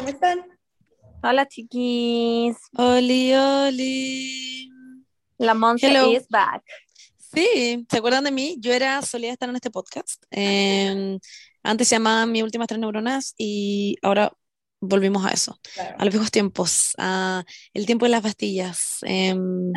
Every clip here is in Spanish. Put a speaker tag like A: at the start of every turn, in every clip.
A: ¿cómo están?
B: Hola chiquis.
C: Oli, oli.
B: La Monse
C: Hello.
B: is back.
C: Sí, ¿se acuerdan de mí? Yo era, solía estar en este podcast. Eh, antes se llamaba Mis últimas tres neuronas y ahora volvimos a eso,
A: Claro.
C: a los viejos tiempos, a el tiempo de las pastillas. em,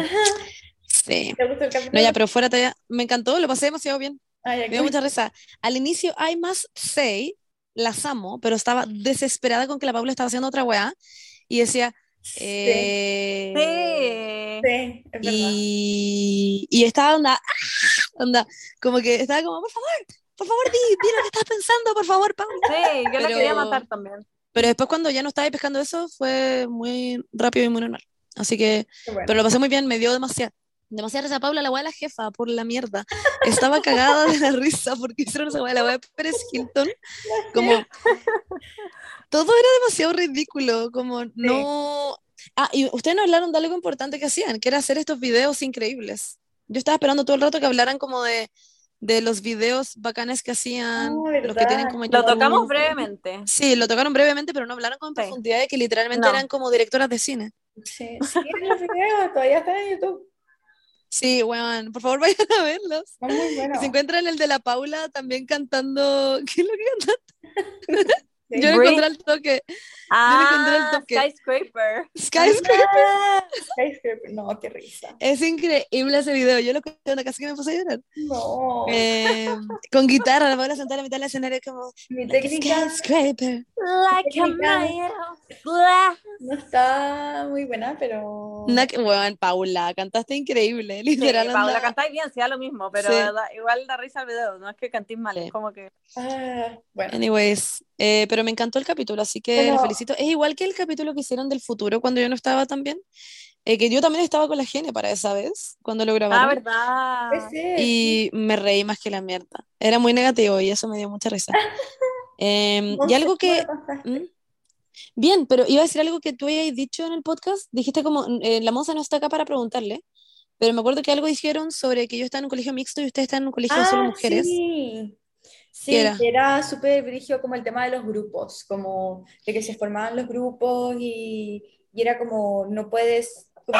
C: sí.
A: ¿Te gustó el?
C: No, ya, pero fuera talla, me encantó, lo pasé demasiado bien.
A: Ya,
C: Me dio mucha risa. Al inicio, I must say, las amo, pero estaba desesperada con que la Paula estaba haciendo otra weá y decía,
A: Sí,
C: eh,
B: Sí.
A: sí, es verdad.
C: Y, y estaba onda, ¡ah! onda, como que estaba como, por favor, por favor, di, di lo que estás pensando, por favor, Paula.
B: Sí, yo la
C: Pero-
B: quería matar también.
C: Pero después cuando ya no estaba ahí pescando eso, fue muy rápido y muy normal. Así que,
A: bueno.
C: pero lo pasé muy bien, me dio demasiado. Demasiada risa Paula, la weá de la jefa, por la mierda. Estaba cagada de la risa porque hicieron esa weá, la weá de Pérez Hilton. Como, todo era demasiado ridículo, como no... Ah, y ustedes nos hablaron de algo importante que hacían, que era hacer estos videos increíbles. Yo estaba esperando todo el rato que hablaran como de, de los videos bacanes que hacían,
A: Ah,
C: los que tienen como
B: Lo tocamos brevemente.
C: Sí, lo tocaron brevemente, pero no hablaron con
B: Sí.
C: profundidad de que literalmente
B: No.
C: eran como directoras de cine.
A: Sí, sí, los videos todavía están en YouTube.
C: Sí, weón, por favor vayan a verlos.
A: Muy
C: Y
A: buenos.
C: se encuentran el de la Paula también cantando. ¿Qué es lo que cantaste? Yo
B: Brie.
C: encontré al toque. encontré el
B: Ah,
C: toque.
B: Skyscraper.
C: Skyscraper.
A: Ah, Skyscraper. No, qué risa.
C: Es increíble ese video. Yo lo escuché casi que me puse a llorar.
A: No.
C: Eh, con guitarra, la Paula sentada a la mitad del escenario como.
A: Mi
C: like a
A: técnica
C: skyscraper.
B: Like a man. Blah.
A: no está muy buena, pero.
C: Una que- weón, Paula, cantaste increíble.
B: Sí,
C: Literal.
B: Paula, cantáis bien, sí, da lo mismo, pero
C: Sí.
B: da- igual da risa el video, no es que cantéis mal,
C: Sí.
B: es como que...
A: Ah, bueno.
C: Anyways, eh, pero me encantó el capítulo, así que
A: Pero-
C: felicito. Es igual que el capítulo que hicieron del futuro cuando yo no estaba también. eh, que yo también estaba con la Gene para esa vez, cuando lo
B: Ah,
C: grabaron.
B: ¿verdad?
A: Puede ser,
C: Y me reí más que la mierda. Era muy negativo y eso me dio mucha risa.
A: No
C: y algo que... ¿Mm? Bien, pero iba a decir algo que tú habías dicho en el podcast. Dijiste como, eh, la Monza no está acá para preguntarle, pero me acuerdo que algo dijeron sobre que yo estaba en un colegio mixto y ustedes están en un colegio de solo
A: Ah,
C: mujeres.
A: Sí, sí,
C: ¿Qué era?
A: era súper brígido como el tema de los grupos, como de que se formaban los grupos y, y era como no puedes, como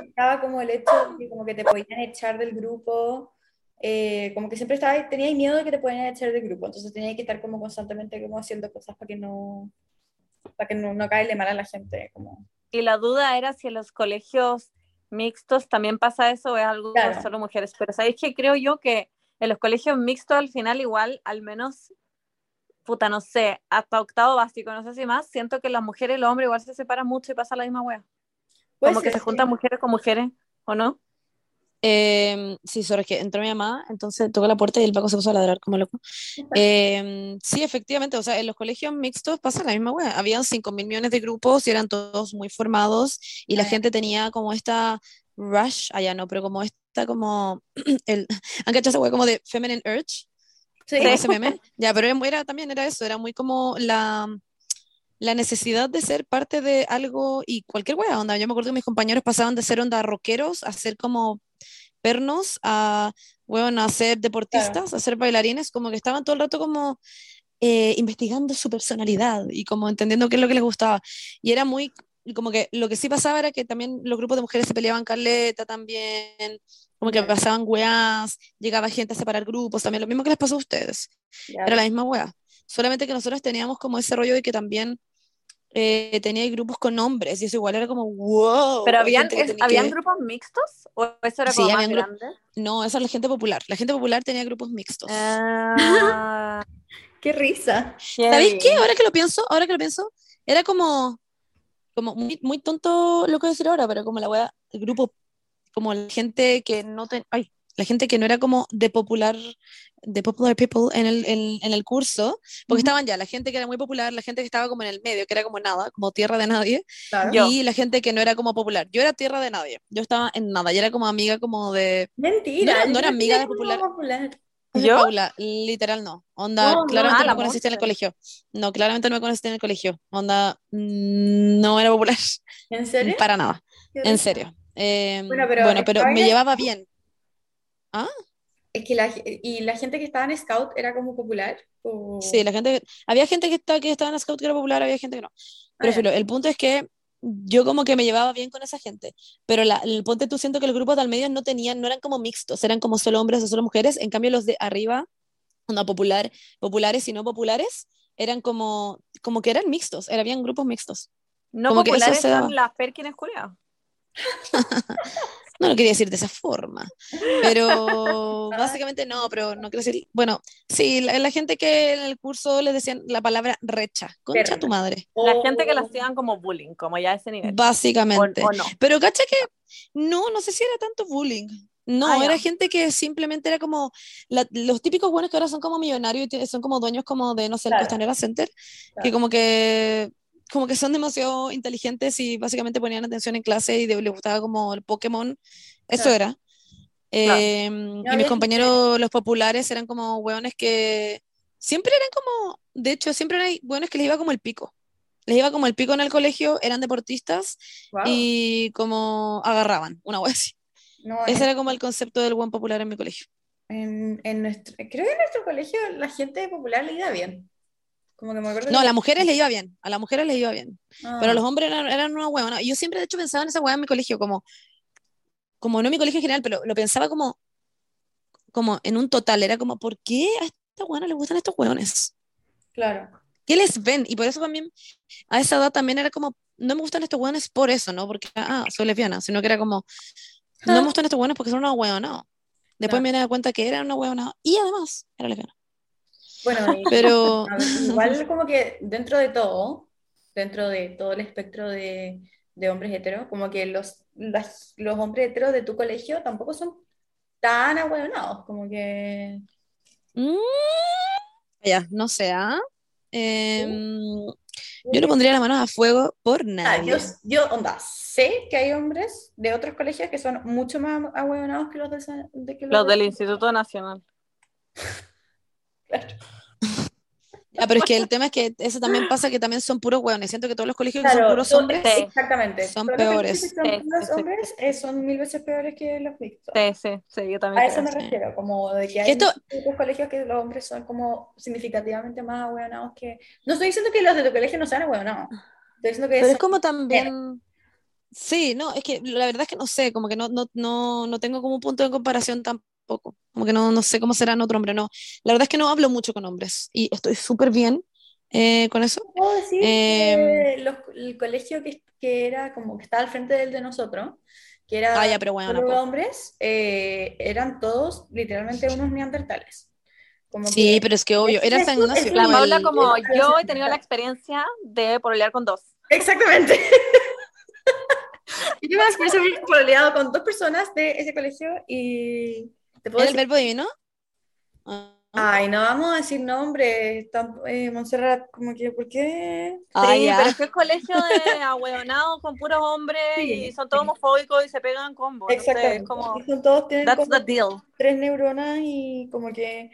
A: que estaba como el hecho de que como que te podían echar del grupo, eh, como que siempre estaba, tenías miedo de que te podían echar del grupo, entonces tenías que estar como constantemente como haciendo cosas para que no, para que no, no caerle mal a la gente, como...
B: Y la duda era si en los colegios mixtos también pasa eso o es algo de solo mujeres. Pero sabéis que creo yo que en los colegios mixtos al final igual, al menos, puta, no sé, hasta octavo básico, no sé si más, siento que las mujeres y los hombres igual se separan mucho y pasa la misma wea.
A: Puede
B: Como que
A: ser,
B: se juntan
A: sí.
B: mujeres con mujeres, ¿o no?
C: Em, sí, solo es que entró mi mamá, entonces tocó la puerta y el Paco se puso a ladrar como loco. Em, sí, efectivamente, o sea, en los colegios mixtos pasa la misma wea. Habían 5 mil millones de grupos y eran todos muy formados y la gente tenía como esta rush, allá no, pero como esta como, el, ¿han cachado esa wea como de feminine urge?
A: Sí.
C: ese meme. Ya, pero era, también era eso, era muy como la, la necesidad de ser parte de algo y cualquier wea, onda. Yo me acuerdo que mis compañeros pasaban de ser onda rockeros a ser como pernos, a, bueno, a ser deportistas, a ser bailarines, como que estaban todo el rato como eh, investigando su personalidad y como entendiendo qué es lo que les gustaba. Y era muy, y como que lo que sí pasaba era que también los grupos de mujeres se peleaban caleta también, como que pasaban weas, llegaba gente a separar grupos, también lo mismo que les pasó a ustedes.
A: Ya.
C: Era la misma wea. Solamente que nosotros teníamos como ese rollo de que también eh, tenía grupos con hombres y eso igual era como wow.
B: Pero habían, es- ¿habían
C: que-
B: grupos mixtos? ¿O eso era
C: Sí,
B: como más
C: habían gru-
B: grande?
C: No, esa es la gente popular. La gente popular tenía grupos mixtos.
B: Ah,
A: Qué risa.
C: ¿Sabéis qué? Ahora que lo pienso, ahora que lo pienso, era como, como muy, muy tonto lo que voy a decir ahora, pero como la wea, el grupo, como la gente que no ten- ay, la gente que no era como de popular, de popular people en el, en, en el curso, porque
A: Ujú.
C: estaban ya la gente que era muy popular, la gente que estaba como en el medio, que era como nada, como tierra de nadie,
A: Claro.
B: Yo.
C: y la gente que no era como popular. Yo era tierra de nadie, yo estaba en nada, yo era como amiga como de
A: Mentira.
C: No era- no amiga de popular.
B: ¿Yo?
C: Paula, literal no. Onda,
A: No,
C: claramente
B: Ah,
C: no me conociste en el colegio. No, claramente no me conociste en el colegio. Onda, mm, no era popular
A: ¿En serio?
C: para nada, en serio. Eh,
A: Bueno, pero
C: bueno, pero me llevaba bien. ¿Ah?
A: Es que la, y la gente que estaba en Scout era como popular. o-
C: Sí, la gente, había gente que, estaba, que estaba en Scout que era popular, había gente que no. Pero
A: Ah, ya.
C: filo, el punto es que yo como que me llevaba bien con esa gente, pero la, el ponte tú siento que los grupos de al medio no tenían, no eran como mixtos, eran como solo hombres o solo mujeres, en cambio los de arriba, no popular, populares y no populares, eran como, como que eran mixtos, eran, habían grupos mixtos.
B: No
C: Como que
B: populares
C: daba.
B: son las culiadas.
C: No lo quería decir de esa forma, pero básicamente no, pero no quiero decir, bueno, sí, la, la gente que en el curso les decían la palabra recha, concha tu madre,
B: La gente que las hacían como bullying, como ya a ese nivel.
C: Básicamente.
B: o no.
C: Pero cacha que no, no sé si era tanto bullying. No,
B: Ah,
C: era gente que simplemente era como la- los típicos buenos que ahora son como millonarios son como dueños como de, no sé, el
A: Claro.
C: Costanera Center, que como que como que son demasiado inteligentes y básicamente ponían atención en clase y de- les gustaba como el Pokémon. Eso
A: Claro.
C: era. Eh, y
A: había
C: mis compañeros, los populares, eran como hueones que siempre eran como, de hecho, siempre eran hueones que les iba como el pico. Les iba como el pico en el colegio, eran deportistas
A: Wow.
C: y como agarraban, una wea así.
A: No,
C: Ese
A: en,
C: era como el concepto del buen popular en mi colegio.
A: en- en nuestro, creo que en nuestro colegio la gente popular le iba bien. Como que me acuerdo
C: No, a las mujeres les iba bien, a las mujeres les iba bien,
A: Ah,
C: pero a los hombres eran, eran una hueona. Y yo siempre, de hecho, pensaba en esa hueá en mi colegio, como, como no en mi colegio en general, pero lo pensaba como, como en un total. Era como, ¿por qué a esta hueona le gustan estos hueones?
A: Claro.
C: ¿Qué les ven? Y por eso también, a esa edad también era como, no me gustan estos hueones por eso, ¿no? Porque, ah, soy lesbiana, sino que era como, no me gustan estos hueones porque son una hueona. Después
A: Claro.
C: me di cuenta que era una hueona y además era lesbiana.
A: Bueno, y-
C: Pero,
A: igual como que dentro de todo, dentro de todo el espectro de, de hombres heteros, como que los, las- los hombres heteros de tu colegio tampoco son tan ahueonados, como que...
C: Mm, ya, no sé, ¿ah? Em, yo no pondría las manos a fuego por
A: Ah,
C: nadie.
A: yo, yo, onda, sé que hay hombres de otros colegios que son mucho más ahueonados que los, de, San- de que
B: Los
A: de-
B: del Instituto Nacional.
A: Claro.
C: Ya, pero es que el tema es que eso también pasa que también son puros hueones. Siento que todos los colegios que son puros
A: son-
C: hombres,
B: Sí.
A: Exactamente.
C: son
A: Todos los
C: peores.
A: que son
B: Sí,
A: puros
B: sí,
A: hombres eh, son mil veces peores que los mixtos.
B: Sí, sí, sí, yo
A: A
B: también
A: eso
B: creo.
A: me
C: sí.
A: refiero, como de que hay
C: esto-
A: muchos colegios que los hombres son como significativamente más ahueonados que... No estoy diciendo que los de tu colegio no sean ahueonados. Estoy diciendo que
C: Pero es como también. Sí, no, es que la verdad es que no sé, como que no, no, no, no tengo como un punto de comparación tampoco. Como que no, no sé cómo serán otro hombre, no. La verdad es que no hablo mucho con hombres y estoy súper bien eh, con eso.
A: Puedo decir
C: Em,
A: que los- el colegio que, que era como que estaba al frente del de nosotros, que era
C: Ah, ya, pero bueno,
A: solo hombres, eh, eran todos literalmente unos neandertales. Como
C: Sí,
A: que-
C: pero es que obvio, era
A: eso-
C: Ignacio.
B: La
A: como
B: Paula,
A: el-
B: como
A: el-
B: yo, he tenido la experiencia de pololear con dos.
A: Exactamente. Yo me experiencia pololeado con dos personas de ese colegio y te puedo
C: ¿Era el
A: decir,
C: verbo divino? Ah,
A: ay, no vamos a decir nombres, eh, Montserrat, como que, ¿por qué?
C: ah,
B: sí,
C: ya.
B: pero es que es colegio de ahueonados con puros hombres
A: Sí,
B: y son todos homofóbicos y se pegan combo. No sé,
A: Exactamente.
B: es como,
A: Y son todos tienen
B: that's
A: como
B: the deal.
A: tres neuronas y como que,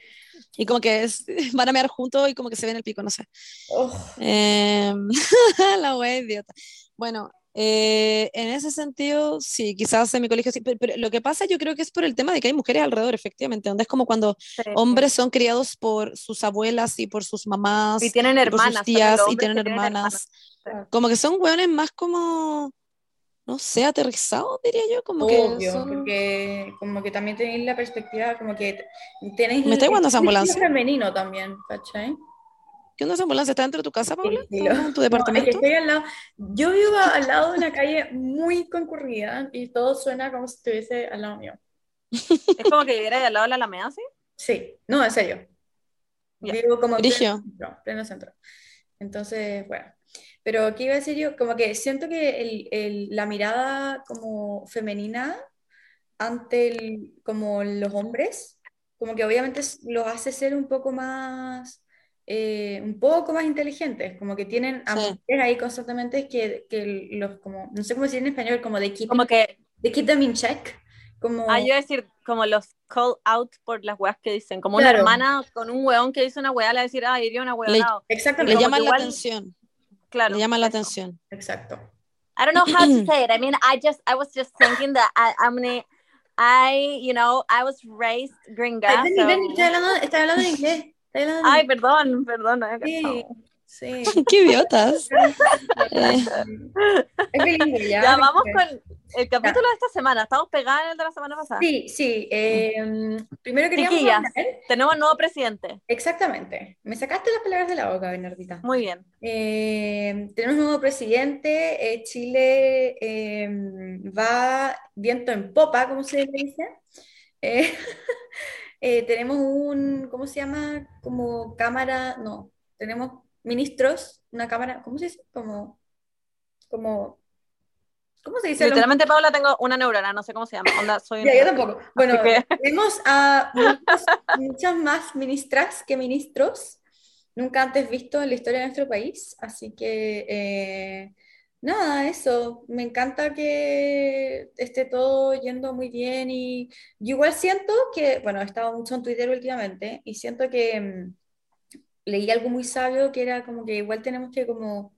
C: Y como que es- van a mear juntos y como que se ven el pico, no sé.
A: oh,
C: Em, la wea idiota. Bueno, eh, en ese sentido, sí, quizás en mi colegio sí, pero, pero lo que pasa yo creo que es por el tema de que hay mujeres alrededor, efectivamente, donde es como cuando
B: Sí.
C: hombres son criados por sus abuelas y por sus mamás
B: Y tienen
C: y por sus
B: hermanas.
C: tías y tienen
B: que tienen
C: hermanas. Como que son hueones más como, no sé, aterrizados, diría yo, como que
A: Obvio,
C: son...
A: porque como que también tenéis la perspectiva, como que tenéis
C: ¿Me estáis
A: el
C: guardando esa ambulancia?
A: femenino también, ¿cachai?
C: ¿Qué onda esa ambulancia? ¿Está dentro de tu casa, Paula?
A: Sí,
C: ¿Está
A: lo-
C: en tu
A: No, es que
C: departamento?
A: estoy al lado, yo vivo al lado de una calle muy concurrida y todo suena como si estuviese al lado mío.
B: Es como que viviera ahí al lado de la Alameda, ¿sí?
A: Sí, no, en serio. Vivo como en pleno pleno centro. Entonces, bueno. Pero, ¿qué iba a decir yo? Como que siento que el, el- la mirada como femenina ante el, como los hombres, como que obviamente los hace ser un poco más, eh, un poco más inteligentes, como que tienen a
C: Sí.
A: mujeres ahí constantemente que, que los, como, no sé cómo decir en español, como de keep,
B: Como que,
A: de keep them in check, como...
B: ah, yo iba a decir, como los call out por las weas que dicen. Como una
A: Claro.
B: hermana con un weón que dice una wea, le va a decir, ah, iría una.
A: Exactamente.
C: Le
B: como
C: llaman
B: que
C: la
B: igual-
C: atención,
B: Claro.
C: le llaman la atención.
A: Exacto.
B: I don't know how to say it. I mean, I just, I was just thinking that I, I'm gonna, I, you know, I was raised gringa. So-
A: estoy hablando, estoy hablando en inglés.
B: Ay, perdón, perdón. no
A: Sí.
C: Qué idiotas. Eh,
A: ya.
B: Ya, vamos con el capítulo de esta semana. Estamos pegadas en el de la semana pasada.
A: Sí, sí. eh, primero queríamos
B: Chiquillas.
A: hablar.
B: Tenemos nuevo presidente.
A: Exactamente. Me sacaste las palabras de la boca, Bernardita.
B: Muy bien.
A: Eh, tenemos nuevo presidente. eh, Chile eh, va viento en popa, como se dice. Eh, tenemos un, ¿cómo se llama? Como cámara, no, tenemos ministros, una cámara, ¿cómo se dice? Como, como, ¿cómo se dice?
B: Literalmente, Paula, tengo una neurona, no sé cómo se llama. Onda, soy
A: Ya, yo
B: una-
A: tampoco. Bueno,
B: que-
A: tenemos a muchos- muchas más ministras que ministros, nunca antes visto en la historia de nuestro país. Así que, eh, nada, eso. Me encanta que esté todo yendo muy bien y yo igual siento que, bueno, he estado mucho en Twitter últimamente y siento que mm, leí algo muy sabio que era como que igual tenemos que como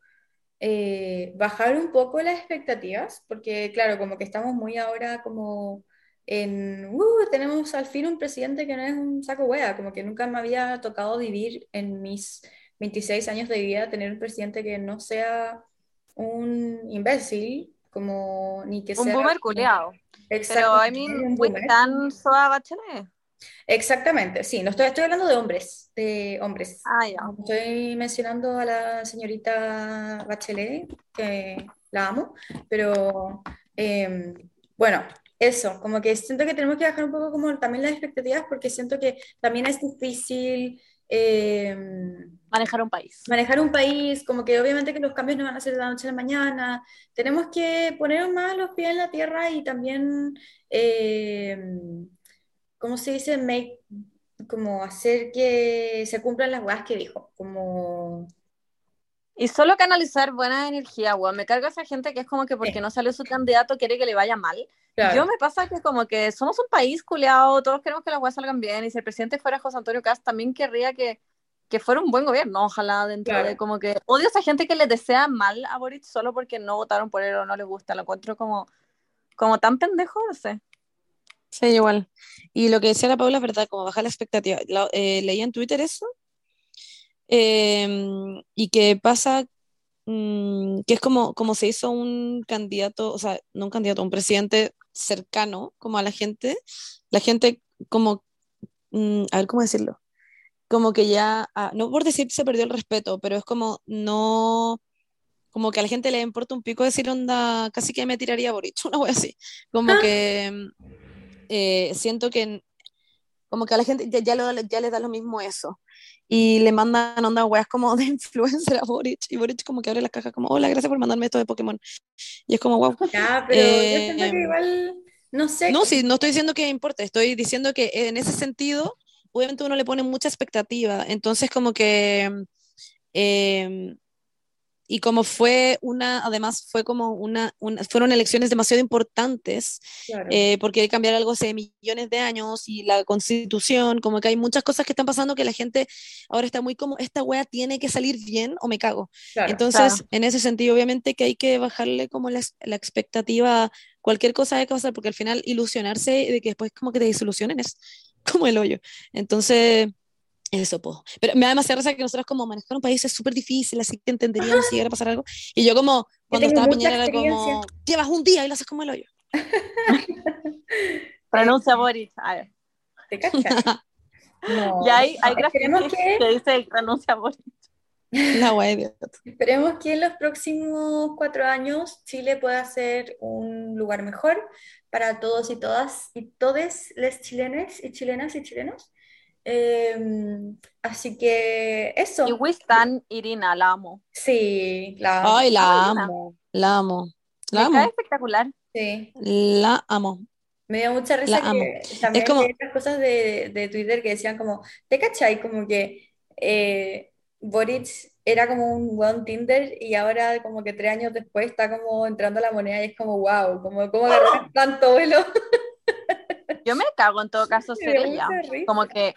A: eh, bajar un poco las expectativas, porque claro, como que estamos muy ahora como en, "Uh, tenemos al fin un presidente que no es un saco hueá, como que nunca me había tocado vivir en mis 26 años de vida, tener un presidente que no sea un imbécil, como ni que
B: Un
A: sea...
B: boomer culeado. Pero, I mean, can soa Bachelet.
A: Exactamente, sí, no estoy, estoy hablando de hombres, de hombres.
B: Ah, ya.
A: Estoy mencionando a la señorita Bachelet, que la amo, pero eh, bueno, eso, como que siento que tenemos que bajar un poco como también las expectativas porque siento que también es difícil eh,
B: Manejar un país.
A: manejar un país, como que obviamente que los cambios no van a ser de la noche a la mañana, tenemos que poner más los pies en la tierra y también, eh, ¿cómo se dice? Make, como hacer que se cumplan las cosas que dijo, como...
B: Y solo canalizar buena energía, weón. Me carga esa gente que es como que porque no salió su candidato quiere que le vaya mal.
A: Claro.
B: Yo me pasa que como que somos un país culeado, todos queremos que las cosas salgan bien, y si el presidente fuera José Antonio Cast, también querría que, que fuera un buen gobierno, ojalá dentro
A: Claro.
B: de como que odio a esa gente que le desea mal a Boric solo porque no votaron por él o no le gusta, lo encuentro como, como tan pendejo, no sé.
C: Sí, igual. Y lo que decía la Paula es verdad, como bajar la expectativa. La- eh, leí en Twitter eso. Eh, y que pasa mm, que es como, como se hizo un candidato, o sea, no un candidato, un presidente cercano como a la gente, la gente como, mm, a ver cómo decirlo, como que ya, ah, no por decir se perdió el respeto, pero es como no, como que a la gente le importa un pico decir onda, casi que me tiraría Boric, una wea así, como
A: Ah.
C: que mm, eh, siento que como que a la gente ya, ya, lo- ya les da lo mismo eso. Y le mandan onda weas como de influencer a Boric. Y Boric como que abre la caja como, hola, gracias por mandarme esto de Pokémon. Y es como, wow.
A: Ya, pero yo
C: Eh,
A: siento que igual, no sé,
C: No, sí, no estoy diciendo que importe, estoy diciendo que en ese sentido, obviamente uno le pone mucha expectativa. Entonces como que... eh, y como fue una, además fue como una, una- fueron elecciones demasiado importantes,
A: claro.
C: eh, porque hay que cambiar algo hace millones de años y la constitución, como que hay muchas cosas que están pasando que la gente ahora está muy como, esta wea tiene que salir bien o me cago.
A: claro.
C: Entonces,
B: claro.
C: en ese sentido, obviamente que hay que bajarle como la, la expectativa, a cualquier cosa hay que pasar, porque al final ilusionarse de que después como que te desilusionen es como el hoyo. Entonces, eso, pues. Pero me da demasiada risa que nosotros como manejar un país es súper difícil, así que entenderíamos si llegara a pasar algo. Y yo como, cuando
A: tengo
C: estaba Piñera era como, llevas un día y lo haces como el hoyo.
B: Pronuncia Boric. A ver.
A: ¿Te cachas? No,
B: Y hay, hay
A: no, que,
B: que dice pronuncia Boric.
C: La idiota.
A: esperemos que en los próximos cuatro años Chile pueda ser un lugar mejor para todos y todas y todes les chilenes y chilenas y chilenos. Eh, así que eso,
B: Y Wistan, Irina, la amo.
A: sí, la,
C: Ay, la
B: Ay,
C: amo, la amo, la
B: Me
C: amo,
B: cae espectacular.
A: sí.
C: la amo.
A: Me dio mucha risa
C: La amo.
A: que también
C: como-
A: leí las cosas de, de Twitter que decían como, ¿te cachai? Como que eh, Boric era como un buen Tinder y ahora como que tres años después está como entrando a la moneda y es como, wow, como, como agarrar tanto vuelo.
B: Yo me cago en todo caso ser ella. Como que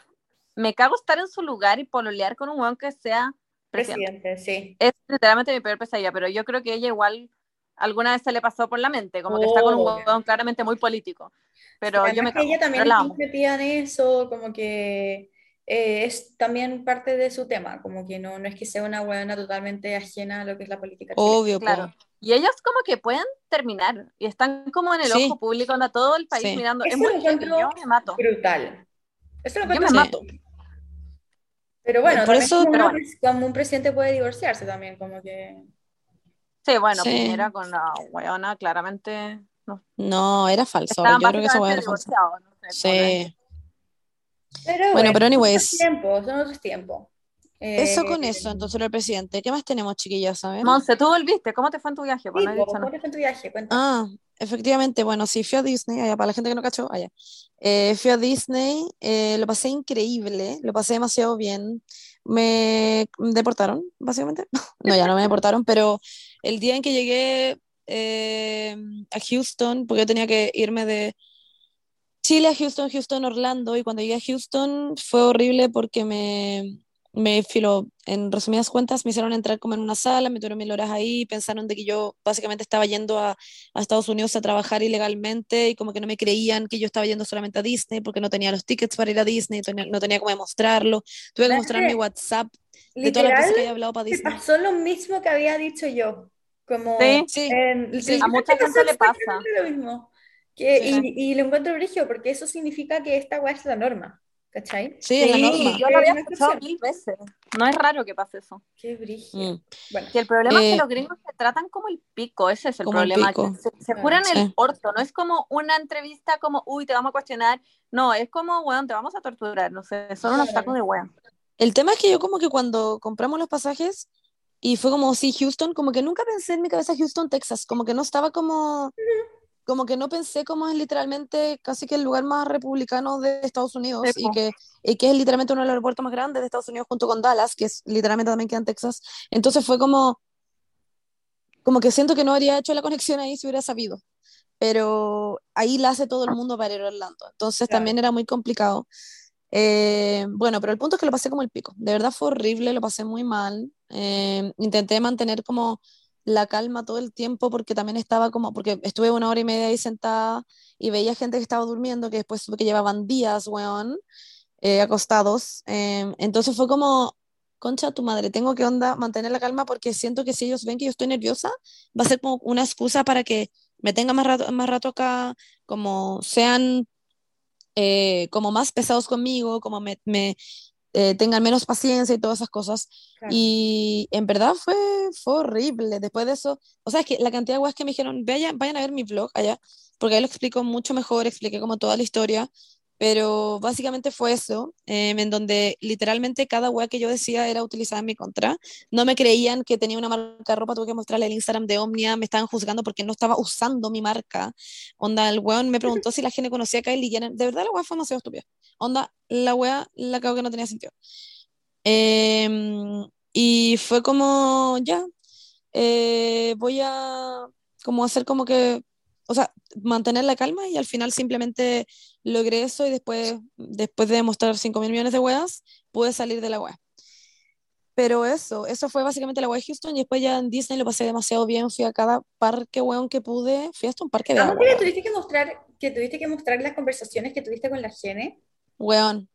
B: me cago estar en su lugar y pololear con un weón que sea presidente.
A: Presidente, sí.
B: Es literalmente mi peor pesadilla, pero yo creo que ella igual alguna vez se le pasó por la mente, como que está con un huevón claramente muy político. Pero
A: Además
B: yo me
A: que
B: cago,
A: ella también metida en eso, como que eh, es también parte de su tema, como que no, no es que sea una buena totalmente ajena a lo que es la política.
C: Obvio.
B: Claro. Y ellos como que pueden terminar y están como en el
C: Sí.
B: ojo público, anda todo el país
C: Sí.
B: mirando.
A: Eso
B: es muy
A: lo
B: yo me mato.
A: Brutal. Eso lo
B: Yo me mato.
A: Pero bueno,
C: Por
A: también
C: eso-
A: como,
B: pero
A: uno- como un presidente puede divorciarse también, como que...
B: Sí, bueno,
C: Sí.
B: Piñera con la weona claramente no,
C: No, era falso.
B: estaban
C: Yo creo que
B: básicamente
C: era.
B: No sé,
C: Sí.
A: Pero
C: Bueno, pero
A: son
C: anyways.
A: otros tiempos, son otros tiempos.
C: Eso con
A: Eh,
C: eso, entonces del presidente. ¿Qué más tenemos, chiquillas?
B: Monse, tú volviste, ¿cómo te fue en tu viaje? Pues
A: Sí. ¿cómo te fue en tu viaje?
C: Ah, efectivamente, bueno, sí, fui a Disney, allá, para la gente que no cachó, allá. Eh, fui a Disney, eh, lo pasé increíble, lo pasé demasiado bien. Me deportaron, básicamente. No, ya no me deportaron, pero el día en que llegué eh, a Houston, porque yo tenía que irme de Chile a Houston, Houston, Orlando, y cuando llegué a Houston fue horrible porque me, me filo, en resumidas cuentas, me hicieron entrar como en una sala, me tuvieron mil horas ahí, pensaron de que yo básicamente estaba yendo a, a Estados Unidos a trabajar ilegalmente y como que no me creían que yo estaba yendo solamente a Disney porque no tenía los tickets para ir a Disney, tenía- no tenía cómo demostrarlo, tuve que mostrar mi WhatsApp de todas las veces que había hablado para Disney.
A: pasó lo mismo que había dicho yo. Como
B: Sí.
C: Sí,
A: en-
C: sí,
B: a mucha gente le pasa.
A: lo mismo. Que,
C: Sí.
A: y, y lo encuentro brigio porque eso significa que esta weá es la norma. ¿Cachai?
C: sí, la
B: Sí,
C: norma.
B: yo lo había escuchado mil veces. No es raro que pase eso.
A: Qué brigio.
C: Mm.
A: Bueno,
B: Si el problema es
C: Eh,
B: que los gringos se tratan como el pico, ese es el
C: Como el
B: problema.
C: pico.
B: que se, se
A: Claro.
B: juran el orto, no es como una entrevista como, uy, te vamos a cuestionar. No, es como, weón, te vamos a torturar, no sé, son unos sacos de weón.
C: El tema es que yo como que cuando compramos los pasajes y fue como, sí, Houston, como que nunca pensé en mi cabeza Houston, Texas, como que no estaba como, como que no pensé como es literalmente casi que el lugar más republicano de Estados Unidos y que, y que es literalmente uno de los aeropuertos más grandes de Estados Unidos junto con Dallas, que es literalmente también queda en Texas. Entonces fue como, como que siento que no habría hecho la conexión ahí si hubiera sabido. Pero ahí la hace todo el mundo para ir a Orlando. Entonces
A: Claro.
C: también era muy complicado. Eh, bueno, pero el punto es que lo pasé como el pico. De verdad fue horrible, lo pasé muy mal. Eh, intenté mantener como la calma todo el tiempo porque también estaba como, porque estuve una hora y media ahí sentada y veía gente que estaba durmiendo, que después supe que llevaban días, weón, eh, acostados. Eh, entonces fue como, concha tu madre, tengo que onda mantener la calma porque siento que si ellos ven que yo estoy nerviosa, va a ser como una excusa para que me tenga más rato, más rato acá, como sean eh, como más pesados conmigo, como me, eh, tengan menos paciencia y todas esas cosas.
A: claro.
C: Y en verdad fue, fue horrible. Después de eso, o sea, es que la cantidad de weas que me dijeron, vayan, vayan a ver mi blog allá, porque ahí lo explico mucho mejor, expliqué como toda la historia, pero básicamente fue eso, em, en donde literalmente cada wea que yo decía era utilizada en mi contra. No me creían que tenía una marca de ropa, tuve que mostrarle el Instagram de Omnia, me estaban juzgando porque no estaba usando mi marca. Onda, el weón me preguntó si la gente conocía a Kylie Jenner. De verdad, la wea fue demasiado estúpida. Onda, la wea la cago que no tenía sentido. Em, y fue como, ya, eh, voy a como hacer como que, o sea, mantener la calma y al final simplemente logré eso y después, después de demostrar 5 mil millones de weas, pude salir de la wea. Pero eso, eso fue básicamente la wea de Houston y después ya en Disney lo pasé demasiado bien, fui a cada parque weón que pude, fui hasta un parque de agua,
A: que tuviste que mostrar, que tuviste que mostrar las conversaciones que tuviste con la Gene.
C: Weón,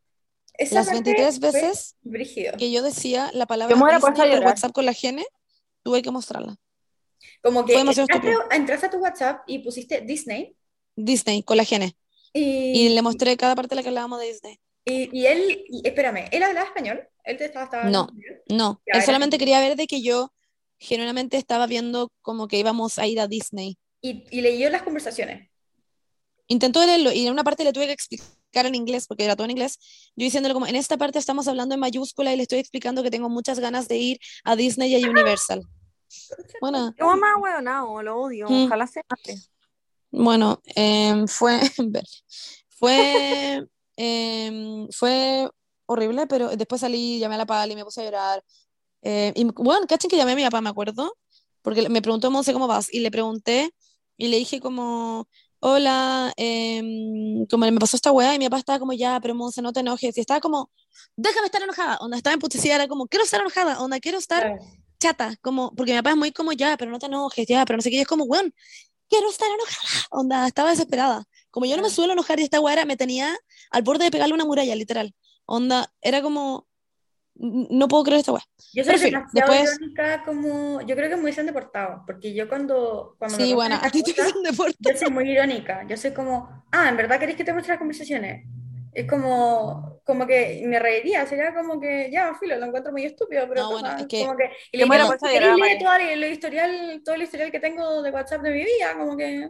A: Esa
C: las
A: parte
C: 23
A: fue
C: veces
A: brígido.
C: que yo decía la palabra Disney por. WhatsApp con la gene, tuve que mostrarla.
A: Como que entraste, entraste a tu WhatsApp y pusiste Disney
C: Disney, con la gene.
A: y,
C: Y le mostré cada parte de la que hablábamos de Disney.
A: y, y él, y, espérame, ¿él hablaba español? ¿Él te estaba, estaba
C: No.
A: español?
C: No,
A: Ya,
C: él solamente quería ver de que yo genuinamente estaba viendo como que íbamos a ir a Disney.
A: Y, y leyó las conversaciones.
C: Intentó leerlo y en una parte le tuve que explicar en inglés, porque era todo en inglés, yo diciéndole como, en esta parte estamos hablando en mayúscula y le estoy explicando que tengo muchas ganas de ir a Disney y a Universal. Bueno,
B: Yo mamá, weón, no, lo odio,
C: Mm.
B: ojalá se mate.
C: Bueno, em, fue, fue, em, fue horrible, pero después salí, llamé a la Pali, me puse a llorar. Eh, y bueno, cachen que llamé a mi papá, me acuerdo, porque me preguntó, Monse, ¿cómo vas? Y le pregunté y le dije como, hola, em, como me pasó esta weá, y mi papá estaba como, ya, pero Monse, no te enojes. Y estaba como, déjame estar enojada, onda, estaba emputecida, era como, quiero estar enojada, onda, quiero estar
A: Claro.
C: Chata, como, porque mi papá es muy como, ya, pero no te enojes, ya, pero no sé qué, y es como, weón, quiero estar enojada, onda, estaba desesperada. Como yo no me suelo enojar y esta weá me tenía al borde de pegarle una muralla, literal. Onda, era como, no puedo creer esta weá.
A: Yo soy demasiado
C: después-
A: irónica como... Yo creo que me hubiesen deportado, porque yo cuando... cuando
C: Sí, bueno, a ti te hacen deporte.
A: Yo soy muy irónica. Yo soy como, ah, ¿en verdad queréis que te muestre las conversaciones? Es como, como que me reiría, sería como que, ya, filo, lo encuentro muy estúpido, pero
C: No, bueno, es que-
A: como que... Y le
B: muera
A: digo,
B: puesta a
A: "¿Queréis
B: llorar,
A: leer
B: María".
A: todo el, historial, todo el historial que tengo de WhatsApp de mi vida, como que...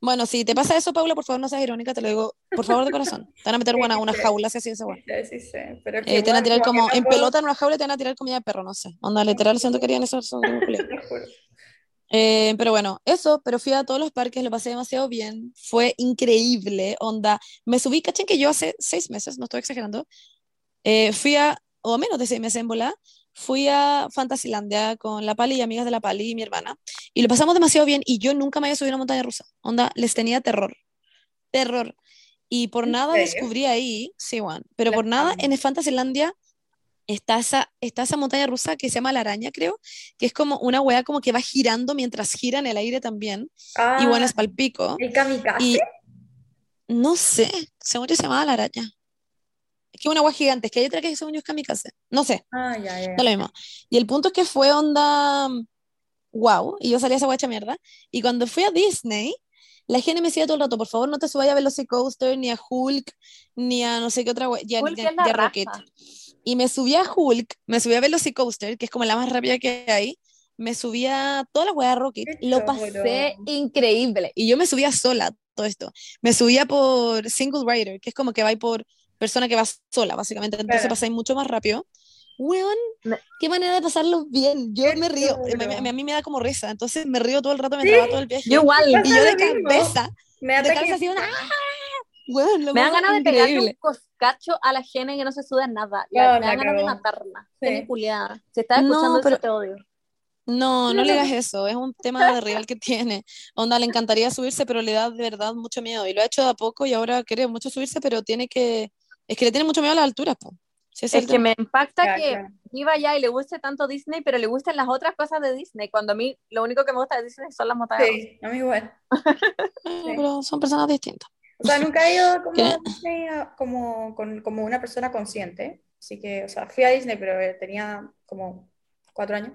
C: Bueno, si te pasa eso, Paula, por favor, no seas irónica, te lo digo, por favor, de corazón. Te van a meter buena una jaula si así esa weá.
A: Sí, sí, sí, pero que,
C: Eh, te van a
A: bueno,
C: tirar
A: como
C: como en
A: puedo-
C: pelota en una jaula y te van a tirar comida de perro, no sé. Onda, literal, siento que querían eso. son como culiados.
A: te juro.
C: Eh, pero bueno, eso, pero fui a todos los parques, lo pasé demasiado bien, fue increíble, onda, me subí, cachen que yo hace seis meses, no estoy exagerando, eh, fui a, o menos de seis meses en bola, fui a Fantasylandia con la Pali y amigas de la Pali y mi hermana, y lo pasamos demasiado bien, y yo nunca me había subido a una montaña rusa, onda, les tenía terror, terror, y por
A: ¿En
C: nada
A: serio?
C: descubrí ahí, sí, Juan, pero
A: La
C: por nada en el Fantasylandia está esa, está esa montaña rusa que se llama La Araña, creo, que es como una weá como que va girando mientras gira en el aire también, y bueno,
A: Ah,
C: es palpico,
A: el kamikaze.
C: y no sé, según yo se llamaba La Araña. Es que es una weá gigante, es que hay otra que según yo es kamikaze, no sé,
A: Ah, ya, ya.
C: da lo mismo. Y el punto es que fue onda, wow, y yo salí a esa weá hecha mierda, y cuando fui a Disney, la gente me decía todo el rato, por favor no te subas a Velocicoaster, ni a Hulk, ni a no sé qué otra weá, ya,
B: Hulk
C: ni
B: es
C: a,
B: la
C: ni a
B: raja.
C: Rocket. Y me subí a Hulk, me subí a Velocicoaster, que es como la más rápida que hay. Me subí a todas las weas de Rocket. Lo pasé increíble. Y yo me subía sola, todo esto. Me subía por single rider, que es como que va por persona que va sola, básicamente. Entonces
A: Claro.
C: pasáis mucho más rápido. Weón,
B: Me-
C: qué manera de pasarlo bien. Yo me río. Me- me- a mí me da como risa. Entonces me río todo el rato
A: Sí.
C: mientras va todo el viaje.
B: Yo igual,
C: Y yo de cabeza,
A: Me
C: de cabeza así, una... ¡ah! Lo
B: me dan ganas de pegarle un coscacho a la gente que no se suda en nada. Me dan ganas de matarla.
A: Sí.
B: Culiada. Si estás
C: No,
B: escuchando
C: pero-
B: eso, te odio.
C: No, no le digas eso, es un tema de real que tiene. Onda, le encantaría subirse, pero le da de verdad mucho miedo. Y lo ha hecho de a poco y ahora quiere mucho subirse, pero tiene que. Es que le tiene mucho miedo a las alturas, po. Sí,
B: Es
C: el
B: que me impacta
A: Ya,
B: que
A: claro.
B: iba allá y le guste tanto Disney, pero le gusten las otras cosas de Disney, cuando a mí lo único que me gusta de Disney son las montañas.
A: Sí, a mí igual.
C: Ah, pero son personas distintas.
A: O sea, nunca he ido como a Disney a- como, con- como una persona consciente. Así que, o sea, fui a Disney, pero eh, tenía como cuatro años.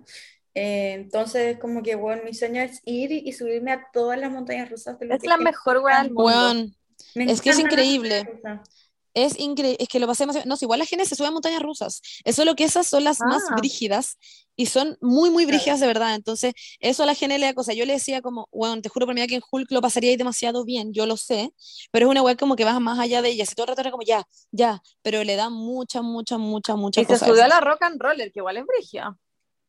A: Eh, entonces, como que, bueno, mi sueño es ir y, y subirme a todas las montañas rusas de
B: Es
A: que
B: la mejor weá del mundo.
C: Weón,
A: Me
C: es que es increíble. Es increíble, es que lo pasé demasiado. No, si igual la gente se sube a montañas rusas. Es solo que esas son las más
B: Ah.
C: brígidas y son muy, muy brígidas de verdad. Entonces, eso a la gente le da cosa. Yo le decía como, bueno, te juro por vida que en Hulk lo pasaría demasiado bien, yo lo sé, pero es una weá como que vas más allá de ella. Si todo el rato era como, ya, ya, pero le da mucha, mucha, mucha, mucha
B: Y se
C: cosa.
B: subió a la rock and roller, que igual es brígida.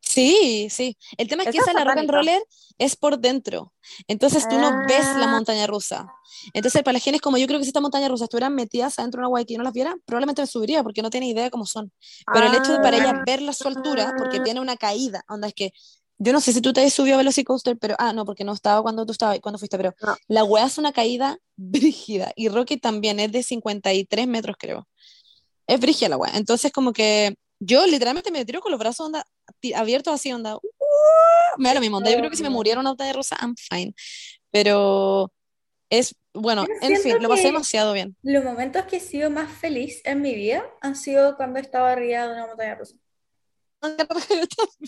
C: Sí, sí. El tema es que
B: Esa es
C: la rock and roller es por dentro. Entonces tú no ves la
B: Ah.
C: montaña rusa. Entonces para la gente es como yo creo que si estas montañas rusas estuvieran metidas adentro de una que yo no las viera, probablemente me subiría porque no tiene idea cómo son. Pero el hecho de para ella
B: Ah.
C: verla a su altura, porque tiene una caída, onda es que yo no sé si tú te has subido a Velocicoaster, pero ah, no, porque no estaba cuando tú estabas, cuando fuiste, pero
B: No.
C: la weá es una caída brígida y Rocky también es de 53 metros, creo. Es brígida la weá. Entonces como que yo literalmente me tiro con los brazos onda, abiertos así, onda. "Uh", me da lo mismo, onda. Yo creo que si me muriera una montaña rusa, I'm fine. Pero es, bueno,
A: Yo
C: en fin, lo pasé
A: que-
C: demasiado bien.
A: Los momentos que he sido más feliz en mi vida han sido cuando estaba arriba de una montaña rusa.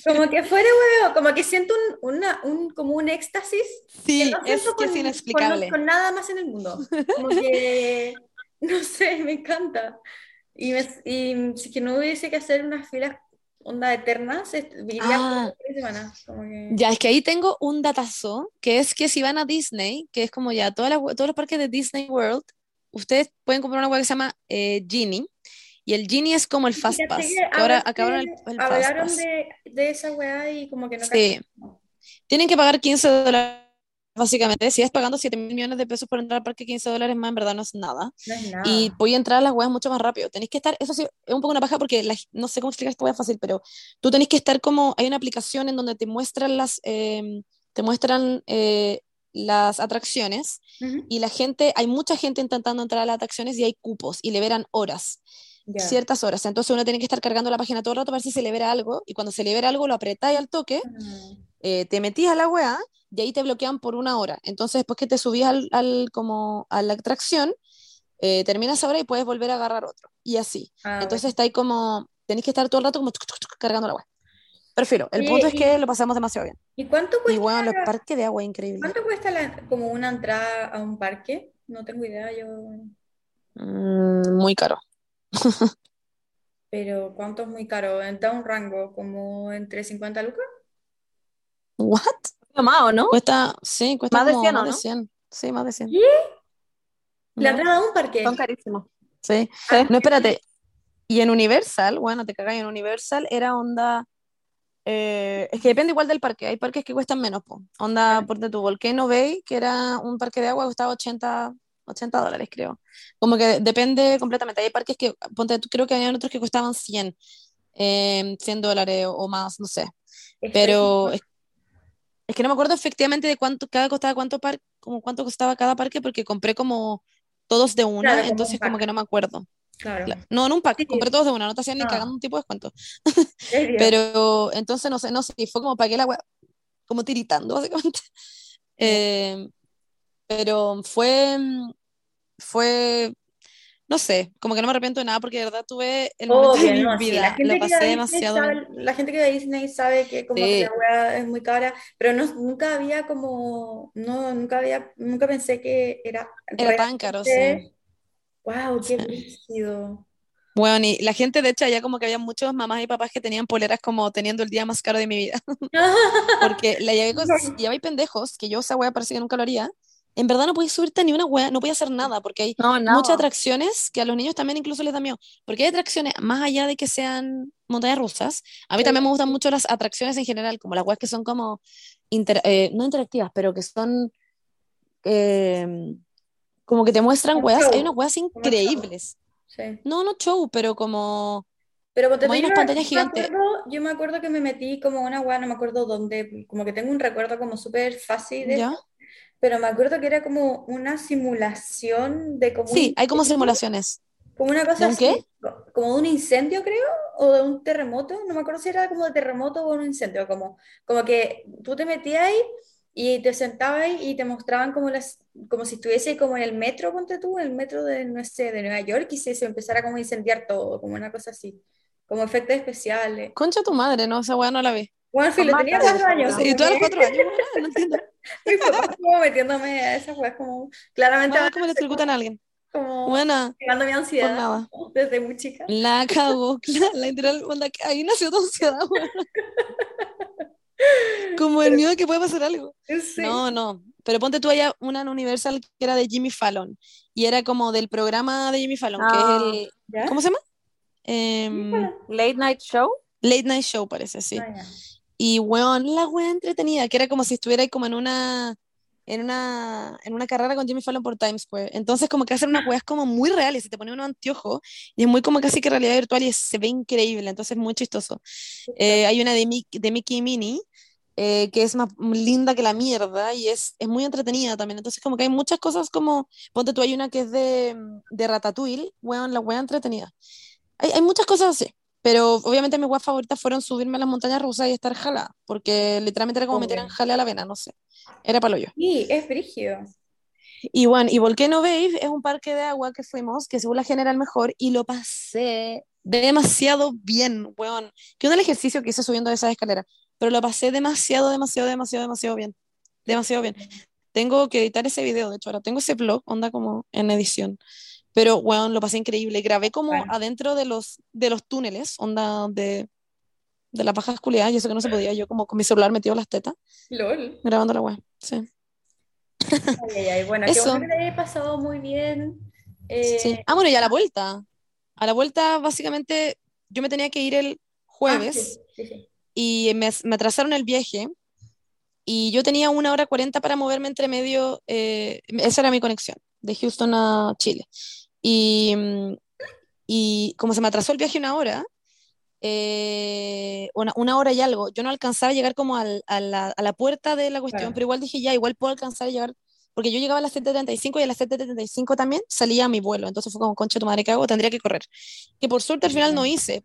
A: Como que fuera huevo, como que siento un, una, un, como un éxtasis que
C: Sí,
A: no
C: es que es
A: con-
C: inexplicable.
A: Con, con nada más en el mundo. Como que, no sé, me encanta. Y, me- y si que no hubiese que hacer unas filas onda eternas, est- iría
C: Ah.
A: tres semanas. Como que...
C: Ya, es que ahí tengo un datazo, que es que si van a Disney, que es como ya todas las- todos los parques de Disney World, ustedes pueden comprar una web que se llama eh, Genie, y el Genie es como el Fast Pass,
A: que
C: ahora acabaron el, el Fast
A: Hablaron
C: Pass.
A: de, de esa weá y como que no
C: Sí. Tienen que pagar 15 dólares, básicamente. Si es pagando 7 mil millones de pesos por entrar al parque, 15 dólares más, en verdad no es nada.
A: No es nada.
C: Y voy a entrar a las weas mucho más rápido. Tenéis que estar, eso sí, es un poco una paja porque la- no sé cómo explicar esta wea fácil, pero tú tenés que estar como, hay una aplicación en donde te muestran las, em, te muestran eh, las atracciones
A: Ujú.
C: y la gente, hay mucha gente intentando entrar a las atracciones y hay cupos y le verán horas.
A: Ya.
C: ciertas horas. Entonces uno tiene que estar cargando la página todo el rato para ver si se libera algo, y cuando se libera algo lo apretáis al toque. Eh, te metís a la weá, y ahí te bloquean por una hora. Entonces después que te subís al, al- como a la atracción, eh, terminas ahora y puedes volver a agarrar otro. Y así.
A: Ah,
C: Entonces está ahí como, tenéis que estar todo el rato como tuc, tuc, tuc, cargando la weá. Prefiero, el punto es
A: y-
C: que lo pasamos demasiado bien.
A: ¿Y cuánto
C: Y
A: cuesta,
C: bueno, los parques de agua increíble.
A: cuánto cuesta la- como una entrada a un parque? No tengo idea, yo.
C: Mm, muy caro.
A: Pero ¿cuánto es muy caro? Da un rango, como entre 50 lucas.
C: ¿What?
B: Más, ¿o no?
C: Cuesta, sí, cuesta
B: Más de
C: como
B: 100, ¿o
C: más de
B: no?
C: 100. Sí, más de 100.
A: ¿Qué? La
C: ¿No?
A: entrada a un parque.
B: Son carísimos.
C: Sí.
A: Ah,
C: No, espérate. Y en Universal, bueno, te cagáis, en Universal era onda. eh, es que depende igual del parque. Hay parques que cuestan menos, po. Onda, por tu Volcano Bay, que era un parque de agua, costaba 80, 80 dólares, creo. Como que depende completamente. Hay parques que, ponte, tú, creo que había otros que costaban 100, eh, 100 dólares o más, no sé.
A: Es
C: Pero. Es, que no me acuerdo efectivamente de cuánto cada costaba cuánto par, como cuánto costaba cada parque porque compré como todos de una,
A: Claro,
C: entonces como que no me acuerdo.
A: Claro.
C: Cla- No, en un pack,
A: Sí.
C: compré todos de una, no te hacían ni
A: Ah.
C: cagando un tipo de descuento. Pero entonces no sé, no sé, fue como pagué la wea, como tiritando básicamente. Eh, pero fue, fue, no sé, como que no me arrepiento de nada porque de verdad tuve el momento de
A: Obvio,
C: mi
A: no, sí,
C: vida,
A: la
C: lo
A: que
C: pasé demasiado
A: sabe, la gente que va a Disney sabe que como que
C: Sí.
A: la weá es muy cara, pero no, nunca había como, no, nunca había, nunca pensé que era
C: Era tan caro, sí.
A: wow, qué
C: Sí.
A: brígido.
C: Bueno, y la gente, de hecho, allá como que había muchos mamás y papás que tenían poleras como teniendo el día más caro de mi vida. Porque la llevé con, lleváis pendejos, que yo esa wea parece que nunca lo haría. En verdad no podéis subirte ni una wea, no podéis hacer nada, porque hay
B: No, no.
C: muchas atracciones que a los niños también incluso les da miedo. Porque hay atracciones, más allá de que sean montañas rusas, a mí
A: Sí.
C: también me gustan mucho las atracciones en general, como las weas que son como, inter- eh, no interactivas, pero que son eh, como que te muestran weas. Hay unas
A: show.
C: increíbles.
A: Sí.
C: No, no show, pero como...
A: Pero tú,
C: hay unas pantallas gigantes.
A: yo me acuerdo que me metí como una weá, no me acuerdo dónde, como que tengo un recuerdo como súper fácil de
C: ¿Ya?
A: eso, pero me acuerdo que era como una simulación de como un
C: Sí, hay como simulaciones.
A: como una cosa
C: ¿De un qué?
A: así, como de un incendio creo, o de un terremoto, no me acuerdo si era como de terremoto o un incendio, como, como que tú te metías ahí y te sentabas ahí y te mostraban como las, como si estuviese como en el metro, ponte tú, el metro de, no sé, de Nueva York y se, se empezara como a incendiar todo, como una cosa así, como efectos especiales.
C: Concha tu madre, no, esa weá no la vi.
A: Bueno,
B: Con
A: tenía cuatro años.
C: Y tú a los cuatro años, no entiendo.
A: mi papá como metiéndome a esas weas, como claramente
C: Ah, ¿cómo le electrocutan a alguien?
A: como
C: Buena,
A: llegando mi
C: por
A: ansiedad
C: nada.
A: desde muy chica.
C: La cagó, la, literal, onda, que ahí nació tu ansiedad. Como el miedo de que puede pasar algo.
A: Sí.
C: No, no. Pero ponte tú allá una en Universal que era de Jimmy Fallon. Y era como del programa de Jimmy Fallon, que
B: Ah.
C: es el.
A: ¿Ya?
C: ¿Cómo se llama?
A: Híjole.
B: Late Night Show.
C: Late Night Show, parece, sí.
A: Ah, ya.
C: Y weón, la wea entretenida, que era como si estuviera ahí como en una, en una, en una carrera con Jimmy Fallon por Times Square. Entonces como que hacen unas weas como muy reales, se te pone unos anteojos y es muy como casi que realidad virtual y se ve increíble, entonces es muy chistoso. Eh, hay una de, Mick- de Mickey y Minnie, eh, que es más linda que la mierda y es, es muy entretenida también. Entonces como que hay muchas cosas como, ponte tú, hay una que es de, de Ratatouille, weón, la wea entretenida. Hay, hay muchas cosas así. Pero obviamente mis weas favoritas fueron subirme a las montañas rusas y estar jalada, porque literalmente era como meter en jale a la vena, no sé. Era palo yo.
A: Sí, es brígido.
C: Y bueno, y Volcano Bay es un parque de agua que fuimos, que según la gente era el mejor, y lo pasé demasiado bien, weón. Que un ejercicio que hice subiendo esas escaleras, pero lo pasé demasiado, demasiado, demasiado, demasiado bien. Demasiado bien. Tengo que editar ese video, de hecho, ahora tengo ese blog, onda como en edición. Pero, weón, lo pasé increíble. Grabé como
A: Bueno.
C: adentro de los, de los túneles, onda de, de las pajas culiadas, y eso que no se podía, yo como con mi celular metido las tetas,
A: LOL.
C: grabando la weá. Sí.
A: Ay, ay, ay. Bueno, qué
C: Eso.
A: bueno que te haya pasado muy bien. Eh,
C: Sí. Ah, bueno, y a la vuelta. A la vuelta, básicamente, yo me tenía que ir el
A: ah,
C: jueves
A: sí, sí, sí.
C: y me, me atrasaron el viaje y yo tenía una hora cuarenta para moverme entre medio, eh, esa era mi conexión, de Houston a Chile. Y, mm, y como se me atrasó el viaje una hora, eh, una, una hora y algo, yo no alcanzaba a llegar como al- a la, a la puerta de la cuestión,
A: Claro.
C: pero igual dije, ya, igual puedo alcanzar a llegar porque yo llegaba a las 7.35 y a las 7.35 también salía mi vuelo. Entonces fue como, concha tu madre, ¿qué hago? Tendría que correr. Que por suerte al final no hice,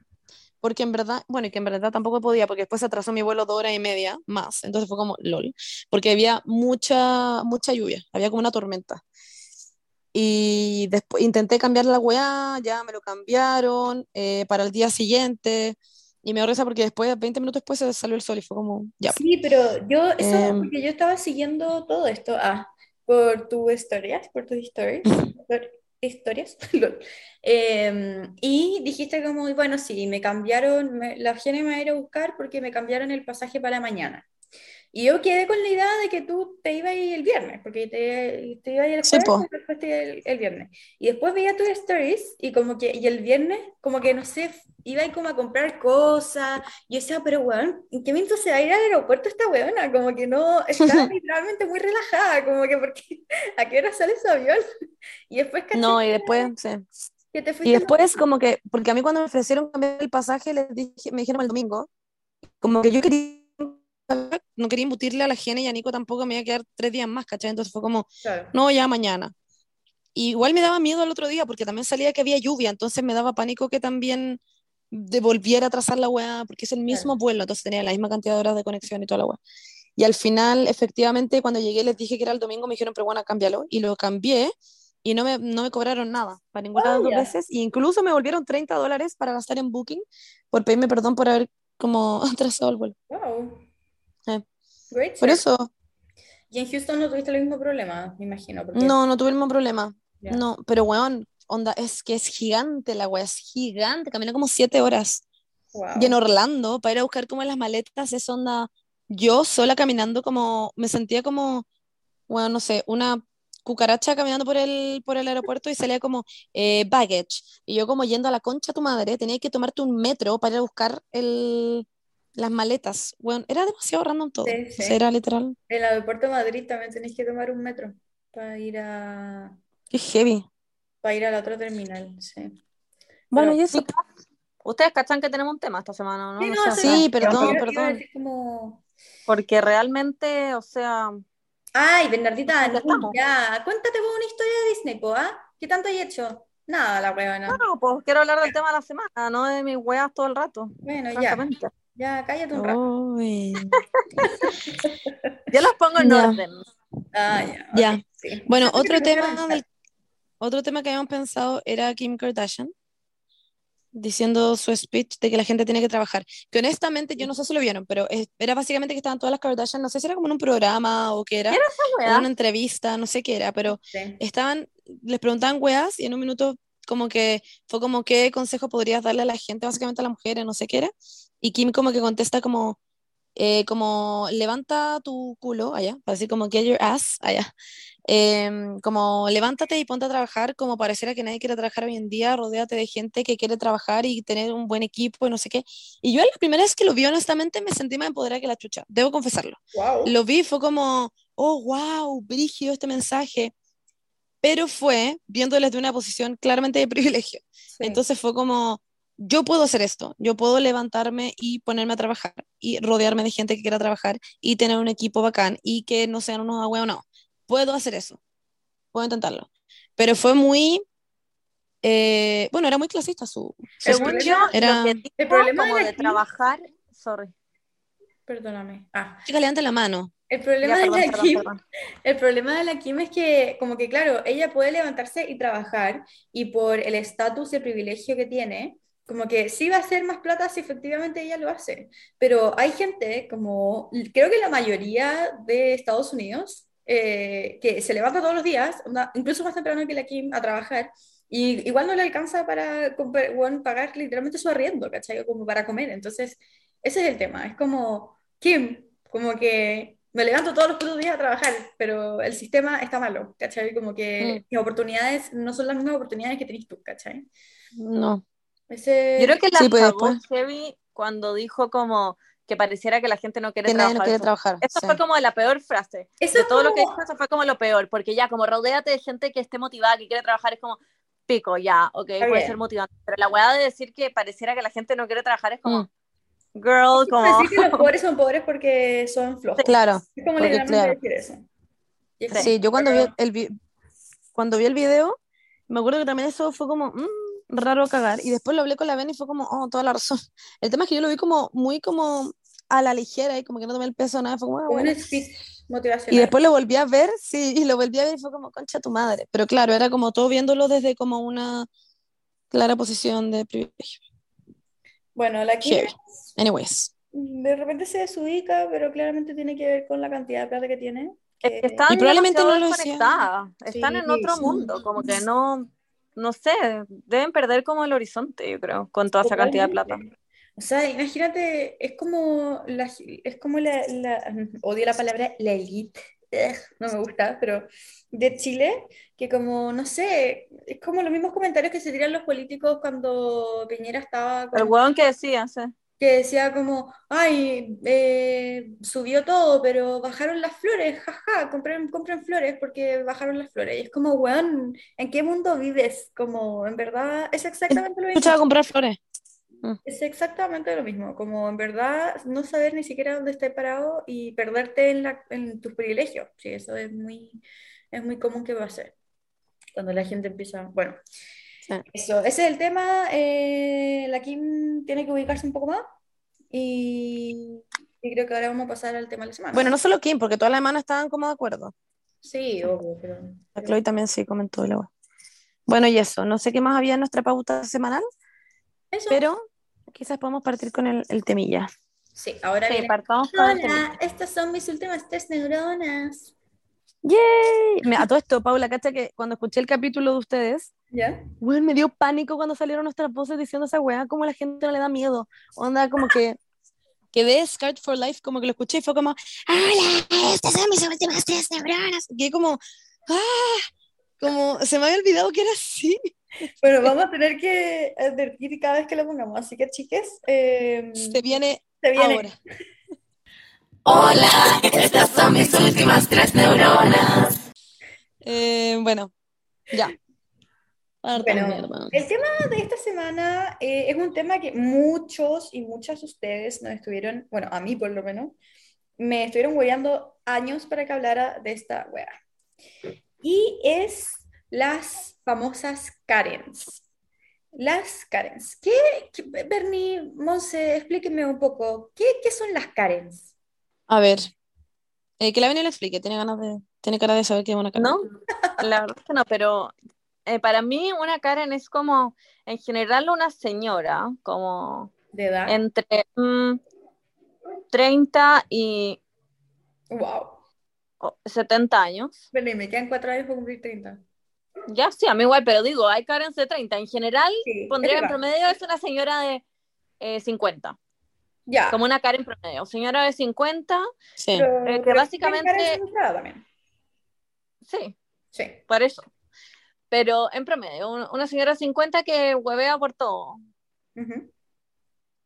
C: porque en verdad, bueno, y que en verdad tampoco podía, porque después se atrasó mi vuelo dos horas y media más. Entonces fue como, lol, porque había mucha, mucha lluvia, había como una tormenta. Y después intenté cambiar la weá, ya me lo cambiaron eh, para el día siguiente. Y me risa porque después, 20 minutos después, se salió el sol y fue como, ya.
A: Sí, pero yo, eso,
C: Em.
A: porque yo estaba siguiendo todo esto, ah, por tus historias, por tus historias, lol. Em, y dijiste como, bueno, sí, me cambiaron, me- la Gene me va a ir a buscar porque me cambiaron el pasaje para mañana. Y yo quedé con la idea de que tú te ibas el viernes, porque te, te ibas el
C: Sí,
A: jueves
C: po.
A: y después te ibas el, el viernes. Y después veía tus stories y como que, y el viernes, como que, no sé, iba como a comprar cosas. Yo decía, pero weón, ¿en qué momento se va a ir al aeropuerto esta weona? Como que no, está literalmente muy relajada, como que, porque, ¿a qué hora sale su avión? Y después caché
C: No, y después, sí.
A: que te
C: Y después como que, porque a mí cuando me ofrecieron cambiar el pasaje, les dije, me dijeron el domingo, como que yo quería, no quería embutirle a la Gene y a Nico tampoco me iba a quedar tres días más, ¿cachai? Entonces fue como,
A: Claro.
C: no, ya mañana. Y igual me daba miedo el otro día, porque también salía que había lluvia, entonces me daba pánico que también devolviera a trazar la weá, porque es el mismo
A: Claro.
C: vuelo, entonces tenía la misma cantidad de horas de conexión y toda la weá. Y al final, efectivamente, cuando llegué les dije que era el domingo, me dijeron, pero bueno, cámbialo, y lo cambié, y no me, no me cobraron nada para ninguna de las dos
A: Vaya.
C: veces, y incluso me volvieron 30 dólares para gastar en Booking, por pedirme perdón por haber como atrasado el vuelo.
A: Wow.
C: Por eso,
A: Y en Houston no tuviste el mismo problema, me imagino. Porque,
C: no, no tuve el mismo problema.
A: Ya.
C: No, pero weón, onda, es que es gigante la weá, es gigante, caminé como siete horas.
A: Wow.
C: Y en Orlando, para ir a buscar como las maletas, es onda, yo sola caminando como, me sentía como, bueno, no sé, una cucaracha caminando por el, por el aeropuerto y salía como eh, baggage. Y yo como yendo a la concha a tu madre, tenía que tomarte un metro para ir a buscar el, las maletas. Bueno, era demasiado random todo.
A: Sí,
C: O
A: sí.
C: sea, era literal,
A: En el aeropuerto de Madrid también tenéis que tomar un metro para ir a,
C: qué heavy.
A: para ir a la otra terminal. Sí.
B: Bueno,
A: Pero-
B: y eso. Ustedes cachan que tenemos un tema esta semana, ¿no?
A: Sí,
B: No
C: Sí,
A: no.
C: perdón, perdón.
A: decir como...
B: Porque realmente, o sea,
A: Ay, Bernardita,
B: Ya estamos.
A: ya, cuéntate vos una historia de Disney, po, ¿ah? ¿Qué tanto hay hecho? Nada, la huevona.
B: no, pues quiero hablar del tema de la semana, no de mis weas todo el rato.
A: Bueno, ya. Ya, cállate un rato.
B: Yo las pongo en
C: Ya.
B: orden.
A: Ah, ya.
C: Ya.
A: sí.
C: Bueno, otro
A: que
C: tema del, otro tema que habíamos pensado era Kim Kardashian diciendo su speech de que la gente tiene que trabajar. Que honestamente yo no sé si lo vieron, pero es- era básicamente que estaban todas las Kardashian, no sé si era como en un programa o qué era,
B: ¿Qué era
C: una entrevista, no sé qué era, pero
A: Sí.
C: estaban, les preguntaban weas y en un minuto como que fue como qué consejo podrías darle a la gente, básicamente a las mujeres, no sé qué era, y Kim como que contesta como, eh, como levanta tu culo allá, para decir como get your ass allá, Em, como levántate y ponte a trabajar, como pareciera que nadie quiere trabajar hoy en día, rodéate de gente que quiere trabajar y tener un buen equipo y no sé qué. Y yo la primera vez que lo vi, honestamente, me sentí más empoderada que la chucha, debo confesarlo.
A: Wow.
C: Lo vi, fue como, oh, wow, brígido este mensaje, pero fue viéndolo desde una posición claramente de privilegio.
A: Sí.
C: Entonces fue como, yo puedo hacer esto, yo puedo levantarme y ponerme a trabajar y rodearme de gente que quiera trabajar y tener un equipo bacán y que no sean unos no Puedo hacer eso, puedo intentarlo. Pero fue muy, eh, bueno, era muy clasista su... su
B: Según yo,
C: Era-
B: lo que dijo
A: El problema
B: como
A: de
B: de trabajar, sorry.
A: Perdóname. Ah,
C: Chica, levante la mano.
A: El problema
B: Ya,
A: de
B: perdón,
A: la
B: perdón,
A: Kim
B: perdón.
A: El problema de la Kim es que, como que, claro, ella puede levantarse y trabajar, y por el estatus y el privilegio que tiene, como que sí va a hacer más plata si efectivamente ella lo hace. Pero hay gente, como creo que la mayoría de Estados Unidos, eh, que se levanta todos los días, incluso más temprano que la Kim, a trabajar, y igual no le alcanza para bueno, pagar literalmente su arriendo, ¿cachai? Como para comer. Entonces, ese es el tema. Es como, Kim, como que me levanto todos los putos días a trabajar, pero el sistema está malo, ¿cachai? Como que mis oportunidades no son las mismas oportunidades que tenés tú, ¿cachai?
C: No.
A: Ese...
B: Yo creo que la
C: Sí, pues,
B: heavy cuando dijo como que pareciera que la gente no quiere
C: Que
B: trabajar.
C: no quiere trabajar.
B: Eso
C: sí.
B: fue como la peor frase.
A: Eso
B: de todo lo que
A: como-
B: dijo, eso fue como lo peor, porque ya, como rodéate de gente que esté motivada, que quiere trabajar, es como pico, ya, ok,
A: Está
B: puede
A: bien.
B: ser motivante. Pero la weá de decir que pareciera que la gente no quiere trabajar es como,
C: Mm.
B: Girl, como.
A: Decir que los pobres son pobres porque son flojos.
C: Claro,
A: Es como
C: porque, claro.
A: decir eso.
C: Sí, yo cuando vi el, vi- cuando vi el video, me acuerdo que también eso fue como mm, raro cagar. Y después lo hablé con la Ben y fue como, oh, toda la razón. El tema es que yo lo vi como muy como a la ligera y como que no tomé el peso nada. Fue como, ah, bueno. Y después lo volví a ver, sí, y lo volví a ver y fue como, concha tu madre. Pero claro, era como todo viéndolo desde como una clara posición de privilegio.
A: Bueno, la
C: Heavy. Anyways.
A: de repente se desubica, pero claramente tiene que ver con la cantidad de plata que tiene.
B: Que están
C: Y probablemente no lo
B: Están
A: Sí,
B: en otro
A: sí.
B: mundo, como que no, no sé, deben perder como el horizonte, yo creo, con toda esa cantidad de plata.
A: O sea, imagínate, es como la, es como la, la- odio la palabra la elite, ugh, no me gusta, pero de Chile, que como, no sé, es como los mismos comentarios que se tiran los políticos cuando Piñera estaba
B: El
A: con-
B: hueón que decía, sí.
A: que decía como, ay, eh, subió todo, pero bajaron las flores, jaja, compren, compren flores porque bajaron las flores. Y es como, weón, ¿en qué mundo vives? Como, en verdad, es exactamente lo mismo.
C: Escuchaba comprar flores.
A: Es exactamente lo mismo, como en verdad no saber ni siquiera dónde estás parado y perderte en, la, en tus privilegios. Sí, eso es muy, es muy común que pase cuando la gente empieza. Bueno,
C: Sí.
A: eso, ese es el tema. eh, la Kim tiene que ubicarse un poco más y, y creo que ahora vamos a pasar al tema de la semana.
C: Bueno, no solo Kim, porque todas las hermanas estaban como de acuerdo.
A: Sí, obvio, pero.
C: La Chloe también sí comentó. la. Bueno, y eso, no sé qué más había en nuestra pauta semanal,
A: Eso.
C: pero quizás podemos partir con el, el temilla.
A: Sí, ahora
B: Sí,
A: viene.
B: partamos con el
A: Hola, estas son mis últimas tres neuronas.
C: ¡Yay! A todo esto, Paula, cacha que cuando escuché el capítulo de ustedes,
A: ¿Ya?
C: Weón, me dio pánico cuando salieron nuestras voces diciendo esa weá, como la gente no le da miedo. Onda, como que quedé Scarred for Life, como que lo escuché y fue como, hola, estas son mis últimas tres neuronas. Y quedé como, ah, como se me había olvidado que era así.
A: Bueno, vamos a tener que advertir cada vez que lo pongamos, así que chiques, eh,
C: Se viene
A: se viene.
C: ahora.
D: Hola, estas son mis últimas tres neuronas.
C: Eh, bueno, ya.
A: Bueno,
C: mierda.
A: el tema de esta semana eh, es un tema que muchos y muchas de ustedes nos estuvieron, bueno, a mí por lo menos, me estuvieron hueveando años para que hablara de esta wea. Y es las famosas Karens. Las Karens. ¿Qué, qué- Bernie, Monse, explíqueme un poco, ¿qué, qué son las Karens?
C: A ver, eh, que la Beni lo explique, tiene ganas de, tiene cara de saber qué es una cara.
B: ¿No? La verdad es que no, pero eh, para mí una Karen es como, en general, una señora, como
A: ¿De edad?
B: entre mm, 30 y
A: Wow.
B: oh, 70 años.
A: Bernie, me quedan cuatro años para cumplir 30.
B: Ya, sí, a mí igual, pero digo, hay Karens de 30. En general,
A: Sí,
B: pondría en promedio es una señora de eh, 50,
A: Ya.
B: como una Karen promedio. Señora de 50,
C: Sí.
A: Pero-
B: Eh, que
A: pero
B: básicamente-
A: también.
B: sí,
A: Sí.
B: por eso. Pero en promedio, un- una señora de 50 que huevea por todo.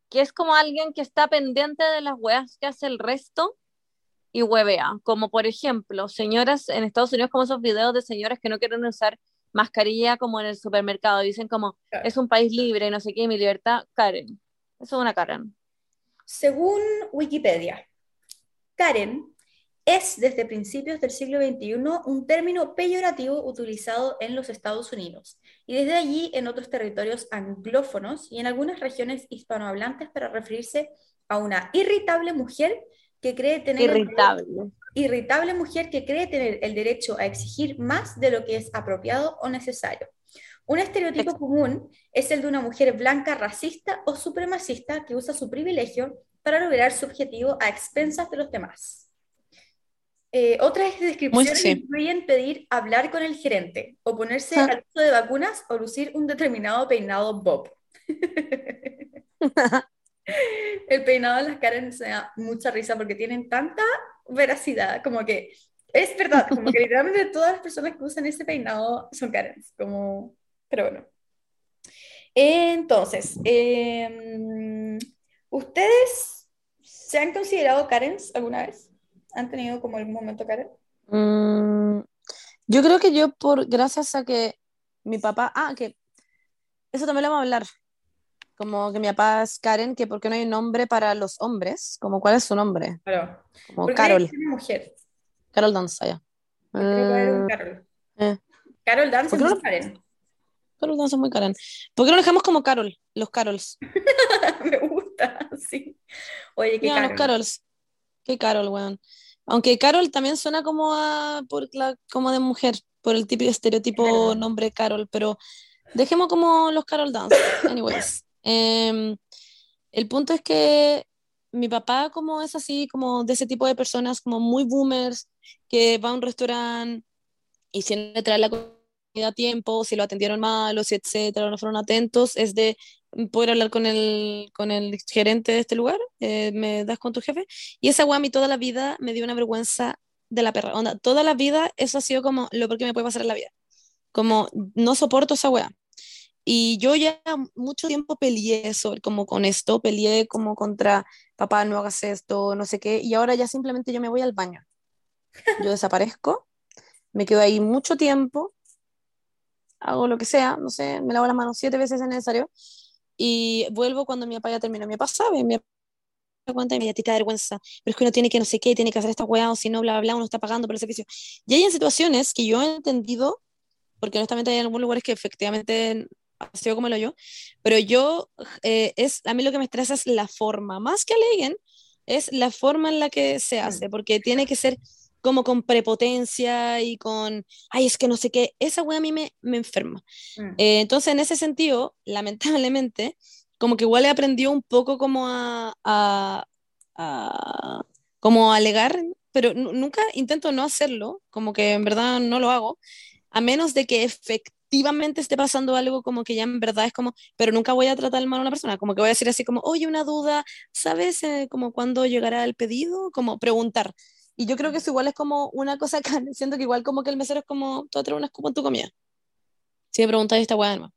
B: Que es como alguien que está pendiente de las weas que hace el resto y huevea. Como por ejemplo, señoras en Estados Unidos, como esos videos de señoras que no quieren usar mascarilla como en el supermercado. Dicen como,
A: Claro.
B: es un país libre, no sé qué, mi libertad, Karen. Eso es una Karen.
A: Según Wikipedia, Karen es desde principios del siglo XXI un término peyorativo utilizado en los Estados Unidos y desde allí en otros territorios anglófonos y en algunas regiones hispanohablantes para referirse a una irritable mujer que cree tener el
B: Irritable.
A: irritable mujer que cree tener el derecho a exigir más de lo que es apropiado o necesario. Un estereotipo común es el de una mujer blanca racista o supremacista que usa su privilegio para lograr su objetivo a expensas de los demás. Eh, otras descripciones
C: sí.
A: incluyen pedir hablar con el gerente, o ponerse
C: Ah.
A: al uso de vacunas o lucir un determinado peinado bob. El peinado de las Karen se da mucha risa porque tienen tanta veracidad, como que es verdad, como que literalmente todas las personas que usan ese peinado son Karens, como, pero bueno. Entonces, em, ¿ustedes se han considerado Karens alguna vez? ¿Han tenido como algún momento Karen?
C: Mm, yo creo que yo, por gracias a que mi papá, ah, que eso también lo vamos a hablar, como que mi papá es Karen, que por qué no hay nombre para los hombres, como cuál es su nombre,
A: Claro.
C: como Carol,
A: es una mujer.
C: Carol Danza, ya. Ah,
A: Carol.
C: eh.
A: Carol
C: ¿Por
A: es muy
C: no?
A: Karen.
C: Carol Dance es muy Karen. ¿Por qué no dejamos como Carol? Los Carols.
A: Me gusta, sí. Oye, qué
C: Ya, los
A: Carol.
C: Carols. Qué Carol, weón. Aunque Carol también suena como a, por la, como de mujer, por el típico estereotipo nombre Carol, pero dejemos como los Carol Dance. Anyways. Em, el punto es que mi papá como es así, como de ese tipo de personas, como muy boomers, que va a un restaurante y si no le trae la comida a tiempo, si lo atendieron mal, o si etcétera, no fueron atentos, es de poder hablar con el, con el gerente de este lugar, eh, me das con tu jefe, y esa mí toda la vida me dio una vergüenza de la perra, onda, toda la vida eso ha sido como lo peor que me puede pasar en la vida, como no soporto esa weá. Y yo ya mucho tiempo peleé sobre, como con esto, peleé como contra, papá, no hagas esto, no sé qué, y ahora ya simplemente yo me voy al baño. Yo desaparezco, me quedo ahí mucho tiempo, hago lo que sea, no sé, me lavo las manos siete veces si es necesario, y vuelvo cuando mi papá ya terminó. Mi papá sabe, mi papá da cuenta y me da vergüenza, pero es que uno tiene que no sé qué, tiene que hacer esta weá, o si no, bla, bla, uno está pagando por el servicio. Y hay en situaciones que yo he entendido, porque honestamente hay algunos lugares que efectivamente ha sido como lo yo, pero yo, eh, es, a mí lo que me estresa es la forma, más que aleguen, es la forma en la que se hace, porque tiene que ser como con prepotencia y con, ay, es que no sé qué, esa wea a mí me, me enferma.
A: Mm.
C: Eh, entonces, en ese sentido, lamentablemente, como que igual he aprendido un poco como a, a, a- como a alegar, pero nu- nunca intento no hacerlo, como que en verdad no lo hago, a menos de que efectivamente esté pasando algo como que ya en verdad es como, pero nunca voy a tratar mal a una persona, como que voy a decir así como, oye, una duda, ¿sabes? eh, como cuándo llegará el pedido, como preguntar. Y yo creo que eso igual es como una cosa acá, siento que igual como que el mesero es como, tú traes una escupa en tu comida. Si me preguntáis esta weá, no.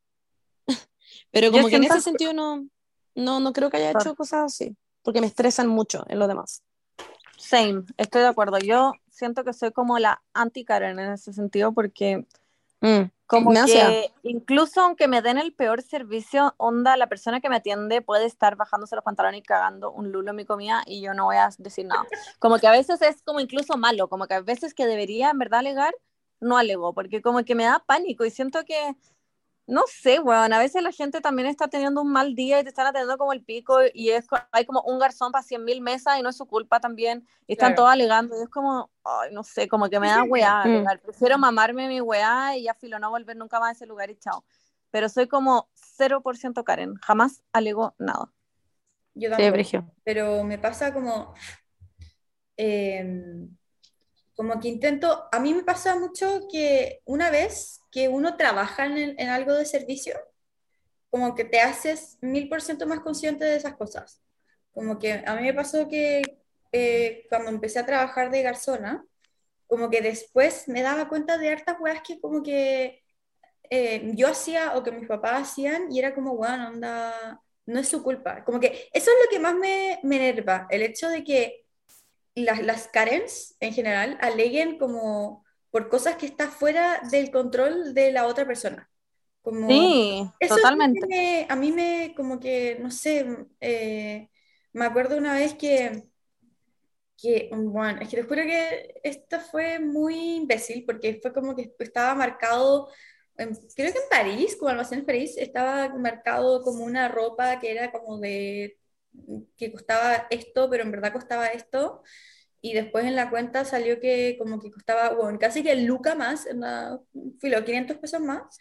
C: Pero
B: Yo
C: como que en ese sentido no, no, no creo que haya hecho cosas así, porque me estresan mucho en lo demás.
B: Same, estoy de acuerdo. Yo siento que soy como la anti-Karen en ese sentido porque
C: Mm,
B: como que incluso aunque me den el peor servicio, onda, la persona que me atiende puede estar bajándose los pantalones y cagando un lulo en mi comida y yo no voy a decir nada. Como que a veces es como incluso malo, como que a veces que debería en verdad alegar, no alego, porque como que me da pánico y siento que no sé, weón, a veces la gente también está teniendo un mal día y te están atendiendo como el pico y es, hay como un garzón para 100 mil mesas y no es su culpa también y están
A: Claro.
B: todos alegando y es como, ay, no sé, como que me da weá
C: Mm.
B: Prefiero mamarme mi weá y ya filo, no volver nunca más a ese lugar y chao. Pero soy como 0% Karen, jamás alego nada.
A: Yo
C: Sí,
A: tampoco.
C: Brigio.
A: pero me pasa como, eh, como que intento, a mí me pasa mucho que una vez que uno trabaja en, algo de servicio, como que te haces mil por ciento más consciente de esas cosas. Como que a mí me pasó que eh, cuando empecé a trabajar de garzona, como que después me daba cuenta de hartas weas que como que eh, yo hacía o que mis papás hacían y era como, bueno, onda, no es su culpa. Como que eso es lo que más me, me enerva, el hecho de que las, las Karens en general aleguen como por cosas que están fuera del control de la otra persona. Como,
B: Sí,
A: eso
B: totalmente.
A: me- a mí me, como que, no sé, eh, me acuerdo una vez que, que, bueno, es que te juro que esto fue muy imbécil porque fue como que estaba marcado, en- creo que en París, como almacén en París, estaba marcado como una ropa que era como de, que costaba esto, pero en verdad costaba esto. Y después en la cuenta salió que como que costaba, bueno, casi que el Luca más, una, filo, 500 pesos más.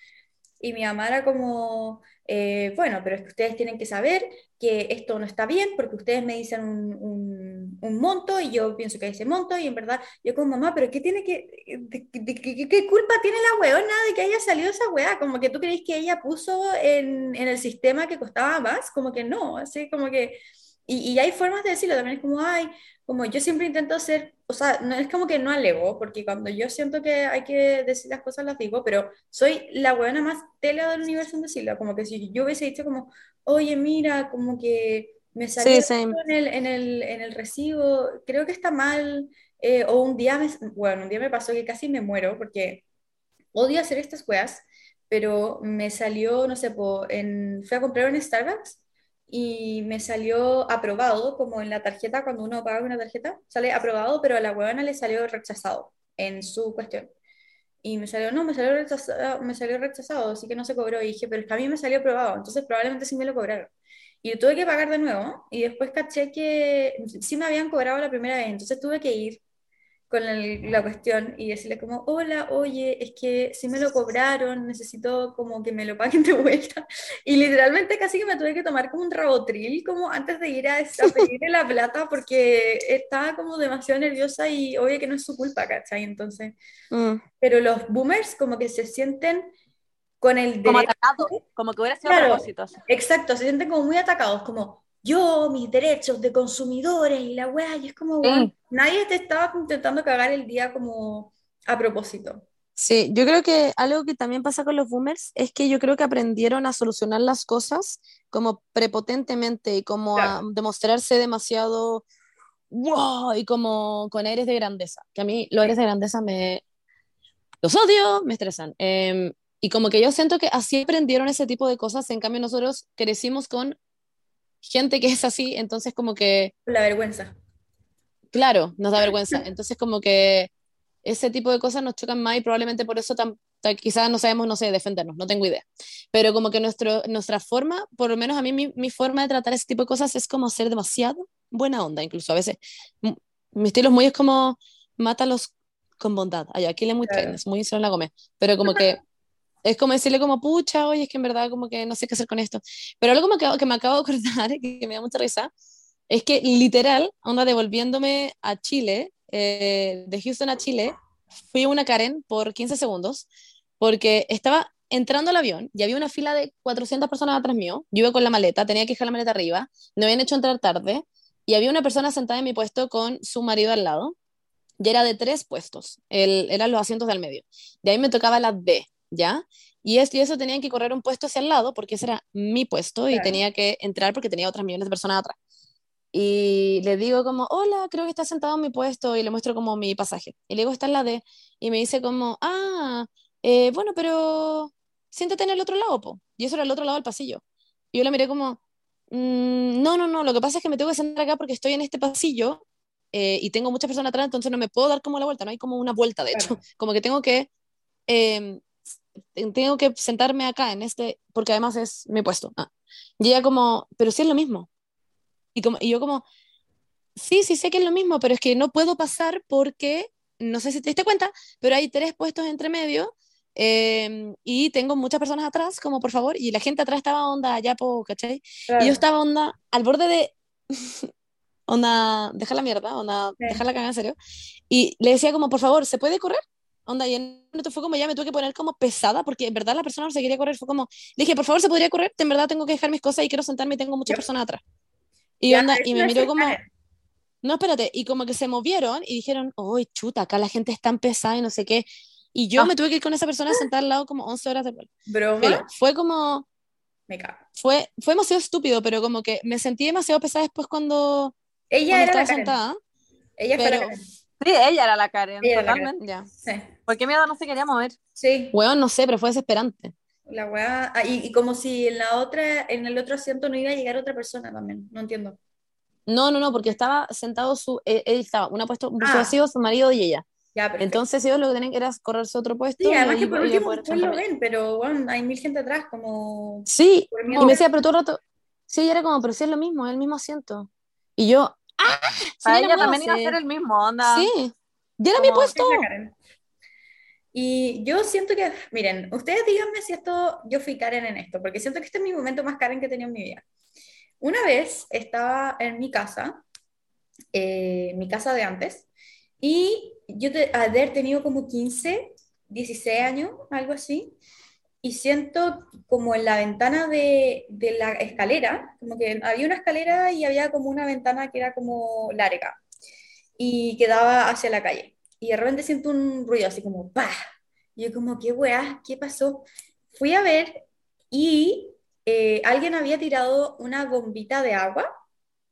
A: Y mi mamá era como, eh, bueno, pero es que ustedes tienen que saber que esto no está bien porque ustedes me dicen un, un- un monto y yo pienso que ese monto y en verdad yo como mamá, pero ¿qué tiene que, de- de- de- qué, culpa tiene la weona de que haya salido esa weá? Como que tú crees que ella puso en, en el sistema que costaba más, como que no, así como que, y, y hay formas de decirlo, también es como, ay, como yo siempre intento ser, o sea, no es como que no alego, porque cuando yo siento que hay que decir las cosas las digo, pero soy la buena más tele del universo en decirlo, como que si yo hubiese dicho como, oye, mira, como que me salió
C: Sí,
A: en el, en el, en el recibo, creo que está mal, eh, o un día me, bueno, un día me pasó que casi me muero, porque odio hacer estas weas, pero me salió, no sé, po, en, fui a comprar en Starbucks y me salió aprobado, como en la tarjeta, cuando uno paga una tarjeta, sale aprobado, pero a la huevona le salió rechazado. en su cuestión. Y me salió, no, me salió rechazado, me salió rechazado, así que no se cobró. Y dije, pero es que a mí me salió aprobado, entonces probablemente sí me lo cobraron. Y tuve que pagar de nuevo, y después caché que sí me habían cobrado la primera vez, entonces tuve que ir con el- la cuestión y decirle como, hola, oye, es que si me lo cobraron, necesito como que me lo paguen de vuelta. Y literalmente casi que me tuve que tomar como un rabotril como antes de ir a, a pedirle la plata porque estaba como demasiado nerviosa y obvio que no es su culpa, ¿cachai? Entonces,
B: Mm.
A: pero los boomers como que se sienten con el
B: Como
A: derecho,
B: atacado, como que hubiera sido
A: Claro.
B: a propósito.
A: exacto, se sienten como muy atacados, como yo, mis derechos de consumidores y la weá, y es como, weón, nadie te estaba intentando cagar el día como a propósito.
C: Sí, yo creo que algo que también pasa con los boomers es que yo creo que aprendieron a solucionar las cosas como prepotentemente y como a
A: Claro.
C: demostrarse demasiado wow y como con aires de grandeza. Que a mí los aires de grandeza me los odio, me estresan. Em, y como que yo siento que así aprendieron ese tipo de cosas, en cambio nosotros crecimos con gente que es así, entonces como que
A: La vergüenza.
C: Claro, nos da vergüenza. Entonces, como que ese tipo de cosas nos chocan más y probablemente por eso tam- ta- quizás no sabemos, no sé, defendernos, no tengo idea. Pero como que nuestro, nuestra forma, por lo menos a mí, mi, mi forma de tratar ese tipo de cosas es como ser demasiado buena onda, incluso a veces. Mi estilo es muy es como mátalos con bondad. Allá, aquí le muy
A: Claro.
C: muy la come. Pero como que es como decirle como, pucha, oye, es que en verdad como que no sé qué hacer con esto. Pero algo que me acabo, que me acabo de acordar, que, me da mucha risa, es que literal, onda devolviéndome a Chile, eh, de Houston a Chile, fui una Karen por 15 segundos, porque estaba entrando al avión y había una fila de 400 personas atrás mío, yo iba con la maleta, tenía que dejar la maleta arriba, me habían hecho entrar tarde, y había una persona sentada en mi puesto con su marido al lado, y era de tres puestos, el, eran los asientos del medio, de ahí me tocaba la D, ¿ya? Y esto y eso tenían que correr un puesto hacia el lado, porque ese era mi puesto, y
A: Claro.
C: tenía que entrar porque tenía otras millones de personas atrás y le digo como, hola, creo que está sentado en mi puesto y le muestro como mi pasaje. Y le digo, está en la D. Y me dice como, ah, eh, bueno, pero siéntate en el otro lado, po. Y eso era el otro lado del pasillo. Y yo le miré como, "Mm, no, no, no, lo que pasa es que me tengo que sentar acá porque estoy en este pasillo eh, y tengo muchas personas atrás, entonces no me puedo dar como la vuelta, no hay como una vuelta, de hecho.
A: Claro.
C: Como que tengo que, eh, tengo que sentarme acá en este, porque además es mi puesto. Ah. Y ella como, pero sí es lo mismo. Y, como, y yo como, sí, sí sé que es lo mismo, pero es que no puedo pasar porque, no sé si te diste cuenta, pero hay tres puestos entre medio eh, y tengo muchas personas atrás, como por favor, y la gente atrás estaba onda allá, po, ¿cachai?
A: Claro.
C: Y yo estaba onda al borde de, onda, dejar la mierda, onda,
A: Sí.
C: dejar la cagada en serio. Y le decía como, por favor, ¿se puede correr? Onda, y en fue como ya me tuve que poner como pesada, porque en verdad la persona no se quería correr, fue como, dije, por favor, ¿se podría correr? En verdad tengo que dejar mis cosas y quiero sentarme y tengo muchas
A: Yep.
C: personas atrás. Y,
A: Ya,
C: onda, y me miró como, no, espérate, y como que se movieron y dijeron, uy, chuta, acá la gente es tan pesada y no sé qué. Y yo
B: Ah.
C: me tuve que ir con esa persona sentada al lado como 11 horas de vuelo.
A: Broma.
C: Pero fue como,
A: Me cago.
C: fue, fue demasiado estúpido, pero como que me sentí demasiado pesada después cuando,
A: Ella
C: cuando
A: era la
C: estaba
A: Karen.
C: sentada.
A: Ella la
C: Pero,
A: Karen.
B: Sí, ella era la Karen,
A: Ella era la Karen.
B: totalmente.
C: ya.
A: Sí.
B: ¿Por qué miedo no se quería mover?
A: Sí.
C: Weón, no sé, pero fue desesperante.
A: La weá. ah, y, y como si en la otra, en el otro asiento no iba a llegar otra persona también. No entiendo.
C: No, no, no, porque estaba sentado su, él, él estaba, una puesto, un puesto
A: Ah.
C: vacío, su marido y ella.
A: Ya.
C: Entonces ellos lo que tenían que era correrse otro puesto
A: Sí,
C: y
A: además
C: ahí
A: que por último ustedes lo ven, pero bueno, hay mil gente atrás, como
C: Sí, y me decía, pero todo el rato, sí, ella era como, pero sí es lo mismo, es el mismo asiento. Y yo, ¡ah! Sí,
B: Para ella también iba a ser el mismo, onda.
C: Sí, ya era mi puesto.
A: Y yo siento que, miren, ustedes díganme si esto, yo fui Karen en esto, porque siento que este es mi momento más Karen que he tenido en mi vida. Una vez estaba en mi casa, eh, mi casa de antes, y yo de haber tenido como 15, 16 años, algo así, y siento como en la ventana de, de la escalera, como que había una escalera y había como una ventana que era como larga y que daba hacia la calle. Y de repente siento un ruido así como ¡pah! Y yo como, ¿qué weá? ¿Qué pasó? Fui a ver y eh, alguien había tirado una bombita de agua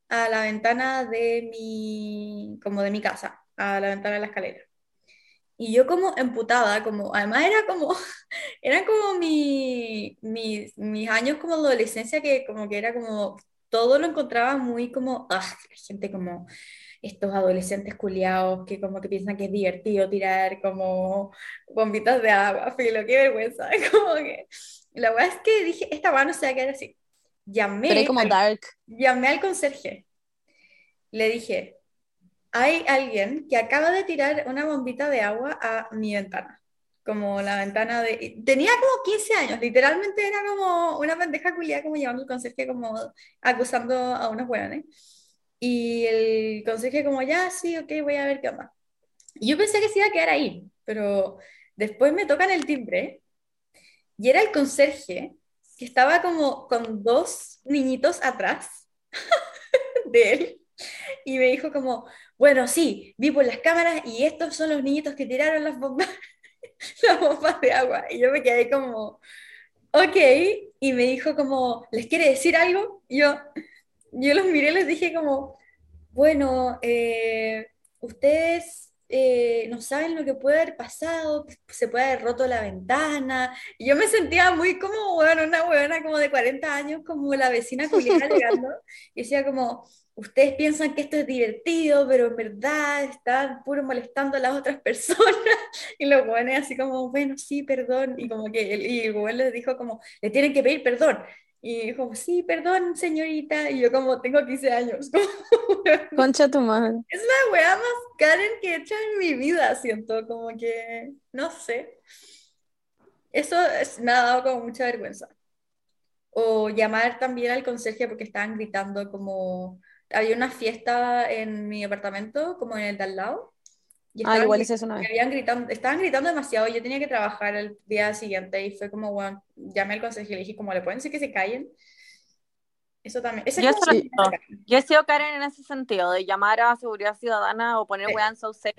A: a la ventana de mi, como de mi casa, a la ventana de la escalera. Y yo como emputada, como, además era como, eran como mi, mi- mis años como adolescencia que como que era como todo lo encontraba muy como, ah, gente como estos adolescentes culiados que como que piensan que es divertido tirar como bombitas de agua, filo, qué vergüenza, como que... La verdad es que dije, esta va no se va a quedar así. Llamé,
C: Pero como
A: al-
C: dark.
A: llamé al conserje. Le dije, hay alguien que acaba de tirar una bombita de agua a mi ventana. Como la ventana de... Tenía como 15 años, literalmente era como una pendeja culiada como llamando al conserje como acusando a unos hueones. Y el conserje como, ya, sí, ok, voy a ver qué onda. Y yo pensé que se iba a quedar ahí, pero después me tocan el timbre y era el conserje que estaba como con dos niñitos atrás de él y me dijo como, bueno, sí, vi por las cámaras y estos son los niñitos que tiraron las bombas, las bombas de agua. Y yo me quedé como, ok, y me dijo como, ¿les quiere decir algo? Y yo, yo los miré y les dije como, bueno, eh, ustedes eh, no saben lo que puede haber pasado, se puede haber roto la ventana. Y yo me sentía muy como, bueno, una huevona como de 40 años, como la vecina culiada llegando, y decía como, ustedes piensan que esto es divertido, pero en verdad están puro molestando a las otras personas. Y los hueones así como, bueno, sí, perdón. Y como que el, y el hueón les dijo como, le tienen que pedir perdón. Y dijo, sí, perdón, señorita. Y yo como, tengo 15 años.
C: Concha tu madre.
A: Es la weá más Karen que he hecho en mi vida, siento, como que, no sé. Eso es- me ha dado como mucha vergüenza. O llamar también al conserje porque estaban gritando como, había una fiesta en mi apartamento, como en el de al lado. Y
C: Ah,
A: estaban
C: igual
A: gri-
C: hice eso una
A: y
C: vez.
A: habían gritando, estaban gritando demasiado. Yo tenía que trabajar el día siguiente y fue como, bueno, llamé al conserje y le dije, como, ¿le pueden decir que se callen? Eso también. Esa es
B: Yo he. Yo sido Karen en ese sentido, de llamar a seguridad ciudadana o poner
A: Sí.
B: weá en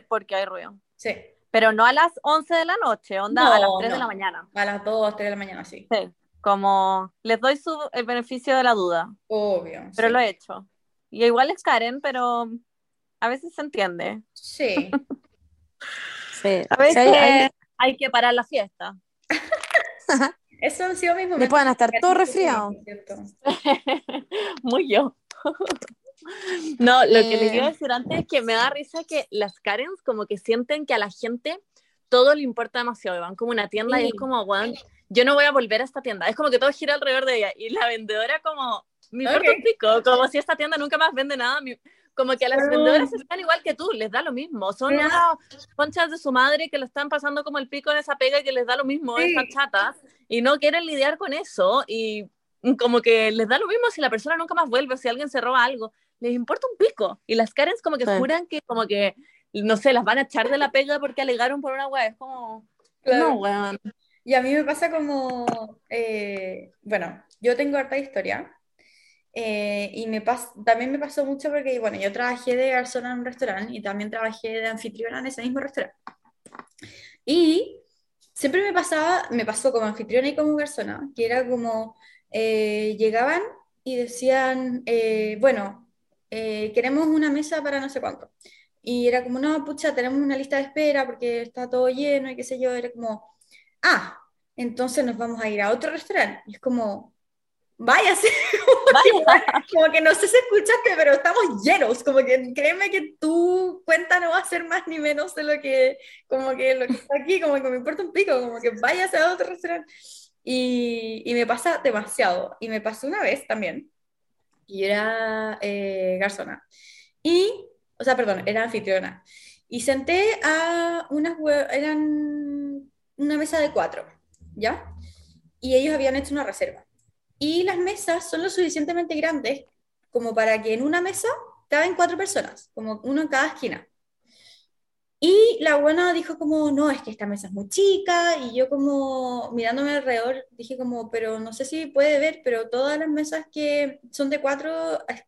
B: porque hay ruido.
A: Sí,
B: Pero no a las 11 de la noche, onda a las
A: No,
B: 3 de
A: no.
B: la mañana.
A: a las 2, 3 de la mañana, sí.
B: Sí, como les doy su, el beneficio de la duda,
A: Obvio.
B: pero
A: sí.
B: lo he hecho. Y igual es Karen, pero a veces se entiende.
A: Sí.
C: Sí.
B: A veces
C: hay- hay-
B: hay que parar la fiesta.
A: Eso han sido mis momentos.
C: Después van a estar todos
A: Karen,
C: resfriados.
B: Muy yo. No, lo que les
C: Eh.
B: iba a decir antes es que me da risa que las Karens como que sienten que a la gente todo le importa demasiado. y Van como a una tienda y
A: Sí.
B: es como, weón, yo no voy a volver a esta tienda. Es como que todo gira alrededor de ella. Y la vendedora como, me importa
A: Ok.
B: un pico, como si esta tienda nunca más vende nada. mi- Como que a las vendedoras están igual que tú, les da lo mismo. Son unas conchas de su madre que lo están pasando como el pico en esa pega y que les da lo mismo,
A: Sí.
B: están chatas y no quieren lidiar con eso y como que les da lo mismo si la persona nunca más vuelve o si alguien se roba algo, les importa un pico. Y las Karens como que
C: Sí.
B: juran que como que, no sé, las van a echar de la pega porque alegaron por una weá. Es como,
A: Claro.
B: no, weón.
A: Y a mí me pasa como, eh, bueno, yo tengo harta historia. Eh, y me pas también me pasó mucho porque, bueno, yo trabajé de garzona en un restaurante y también trabajé de anfitriona en ese mismo restaurante. Y siempre me pasaba, me pasó como anfitriona y como garzona, que era como, eh, llegaban y decían, eh, bueno, eh, queremos una mesa para no sé cuánto. Y era como, no, pucha, tenemos una lista de espera porque está todo lleno y qué sé yo. Era como, ah, entonces nos vamos a ir a otro restaurante. Y es como, váyase,
B: Vaya.
A: como que no sé si escuchaste, pero estamos llenos, como que créeme que tu cuenta no va a ser más ni menos de lo que, como que lo que está aquí, como que me importa un pico, como que váyase a otro restaurante. Y, y me pasa demasiado. Y me pasó una vez también, y era eh, garzona. Y, o sea, perdón, era anfitriona. Y senté a unas, eran una mesa de cuatro, ¿ya? Y ellos habían hecho una reserva. Y las mesas son lo suficientemente grandes como para que en una mesa caben cuatro personas, como uno en cada esquina. Y la buena dijo como, no, es que esta mesa es muy chica, y yo como mirándome alrededor dije como, pero no sé si puede ver, pero todas las mesas que son de cuatro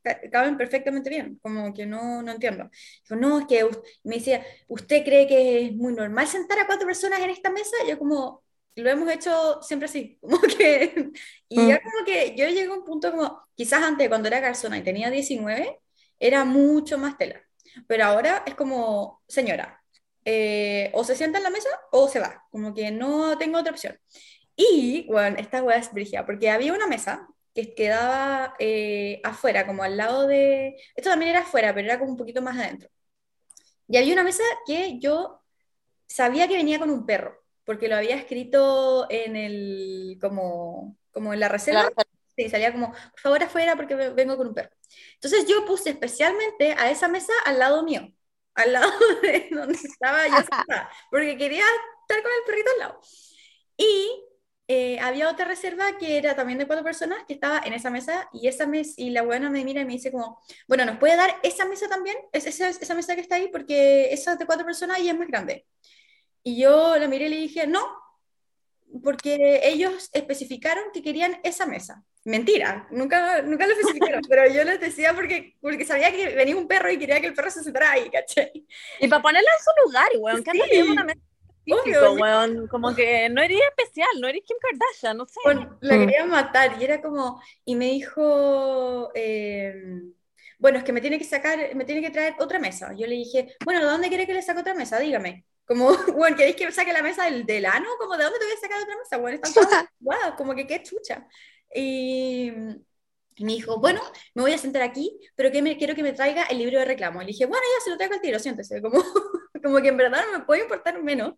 A: ca- caben perfectamente bien, como que no, no entiendo. Dijo, no, es que me decía, ¿usted cree que es muy normal sentar a cuatro personas en esta mesa? Yo como, lo hemos hecho siempre así, como que, y ya como que yo llegué a un punto como, quizás antes cuando era garzona y tenía 19, era mucho más tela, pero ahora es como, señora, eh, o se sienta en la mesa o se va, como que no tengo otra opción. Y, bueno, esta hueá es brígida, porque había una mesa que quedaba eh, afuera, como al lado de... Esto también era afuera, pero era como un poquito más adentro. Y había una mesa que yo sabía que venía con un perro, porque lo había escrito en el, como, como en la reserva.
B: La reserva.
A: Sí, salía como, por favor afuera porque ve- vengo con un perro. Entonces yo puse especialmente a esa mesa al lado mío, al lado de donde estaba yo sentada, porque quería estar con el perrito al lado. Y eh, había otra reserva que era también de cuatro personas que estaba en esa mesa y esa mesa y la buena me mira y me dice como, bueno, ¿nos puede dar esa mesa también? Es, esa, esa mesa que está ahí porque esa es de cuatro personas y es más grande. Y yo la miré y le dije, no, porque ellos especificaron que querían esa mesa. Mentira, nunca, nunca lo especificaron, pero yo les decía porque, porque sabía que venía un perro y quería que el perro se sentara ahí, ¿cachai?
B: Y para ponerla en su lugar, weón, que anda
A: Sí.
B: una mesa
A: Obvio.
B: weón. Como que no eres especial, no eres Kim Kardashian, no sé.
A: Bueno, la
C: Mm.
A: quería matar y era como, y me dijo, eh, bueno, es que me tiene que sacar, me tiene que traer otra mesa. Yo le dije, bueno, ¿de dónde quiere que le saque otra mesa? Dígame. Como, bueno, ¿queréis que saque la mesa del, del ano? Como, ¿de dónde te voy a sacar otra mesa? Bueno, están todas guau, como que qué chucha. Y, y me dijo, bueno, me voy a sentar aquí, pero que me, quiero que me traiga el libro de reclamo. Y le dije, bueno, ya se lo traigo al tiro, siéntese. Como, como que en verdad no me puede importar menos.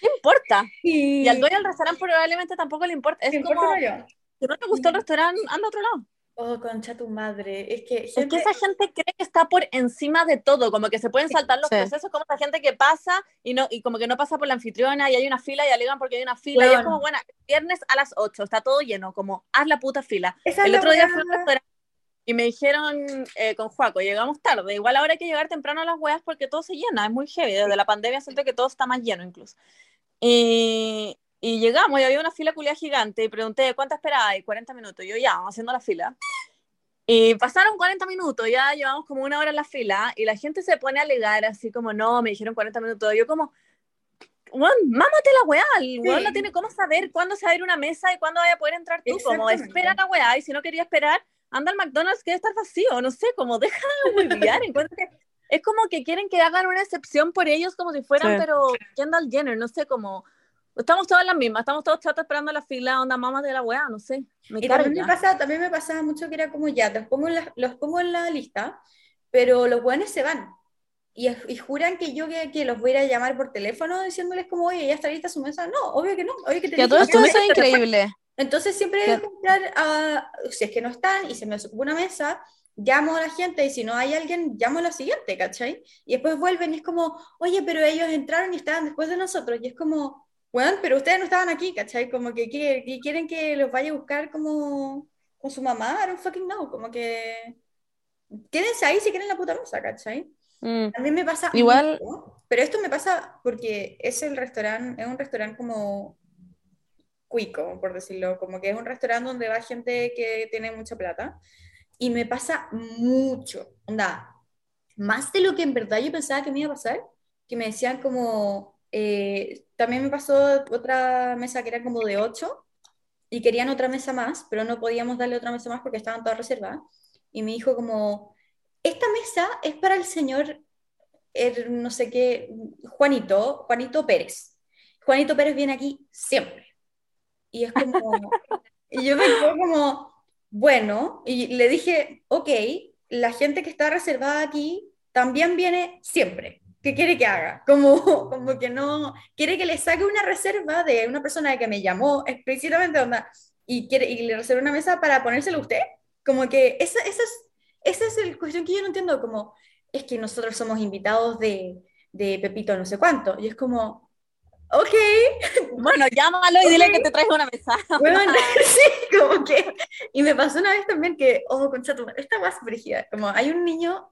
B: ¿Qué importa?
A: Y,
B: Y al dueño del restaurante probablemente tampoco le importa. Es
A: ¿Qué
B: como,
A: importa yo?
B: si no te gustó el restaurante, anda a otro lado.
A: Oh, concha tu madre. Es que
B: Es que esa gente cree que está por encima de todo, como que se pueden saltar los
C: Sí.
B: procesos, como esa gente que pasa y no y como que no pasa por la anfitriona y hay una fila y alegan porque hay una fila y es como, bueno, viernes a las 8, está todo lleno, como, haz la puta fila.
A: Esa
B: El otro día fui a y me dijeron eh, con Juaco, llegamos tarde, igual ahora hay que llegar temprano a las weas porque todo se llena, es muy heavy, desde la pandemia siento que todo está más lleno incluso. Y, y llegamos y había una fila culia gigante y pregunté, ¿cuánto esperabas? 40 minutos, yo ya, vamos haciendo la fila. Y pasaron 40 minutos, ya llevamos como una hora en la fila y la gente se pone a alegar así como, no, me dijeron 40 minutos. Yo como, weón, mámate la weá, el weón
A: Sí.
B: no tiene cómo saber cuándo se va a ir una mesa y cuándo vaya a poder entrar tú, como espera la weá y si no quería esperar, anda al McDonald's que debe estar vacío, no sé, como deja de que es como que quieren que hagan una excepción por ellos como si fueran,
C: Sí.
B: pero Kendall Jenner, no sé, como... Estamos todas las mismas, estamos todos chatos esperando la fila, onda mamas de la weá, no sé. Me
A: Y también me,
B: carga.
A: pasa, también me pasaba mucho que era como ya, los pongo en la, los pongo en la lista, pero los buenos se van. Y, y juran que yo que, que los voy a ir a llamar por teléfono diciéndoles como, oye, ya está lista su mesa. No, obvio que no. Obvio que
C: Que a
A: tenéis
C: todo
A: que
C: esto es increíble.
A: Entonces siempre debo a, si es que no están y se me ocupa una mesa, llamo a la gente y si no hay alguien, llamo a la siguiente, ¿cachai? Y después vuelven y es como, oye, pero ellos entraron y estaban después de nosotros. Y es como, bueno, pero ustedes no estaban aquí, ¿cachai? Como que, que- que quieren que los vaya a buscar como con su mamá, I don't fucking know, como que quédense ahí si quieren la puta mesa, ¿cachai?
C: Mm.
A: A mí me pasa
C: Igual-
A: mucho, pero esto me pasa porque es el restaurante, es un restaurante como cuico, por decirlo, como que es un restaurante donde va gente que tiene mucha plata y me pasa mucho, onda, más de lo que en verdad yo pensaba que me iba a pasar, que me decían como, eh, también me pasó otra mesa que era como de ocho y querían otra mesa más, pero no podíamos darle otra mesa más porque estaban todas reservadas y me dijo como, esta mesa es para el señor, el no sé qué, Juanito, Juanito Pérez. Juanito Pérez viene aquí siempre. Y es como, y yo me quedo como, bueno, y le dije, ok, la gente que está reservada aquí también viene siempre. ¿Qué quiere que haga? Como, como que no, quiere que le saque una reserva de una persona que me llamó explícitamente onda, y, quiere, y le reserve una mesa para ponérselo a usted. Como que esa, esa es, esa es la cuestión que yo no entiendo, como, es que nosotros somos invitados de, de Pepito no sé cuánto, y es como, ok,
B: Bueno, llámalo y dile que te traiga una mesa.
A: Bueno, sí, como que. Y me pasó una vez también que, oh, concha tu madre, esta más brígida. Como hay un niño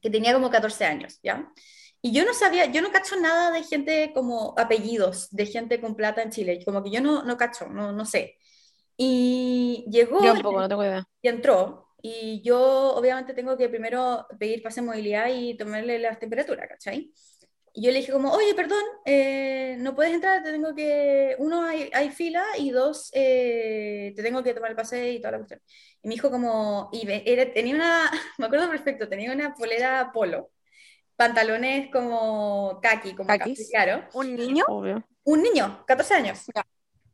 A: que tenía como 14 años, ¿ya? Y yo no sabía, yo no cacho nada de gente como apellidos, de gente con plata en Chile. Como que yo no, no cacho, no, no sé. Y llegó
C: Yo un poco, no tengo idea.
A: y entró. Y yo, obviamente, tengo que primero pedir pase de movilidad y tomarle la temperatura, ¿cachai? Y yo le dije como, oye, perdón, eh, no puedes entrar, te tengo que, uno, hay, hay fila y dos, eh, te tengo que tomar el pase y toda la cuestión. Y me dijo como, y era- tenía una, me acuerdo perfecto, tenía una polera polo, pantalones como kaki, como café claro.
B: ¿Un niño?
C: Obvio.
A: Un niño, 14 años.
B: Ya.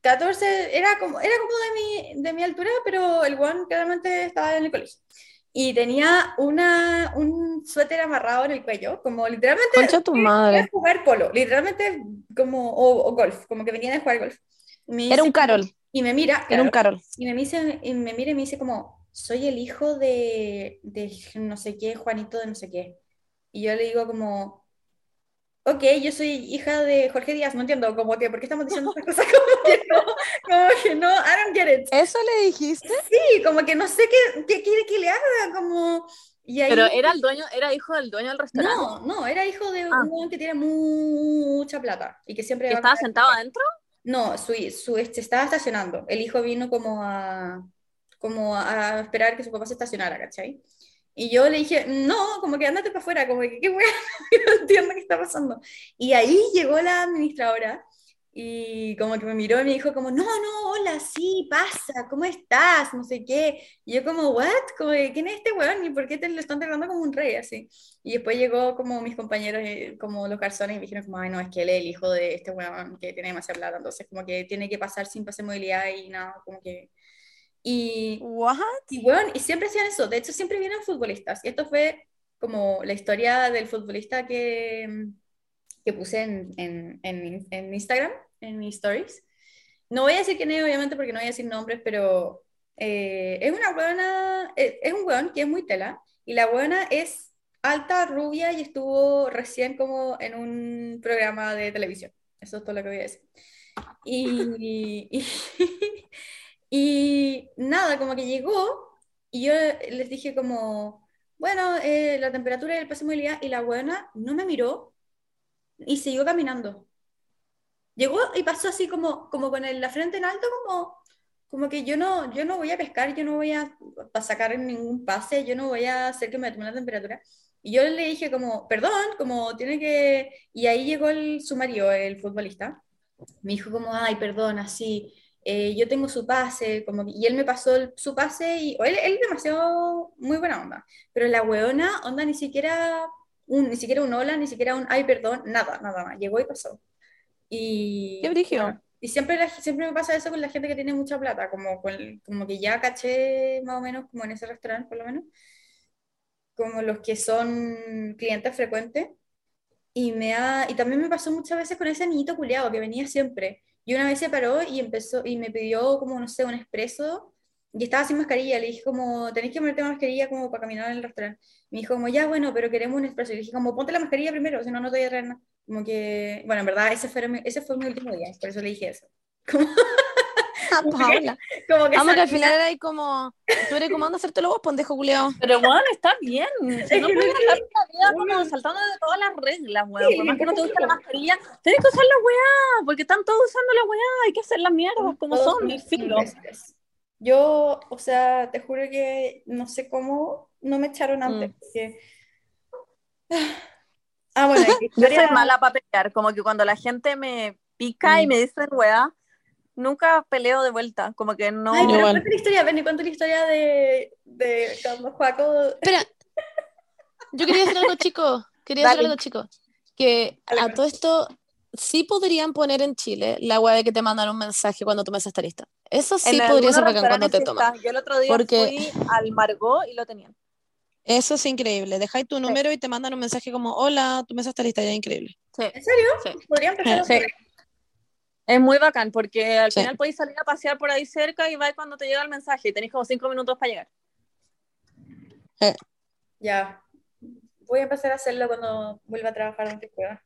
A: 14, era como, era como de mi, de mi altura, pero el one claramente estaba en el colegio. Y tenía una, un suéter amarrado en el cuello, como literalmente
C: Concha tu madre.
A: a jugar polo, literalmente como, o, o golf, como que venía de jugar golf. Me
C: Era un Carol.
A: Y me mira,
C: Era un Carol.
A: y me dice, y me mira y me dice como, soy el hijo de, de no sé qué, Juanito de no sé qué. Y yo le digo como, ok, yo soy hija de Jorge Díaz, no entiendo, como que, ¿por qué estamos diciendo estas cosas? Como que no, como que no, I don't get it.
C: ¿Eso le dijiste?
A: Sí, como que no sé qué, qué quiere que le haga, como... Y ahí,
B: Pero era el dueño, era hijo del dueño del restaurante.
A: no, no, era hijo de
B: Ah.
A: un weón que tiene mucha plata y que siempre
B: ¿Que
A: a
B: estaba sentado adentro?
A: No, su, su, se estaba estacionando. El hijo vino como a, como a esperar que su papá se estacionara, ¿cachai? Y yo le dije, no, como que andate para afuera, como que qué weá, no entiendo qué está pasando. Y ahí llegó la administradora y como que me miró y me dijo como, no, no, hola, sí, pasa, ¿cómo estás? No sé qué. Y yo como, what? Como, ¿quién es este weón? ¿Y por qué te lo están tratando como un rey así? Y después llegó como mis compañeros, eh, como los garzones, y me dijeron como, ay, no, es que él es el hijo de este weón que tiene demasiada plata, entonces como que tiene que pasar sin pase movilidad y nada, como que... Y,
C: What?
A: y weón, y siempre hacían eso, de hecho siempre vienen futbolistas, y esto fue como la historia del futbolista que, que puse en, en, en, en Instagram, en mis stories. No voy a decir quién es, obviamente, porque no voy a decir nombres, pero eh, es una buena, es un weón que es muy tela, y la buena es alta, rubia, y estuvo recién como en un programa de televisión. Eso es todo lo que voy a decir. Y, y, y nada, como que llegó, y yo les dije como, bueno, eh, la temperatura y el pase de movilidad, y la buena no me miró y siguió caminando. Llegó y pasó así como, como con el- la frente en alto, como, como que yo no, yo no voy a pescar, yo no voy a, a sacar ningún pase, yo no voy a hacer que me tome la temperatura. Y yo le dije como, perdón, como tiene que... Y ahí llegó el, su marido, el futbolista. Me dijo como, ay, perdón, así, eh, yo tengo su pase, como, que- y él me pasó el- su pase y o él, él demasiado muy buena onda. Pero la weona, onda, ni siquiera un, ni siquiera un hola, ni siquiera un, ay, perdón, nada, nada más. Llegó y pasó. Y,
C: Qué
A: bueno, y siempre, la- siempre me pasa eso con la gente que tiene mucha plata, como, con- como que ya caché más o menos, como en ese restaurante por lo menos, como los que son clientes frecuentes. Y, me ha, y también me pasó muchas veces con ese niñito culiado que venía siempre. Y una vez se paró y empezó y me pidió como, no sé, un expreso y estaba sin mascarilla. Le dije como, tenéis que ponerte mascarilla como para caminar en el restaurante. Me dijo como, ya, bueno, pero queremos un expreso. Y le dije como, ponte la mascarilla primero, si no, no te voy a traer nada. Como que, bueno, en verdad, ese fue mi, ese fue mi último día, por eso le dije eso. Como,
C: Ah,
A: como que
C: Vamos que al final era ahí como, tú eres como anda a hacértelo vos, pendejo culiao.
B: Pero bueno, está bien. Si no puedes andar la vida como saltando de todas las reglas, weón.
A: Sí,
B: Por más que no te guste la mascarilla, tienes que usar la weá, porque están todos usando la weá, hay que hacer las mierdas como
A: Todos
B: son, y filo.
A: Yo, o sea, te juro que no sé cómo no me echaron antes.
B: Mm.
A: porque- Ah, bueno, y la
B: Yo soy mala para pelear, como que cuando la gente me pica y
A: Mm.
B: me dicen weá, nunca peleo de vuelta, como que no...
A: Ay, pero
C: Igual.
A: cuenta la historia, ven y cuenta la historia de, de cuando Juaco...
C: Espera, yo quería decir algo, chico. Quería
B: Dale.
C: decir algo, chico. Que
A: Dale,
C: a todo esto sí podrían poner en Chile la weá de que te mandan un mensaje cuando tu mesa está lista. Eso sí
B: En
C: podría ser bacán cuando te
B: sí
C: toman.
B: Yo el otro día
C: Porque-
B: fui al Margot y lo tenían.
C: Eso es increíble. Dejáis tu número y te mandan un mensaje como, hola, tu mesa está lista, ya increíble.
B: Sí.
A: ¿En serio?
B: Sí.
A: Podría empezar a
B: Sí.
A: hacer-
B: Es muy bacán porque al
C: Sí.
B: final podéis salir a pasear por ahí cerca y vais cuando te llega el mensaje y tenéis como cinco minutos para llegar.
A: Ya. Voy a empezar a hacerlo cuando vuelva a trabajar donde pueda.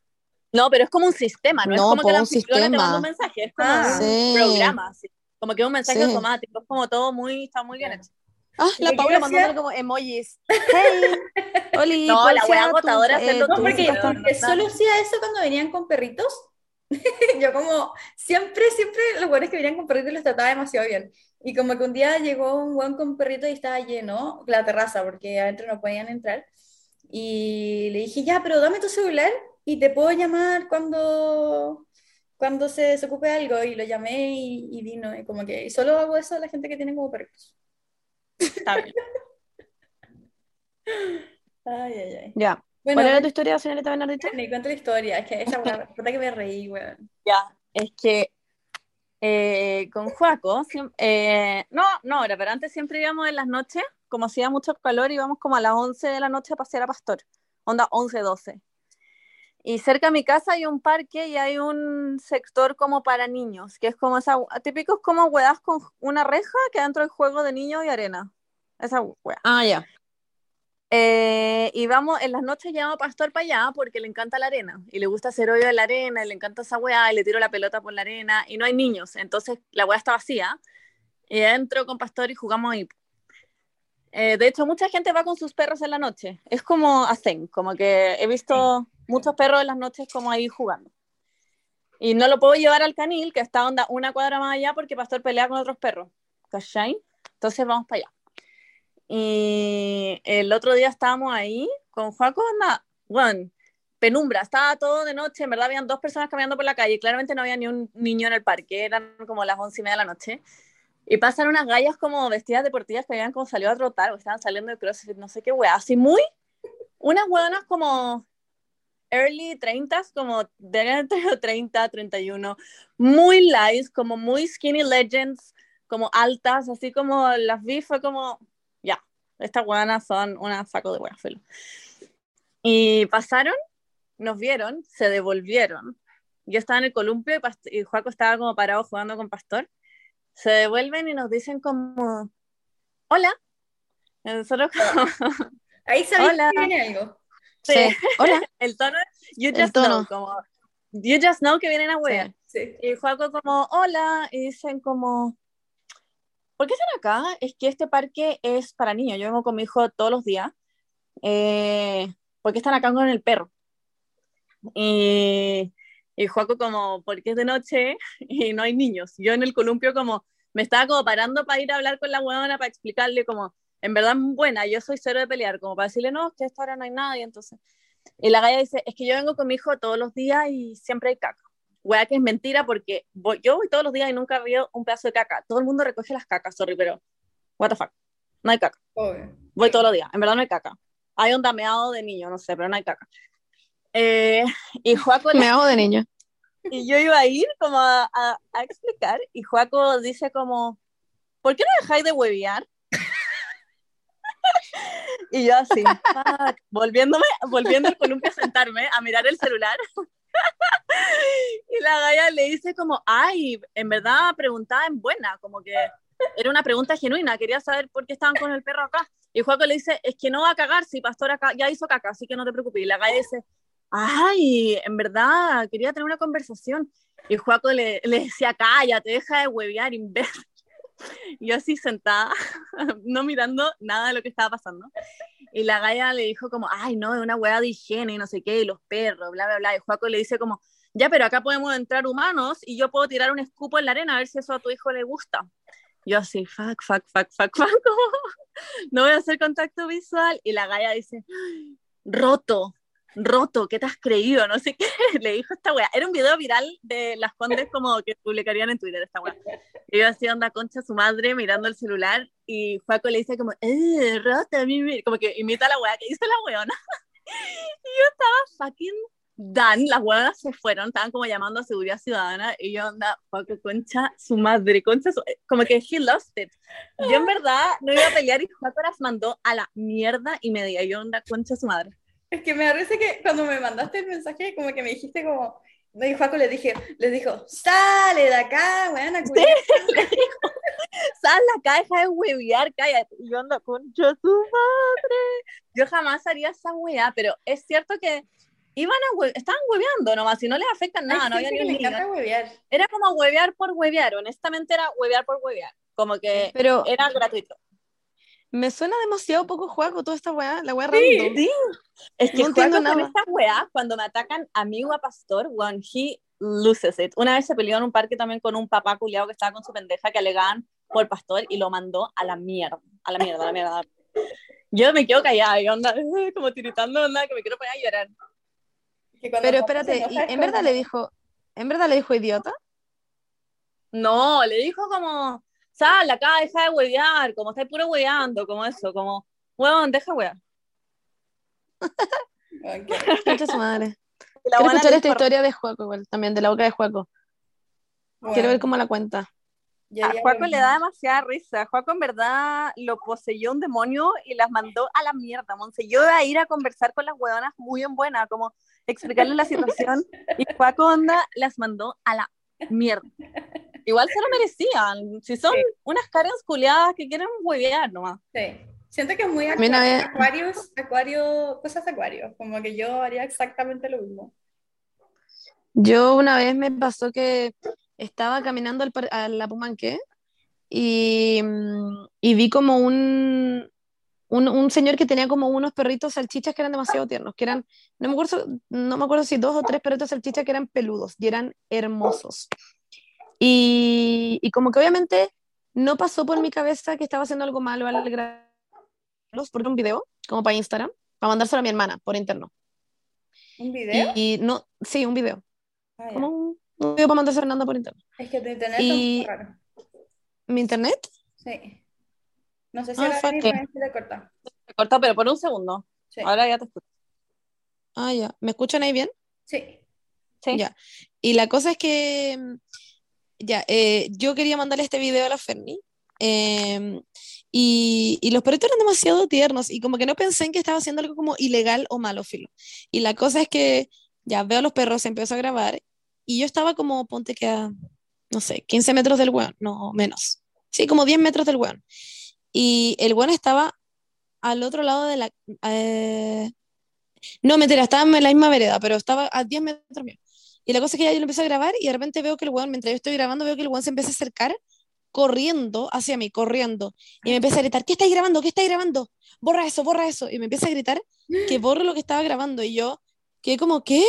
B: No, pero es como un sistema, no, es
C: No,
B: como
C: po,
B: que la
C: un
B: anfitriona te
C: sistema.
B: manda un mensaje, es como
A: Ah.
B: un
C: Sí.
B: programa, así. como que un mensaje
C: Sí.
B: automático, es como todo muy, está muy bien hecho.
C: Ah, la
A: ¿Y qué
C: Paula mandándole como emojis. Hey, Oli,
B: No,
C: ¿cuál
B: la wea agotadora hacerlo
A: No,
B: tú,
A: porque,
B: no,
A: porque
B: no,
A: solo hacía eso cuando venían con perritos. Yo como siempre, siempre los buenos que venían con perritos los trataba demasiado bien. Y como que un día llegó un buen con perrito y estaba lleno la terraza porque adentro no podían entrar. Y le dije, ya, pero dame tu celular y te puedo llamar cuando, cuando se desocupe algo. Y lo llamé y, y vino. Y como que y solo hago eso a la gente que tiene como perritos.
B: Está bien.
A: Ay, ay, ay.
C: Ya.
A: Bueno,
C: ¿Cuál era tu historia, señorita Bernardita?
A: me cuento la historia. Es que esa puta que me reí, weón.
B: Ya, es que eh, con Juaco, eh, no, no ahora, pero antes siempre íbamos en las noches, como hacía mucho calor, íbamos como a las 11 de la noche a pasear a Pastor, onda 11, 12. Y cerca de mi casa hay un parque y hay un sector como para niños, que es como esa, típicos como hueás con una reja que adentro hay juego de niños y arena. Esa hueá.
C: Ah, ya.
B: Eh, y vamos, en las noches llevamos a Pastor para allá porque le encanta la arena y le gusta hacer hoyo en la arena y le encanta esa weá y le tiro la pelota por la arena y no hay niños, entonces la weá está vacía y entro con Pastor y jugamos ahí. Eh, de hecho, mucha gente va con sus perros en la noche, es como hacen, como que he visto muchos perros en las noches como ahí jugando. Y no lo puedo llevar al canil, que está onda una cuadra más allá porque Pastor pelea con otros perros, ¿cachai? Entonces vamos para allá. Y el otro día estábamos ahí con Juaco, anda, bueno, penumbra, estaba todo de noche, en verdad habían dos personas caminando por la calle, claramente no había ni un niño en el parque, eran como las once y media de la noche, y pasan unas gallas como vestidas deportivas que habían como salido a trotar, o estaban saliendo de CrossFit, no sé qué wea, así muy, unas hueonas como early 30, como de entre 30, 31, muy light, como muy skinny legends, como altas, así como las vi, fue como, estas hueonas son una saco de filo. Y pasaron, nos vieron, se devolvieron. Yo estaba en el columpio y, Past- y Juaco estaba como parado jugando con Pastor. Se devuelven y nos dicen como, hola. Y nosotros como,
A: Ahí sabéis
B: Hola.
A: que viene algo.
B: sí,
C: Sí. Hola.
B: el tono, you
C: El
B: just
C: tono.
B: know, como, you just know que vienen a huear.
A: Sí.
B: Y Juaco como, hola, y dicen como, ¿por qué están acá? Es que este parque es para niños, yo vengo con mi hijo todos los días, eh, ¿por qué están acá con el perro? Y, y Juaco como, porque es de noche y no hay niños. Yo en el columpio como, me estaba como parando para ir a hablar con la huevona, para explicarle como, en verdad buena, yo soy cero de pelear, como para decirle, no, que a esta hora no hay nadie, entonces... Y la galla dice, es que yo vengo con mi hijo todos los días y siempre hay caca. Wea que es mentira porque voy, yo voy todos los días y nunca veo un pedazo de caca. Todo el mundo recoge las cacas, sorry, pero what the fuck. No hay caca.
A: Obvio.
B: Voy todos los días. En verdad no hay caca. Hay un dameado de niño, no sé, pero no hay caca. Eh, y Juaco
C: Me hago de niño.
B: y yo iba a ir como a, a- a explicar y Juaco dice como, ¿por qué no dejáis de huevear? y yo así, fuck, volviéndome, volviendo al columpio a sentarme, a mirar el celular. y la galla le dice como, ay, en verdad preguntaba en buena, como que era una pregunta genuina, quería saber por qué estaban con el perro acá. Y Juaco le dice, es que no va a cagar si Pastor acá ya hizo caca, así que no te preocupes. Y la galla dice, ay, en verdad, quería tener una conversación. Y Juaco le, le decía, cállate, deja de huevear, imbécil. Yo así sentada, no mirando nada de lo que estaba pasando. Y la galla le dijo como, ay, no, es una hueá de higiene y no sé qué, y los perros, bla, bla, bla. Y Juaco le dice como, ya, pero acá podemos entrar humanos y yo puedo tirar un escupo en la arena a ver si eso a tu hijo le gusta. Yo así, fuck, fuck, fuck, fuck, fuck, no voy a hacer contacto visual. Y la galla dice, roto, roto, ¿qué te has creído? No sé qué, le dijo esta wea. Era un video viral de las condes como que publicarían en Twitter esta wea. Y yo así onda concha su madre mirando el celular y Juaco le dice como, eh, roto, mi, mi", como que imita a la wea que dice la weona. y yo estaba fucking done, las weonas se fueron, estaban como llamando a seguridad ciudadana y yo onda, Juaco concha su madre, concha su... como que he lost it. Yo en verdad no iba a pelear y Juaco las mandó a la mierda y media, yo onda concha su madre.
A: Es que me parece que cuando me mandaste el mensaje, como que me dijiste como, no, y Juaco le dije, les dijo, sale de acá, weón, a culiar".
B: sal acá, deja de huevear, cállate. Y yo ando concha su madre. Yo jamás haría esa hueá, pero es cierto que iban a hue- estaban hueveando nomás, y no les afecta nada,
A: Hay
B: no había
A: gente
B: ni
A: le huevear.
B: Era como huevear por huevear, honestamente era huevear por huevear. Como que
C: Pero
B: era gratuito.
C: Me suena demasiado poco juego toda esta weá, la weá random.
B: Sí. Es que
C: No entiendo
B: juego con
C: nada.
B: esta weá, cuando me atacan amigo a pastor, one, he loses it. Una vez se peleó en un parque también con un papá culiado que estaba con su pendeja que alegaban por pastor y lo mandó a la mierda, a la mierda, a la mierda. Yo me quedo callada y onda, como tiritando, onda, que me quiero poner a llorar.
C: Pero espérate, ¿y
A: enoja es
C: ¿en verdad le dijo, en verdad le dijo idiota?
B: No, le dijo como, sal acá, deja de huevear, como estáis puro hueveando, como eso, como, huevón, deja
A: qué-
C: Concha su madre. Quiero escuchar esta historia de Juaco igual, también de la boca de Juaco. Quiero ver cómo la cuenta.
A: yo
B: A
A: haría
B: Juaco le da demasiada risa. Juaco en verdad lo poseyó un demonio y las mandó a la mierda. Monse, yo iba a ir a conversar con las hueonas muy en buena, como explicarles la situación. Y Juaco onda las mandó a la mierda. Igual se lo merecían. Si son unas caras culiadas que quieren huevear nomás.
A: Sí. Siento que es muy
C: había-
A: acuarios, acuario, cosas de acuario, como que yo haría exactamente lo mismo.
C: Yo una vez me pasó que estaba caminando al a la Pumanque y, mm, y vi como un, un, un señor que tenía como unos perritos salchichas que eran demasiado tiernos, que eran, no me acuerdo, no me acuerdo si dos o tres perritos salchichas que eran peludos y eran hermosos. Y, y como que obviamente no pasó por mi cabeza que estaba haciendo algo malo al grabarlos por un video, como para Instagram, para mandárselo a mi hermana por interno.
A: ¿Un video?
C: Y, y no, sí, un video,
A: Ah,
C: como un, un video para mandárselo a Fernanda por interno.
A: Es que tu internet
C: Y-
A: es raro.
C: ¿Mi internet?
A: Sí. No sé si
C: Ah,
A: ahora
C: fuck.
A: mismo se le corta.
B: Se cortó, pero por un segundo.
A: Sí.
B: Ahora ya te escucho.
C: Ah, ya. ¿Me escuchan ahí bien?
A: Sí.
B: Sí.
C: Ya. Y la cosa es que, ya, eh, yo quería mandarle este video a la Ferni. eh, y, y los perritos eran demasiado tiernos y como que no pensé en que estaba haciendo algo como ilegal o malo, filo. Y la cosa es que ya veo a los perros, se empezó a grabar y yo estaba como, ponte que a, no sé, 15 metros del weón, no, menos. Sí, como 10 metros del weón. Y el weón estaba al otro lado de la... eh, no, mentira, estaba en la misma vereda, pero estaba a 10 metros mío. Y la cosa es que ya yo lo empecé a grabar y de repente veo que el weón, mientras yo estoy grabando, veo que el weón se empieza a acercar corriendo hacia mí, corriendo. Y me empieza a gritar, ¿qué estáis grabando? ¿Qué estáis grabando? Borra eso, borra eso. Y me empieza a gritar que borre lo que estaba grabando. Y yo quedé como, ¿qué?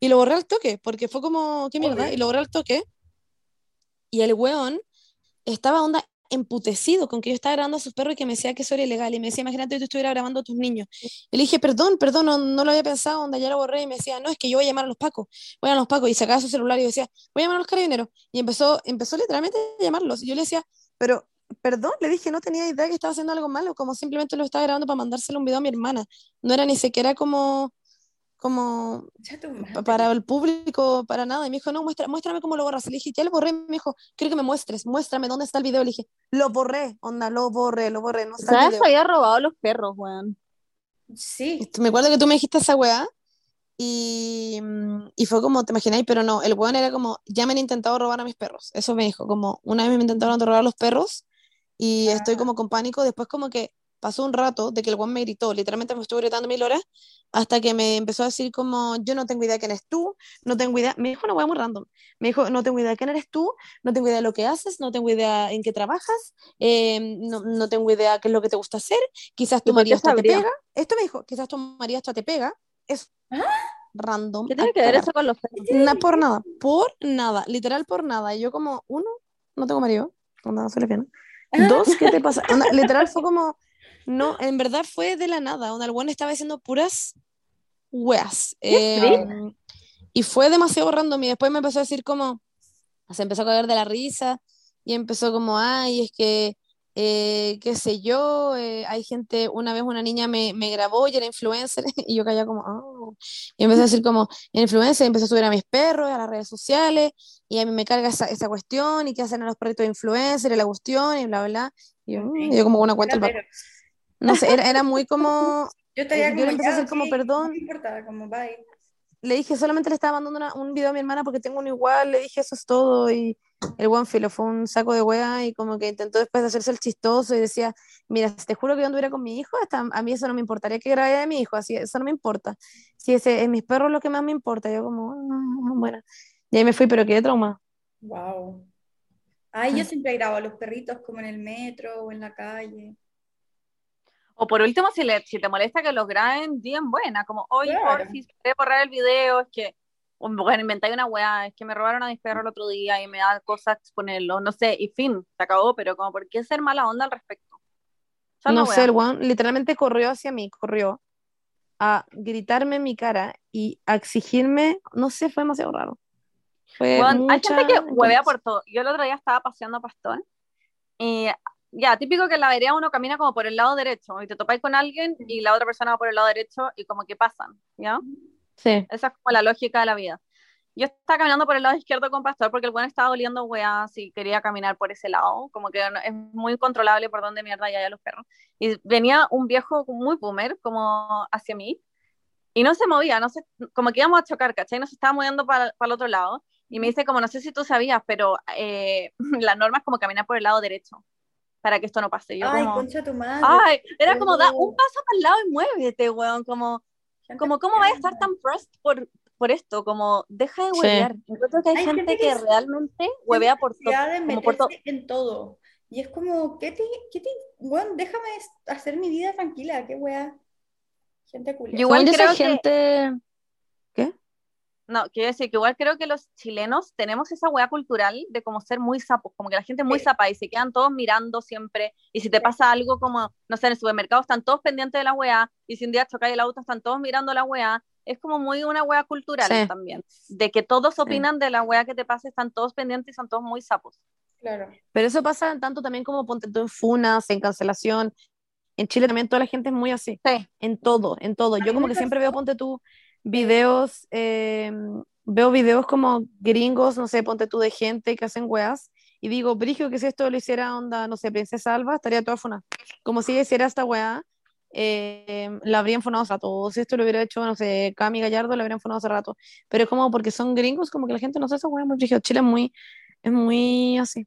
C: Y lo borré al toque, porque fue como, ¿qué mierda? Y lo borré al toque. Y el weón estaba onda emputecido con que yo estaba grabando a sus perros y que me decía que eso era ilegal. Y me decía, imagínate que tú estuvieras grabando a tus niños. Y le dije, perdón, perdón, no, no lo había pensado, onda, ya lo borré. Y me decía, no, es que yo voy a llamar a los pacos, voy a a los pacos. Y sacaba su celular y decía, voy a llamar a los carabineros. Y empezó, empezó literalmente a llamarlos. Y yo le decía, pero, perdón, le dije, no tenía idea que estaba haciendo algo malo, como simplemente lo estaba grabando para mandárselo un video a mi hermana. No era ni siquiera como, como para el público, para nada. Y me dijo, no, muestra, muéstrame cómo lo borras. Y le dije, ya lo borré. Me dijo, quiero que me muestres, muéstrame dónde está el video. Le dije, lo borré, onda, lo borré, lo borré, no está el
B: ¿Sabes?
C: video.
B: había robado los perros, weón.
A: Sí.
C: Me acuerdo que tú me dijiste esa weá y, y fue como, te imagináis, pero no, el weón era como, ya me han intentado robar a mis perros. Eso me dijo, como, una vez me intentaron robar a los perros y estoy como con pánico. Después como que pasó un rato de que el weón me gritó, literalmente me estuvo gritando mil horas, hasta que me empezó a decir como, yo no tengo idea de quién eres tú, no tengo idea, me dijo una weá muy random, me dijo, no tengo idea de quién eres tú, no tengo idea de lo que haces, no tengo idea en qué trabajas, eh, no, no tengo idea qué es lo que te gusta hacer, quizás tu
B: ¿Y por qué
C: marido hasta te pega, esto me dijo, quizás tu marido hasta te pega, es
A: ¿Ah?
C: random.
B: ¿Qué tiene que ver eso con los?
C: Na- por nada, por nada, literal por nada. Y yo como, uno, no tengo marido, onda, soy lesbiana. Dos, ¿qué te pasa? Literal fue como, no, en verdad fue de la nada, onda, el estaba haciendo puras weas. Eh, y fue demasiado random y después me empezó a decir como, se empezó a caer de la risa y empezó como, ay, es que, eh, qué sé yo, eh, hay gente, una vez una niña me, me grabó y era influencer y yo callaba como, oh. Y empecé a decir como, influencer, empecé a subir a mis perros, a las redes sociales y a mí me carga esa, esa cuestión y qué hacen a los perritos de influencer y la cuestión y bla, bla, bla. Y yo, mm, y yo como una cuenta el No sé, era, era muy como,
A: Yo estaría
C: Eh, yo
A: como,
C: le empecé a hacer como,
A: sí,
C: perdón.
A: No me importa, como bye.
C: le dije, solamente le estaba mandando una- un video a mi hermana porque tengo uno igual, le dije, eso es todo, y el buen filo fue un saco de wea y como que intentó después de hacerse el chistoso y decía, mira, te juro que yo anduviera con mi hijo, hasta a mí eso no me importaría que grabara de mi hijo, así, eso no me importa. Si ese es mis perros lo que más me importa, yo como, "Ah, bueno, y ahí me fui, pero quedé trauma.
A: Wow. Ay, yo siempre grabo a los perritos como en el metro o en la calle.
B: O por último, si, le, si te molesta que los graben, bien buena, como, oye,
A: Claro.
B: por si se puede borrar el video, es que, bueno, inventáis una weá, es que me robaron a mis perros el otro día y me da cosa exponerlo, no sé, y fin, se acabó, pero como, ¿por qué ser mala onda al respecto?
C: No
B: weá.
C: sé, el literalmente corrió hacia mí, corrió a gritarme en mi cara y a exigirme, no sé, fue demasiado raro. Fue
B: hay
C: mucha
B: gente que huevea por todo. Yo el otro día estaba paseando a Pastón y ya, típico que en la vereda uno camina como por el lado derecho y te topáis con alguien y la otra persona va por el lado derecho y como que pasan, ¿ya?
C: Sí.
B: Esa es como la lógica de la vida. Yo estaba caminando por el lado izquierdo con Pastor porque el buen estaba oliendo weas y quería caminar por ese lado. Como que es muy controlable por dónde mierda ya los perros. Y venía un viejo muy boomer como hacia mí y no se movía, no sé, como que íbamos a chocar, ¿cachai? No se estaba moviendo para, para el otro lado. Y me dice como, no sé si tú sabías, pero eh, la norma es como caminar por el lado derecho para que esto no pase. Yo
A: Ay,
B: como,
A: concha tu madre.
B: ay, era como, da un paso para el lado y muévete, weón, como...
A: Gente
B: Como, ¿cómo vas a estar tan pressed por, por esto? Como, deja de
C: Sí.
B: huevear. Encuentro que hay,
A: Hay
B: gente,
A: gente
B: que,
A: es-
B: realmente huevea por todo. por todo.
A: meterse en todo. Y es como, ¿qué te, qué te, bueno, déjame hacer mi vida tranquila, qué wea. Gente culia.
B: Yo igual
C: yo,
B: creo
C: esa
B: que-
C: gente.
B: No, quiero decir que igual creo que los chilenos tenemos esa hueá cultural de como ser muy sapos, como que la gente es muy
A: Sí.
B: sapa y se quedan todos mirando siempre. Y si te pasa algo como, no sé, en el supermercado están todos pendientes de la hueá, y si un día chocáis el auto están todos mirando la hueá. Es como muy una hueá cultural
C: Sí.
B: también. De que todos opinan de la hueá que te pasa, están todos pendientes y son todos muy sapos.
A: Claro.
C: Pero eso pasa tanto también como ponte tú en funas, en cancelación. En Chile también toda la gente es muy así.
B: Sí.
C: En todo, en todo. Yo como que siempre veo, ponte tú, videos, eh, veo videos como gringos, no sé, ponte tú de gente que hacen weas, y digo, Brigio, que si esto lo hiciera onda, no sé, Princesa Alba, estaría toda funa. Como si hiciera esta wea, eh, la habrían funado hace rato. Si esto lo hubiera hecho, no sé, Cami Gallardo, la habrían funado hace rato. Pero es como porque son gringos, como que la gente no sé esa wea Brigio. Chile es muy, es muy así.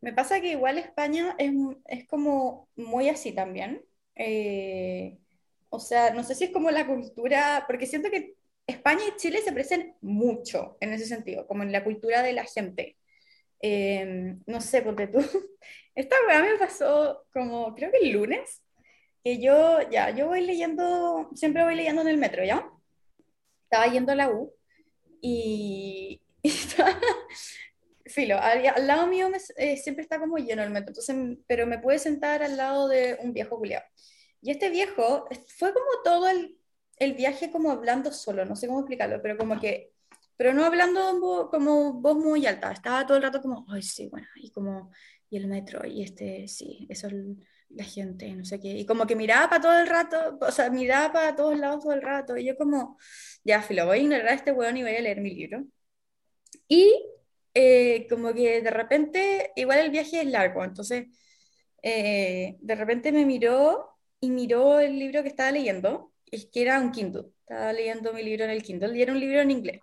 A: Me pasa que igual España es, es como muy así también. Eh, o sea, no sé si es como la cultura, porque siento que España y Chile se parecen mucho en ese sentido, como en la cultura de la gente. Eh, no sé, ponte tú. Esta weá me pasó como, creo que el lunes, que yo, ya, yo voy leyendo, siempre voy leyendo en el metro, ¿ya? Estaba yendo a la U y, filo, al, al lado mío eh, siempre está como lleno el metro, entonces, pero me pude sentar al lado de un viejo culiao. Y este viejo fue como todo el, el viaje como hablando solo, no sé cómo explicarlo, pero como que, pero no hablando como voz muy alta, estaba todo el rato como, ay, sí, bueno, y como, y el metro, y este, sí, eso es la gente, no sé qué, y como que miraba para todo el rato, o sea, miraba para todos lados todo el rato, y yo como, ya, filo, voy a ignorar a este weón y voy a leer mi libro. Y eh, como que de repente, igual el viaje es largo, entonces eh, de repente me miró y miró el libro que estaba leyendo, es que era un Kindle, estaba leyendo mi libro en el Kindle y era un libro en inglés.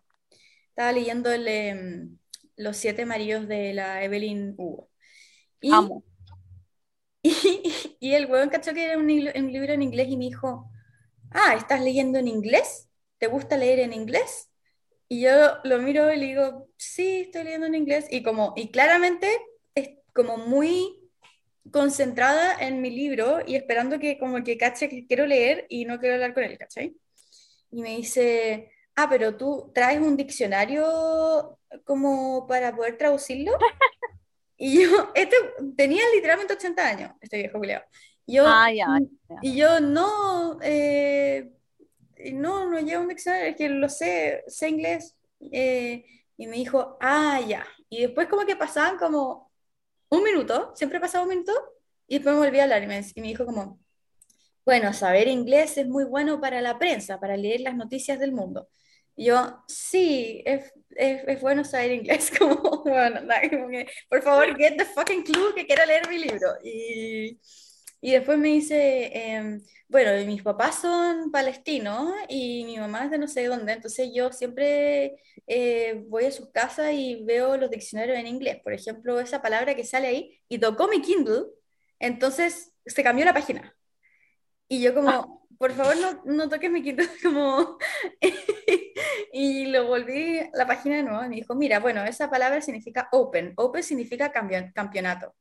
A: Estaba leyendo el, em, Los siete maridos de la Evelyn Hugo. Y,
B: Amo.
A: y, y el huevón cachó que era un libro en inglés y me dijo, ah, ¿estás leyendo en inglés? ¿Te gusta leer en inglés? Y yo lo miro y le digo, sí, estoy leyendo en inglés. Y como, y claramente es como muy concentrada en mi libro y esperando que como que cache que quiero leer y no quiero hablar con él, ¿cachai? Y me dice, ah, pero tú traes un diccionario como para poder traducirlo. Y yo, este, tenía literalmente 80 años, este viejo culiao. Y Yo,
B: Ah, ya, ya.
A: y yo, no, eh, no, no llevo un diccionario, es que lo sé, sé inglés. Eh, y me dijo, ah, ya. Y después como que pasaban como un minuto, siempre pasaba un minuto, y después me volví a hablar y me, y me dijo como, bueno, saber inglés es muy bueno para la prensa, para leer las noticias del mundo. Y yo, sí, es, es, es bueno saber inglés, como, bueno, como que, por favor, get the fucking clue que quiero leer mi libro. Y, y después me dice, em, bueno, mis papás son palestinos y mi mamá es de no sé dónde, entonces yo siempre eh, voy a sus casas y veo los diccionarios en inglés. Por ejemplo, esa palabra que sale ahí y tocó mi Kindle, entonces se cambió la página. Y yo como, por favor no, no toques mi Kindle, como... y lo volví a la página de nuevo y me dijo, mira, bueno, esa palabra significa open, open significa campeon- campeonato.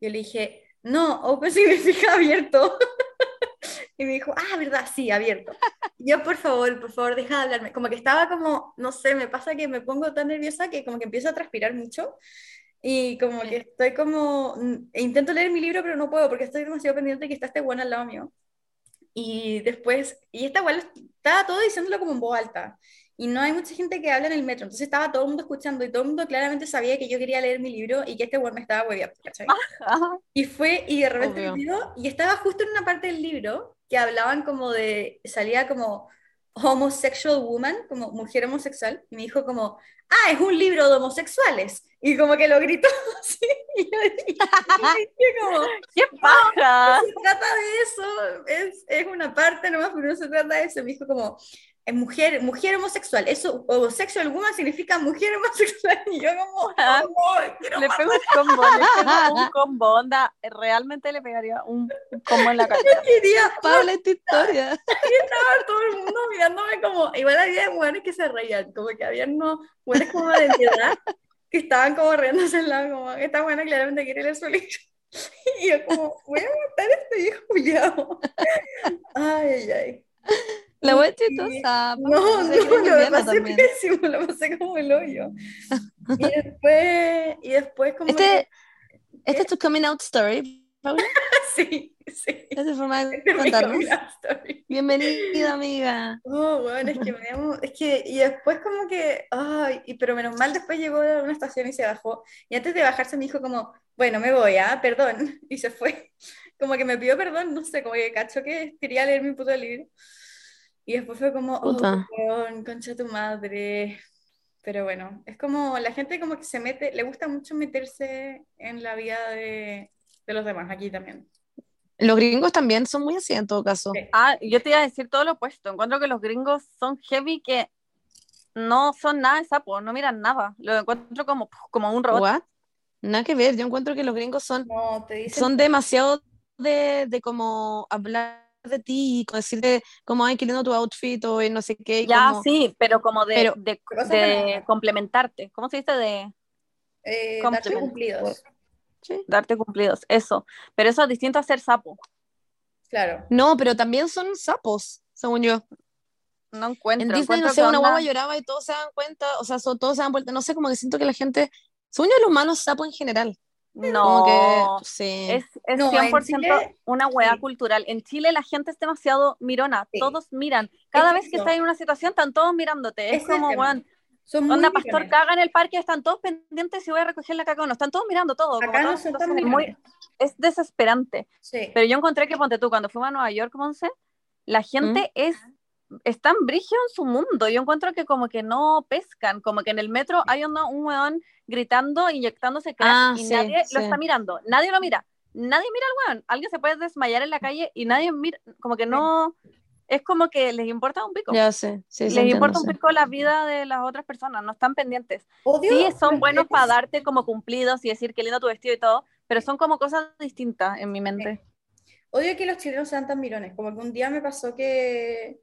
A: Yo le dije, no, open significa abierto. y me dijo, ah, ¿verdad? Sí, abierto. Y yo, por favor, por favor, deja de hablarme. Como que estaba como, no sé, me pasa que me pongo tan nerviosa que como que empiezo a transpirar mucho. Y como que estoy como, mm, intento leer mi libro, pero no puedo porque estoy demasiado pendiente de que está este bueno al lado mío. Y después, y esta igual estaba todo diciéndolo como en voz alta. Y no hay mucha gente que habla en el metro, entonces estaba todo el mundo escuchando y todo el mundo claramente sabía que yo quería leer mi libro y que este weón me estaba hueveando, ¿cachai?
B: Ajá.
A: Y fue, y de repente me miró, y estaba justo en una parte del libro que hablaban como de, salía como, homosexual woman, como mujer homosexual, y me dijo como, ah, es un libro de homosexuales. Y como que lo gritó así. Y yo dije, como,
B: ¡Qué paja!
A: no se trata de eso, es, es una parte nomás, pero no se trata de eso. Me dijo como, mujer, mujer homosexual, eso, homosexual woman significa mujer homosexual. Y yo como,
B: Ah,
A: "Ay, quiero
B: Le pego un combo, le pego un combo, onda, realmente le pegaría un combo en la cara.
A: quería
C: Paula, esta historia.
A: estaba todo el mundo mirándome como, igual había mujeres que se reían, como que había unos mujeres como de mi edad que estaban como riéndose al lado, como, esta buena claramente quiere leer su libro. Y yo como, voy a matar a este viejo. Ay, ay, ay.
C: La wea chistosa.
A: No, no, lo pasé
C: también.
A: pésimo, lo pasé como el hoyo. Y después, y después como
C: Este, ¿Esta es tu coming out story, Paula?
A: que, sí, sí.
C: ¿Esta es forma de
A: Este
C: contarnos? Bienvenida, amiga.
A: Oh, bueno, es que me dio- es que, y después como que, ay, y, pero menos mal después llegó a una estación y se bajó, y antes de bajarse me dijo como, bueno, me voy, ah, perdón, y se fue, como que me pidió perdón, no sé, como que cacho que quería leer mi puto libro, y después fue como, oh, concha tu madre, pero bueno, es como, la gente como que se mete, le gusta mucho meterse en la vida de, de los demás, aquí también.
C: Los gringos también son muy así en todo caso.
A: Sí.
B: Ah, yo te iba a decir todo lo opuesto. Encuentro que los gringos son heavy que no son nada de sapo, no miran nada. Lo encuentro como, como un robot.
C: What? Nada que ver. Yo encuentro que los gringos son,
A: No, te dicen,
C: son demasiado de, de como hablar de ti y decirte como, ay, qué lindo tu outfit o no sé qué. y
B: Ya,
C: como-
B: sí, pero como de,
C: Pero-
B: de,
A: Cosas
B: de
A: buenas.
B: complementarte. ¿Cómo se dice? De
A: eh, darte cumplidos,
C: Sí.
B: darte cumplidos. Eso. Pero eso es distinto a ser sapo.
A: claro.
C: No, pero también son sapos, según yo.
B: No encuentro.
C: En Disney,
B: encuentro
C: no sé, una guagua lloraba y todos se dan cuenta, o sea, so- todos se dan vuelta, no sé, como que siento que la gente, según yo, los humanos sapos en general. Como
B: No,
C: que, sí.
B: es, es
A: No, en
B: 100%
A: Chile,
B: una hueá
A: sí.
B: cultural. En Chile la gente es demasiado mirona,
A: Sí.
B: todos miran. Cada
A: Es
B: vez que estás en una situación están todos mirándote. Es
A: es
B: como, weón, onda pastor caga en el parque, están todos pendientes si voy a recoger la caca o no. Están todos mirando todo. como
A: Acá no
B: todas
A: son tan
B: situaciones muy- es desesperante.
A: Sí.
B: Pero yo encontré que, ponte tú, cuando fuimos a Nueva York, Monse, la gente es es tan brigio en su mundo. Yo encuentro que como que no pescan, como que en el metro hay un, un weón gritando, inyectándose crack
C: Ah,
B: y
C: sí,
B: nadie
C: sí.
B: lo está mirando. Nadie lo mira. Nadie mira al weón. Alguien se puede desmayar en la calle y nadie mira, como que no, es como que les importa un pico.
C: Ya sé, sí,
B: les
C: entiendo,
B: importa un pico la vida de las otras personas, no están pendientes.
A: Odio
B: Sí, son buenos para darte como cumplidos y decir qué lindo tu vestido y todo, pero son como cosas distintas en mi mente.
A: Odio que los chilenos sean tan mirones. Como que un día me pasó que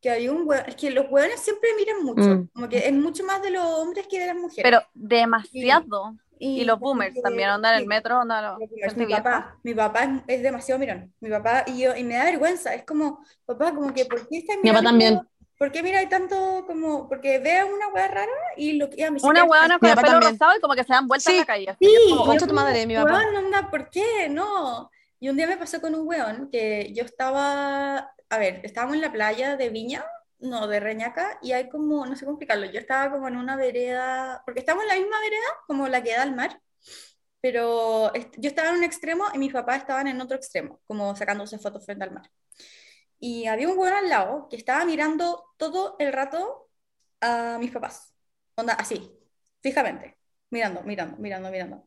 A: que hay un hueón, es que los hueones siempre miran mucho,
C: Mm.
A: como que es mucho más de los hombres que de las mujeres.
B: Pero demasiado. Y, los
A: como
B: boomers también, andan en el metro, andan los
A: los boomers. Mi papá, mi papá es, es demasiado mirón. Mi papá y yo, y me da vergüenza. Es como, papá, como que, ¿por qué estás
C: Mi papá
A: mirando?
C: también.
A: ¿Por qué miráis tanto como, porque veo una hueá rara y lo que a mí
B: Una huevona con el pelo
C: también.
B: rosado y como que se dan vueltas
C: Sí,
B: en la calle.
A: Sí,
B: como,
A: y
C: tu madre, mi papá.
A: "Weón, onda, ¿por qué? No. Y un día me pasó con un weón que yo estaba, a ver, estábamos en la playa de Viña, no, de Reñaca, y hay como, no sé cómo explicarlo, yo estaba como en una vereda, porque estamos en la misma vereda como la que da al mar, pero yo estaba en un extremo y mis papás estaban en otro extremo, como sacándose fotos frente al mar. Y había un weón al lado que estaba mirando todo el rato a mis papás. Onda, así, fijamente, mirando, mirando, mirando, mirando.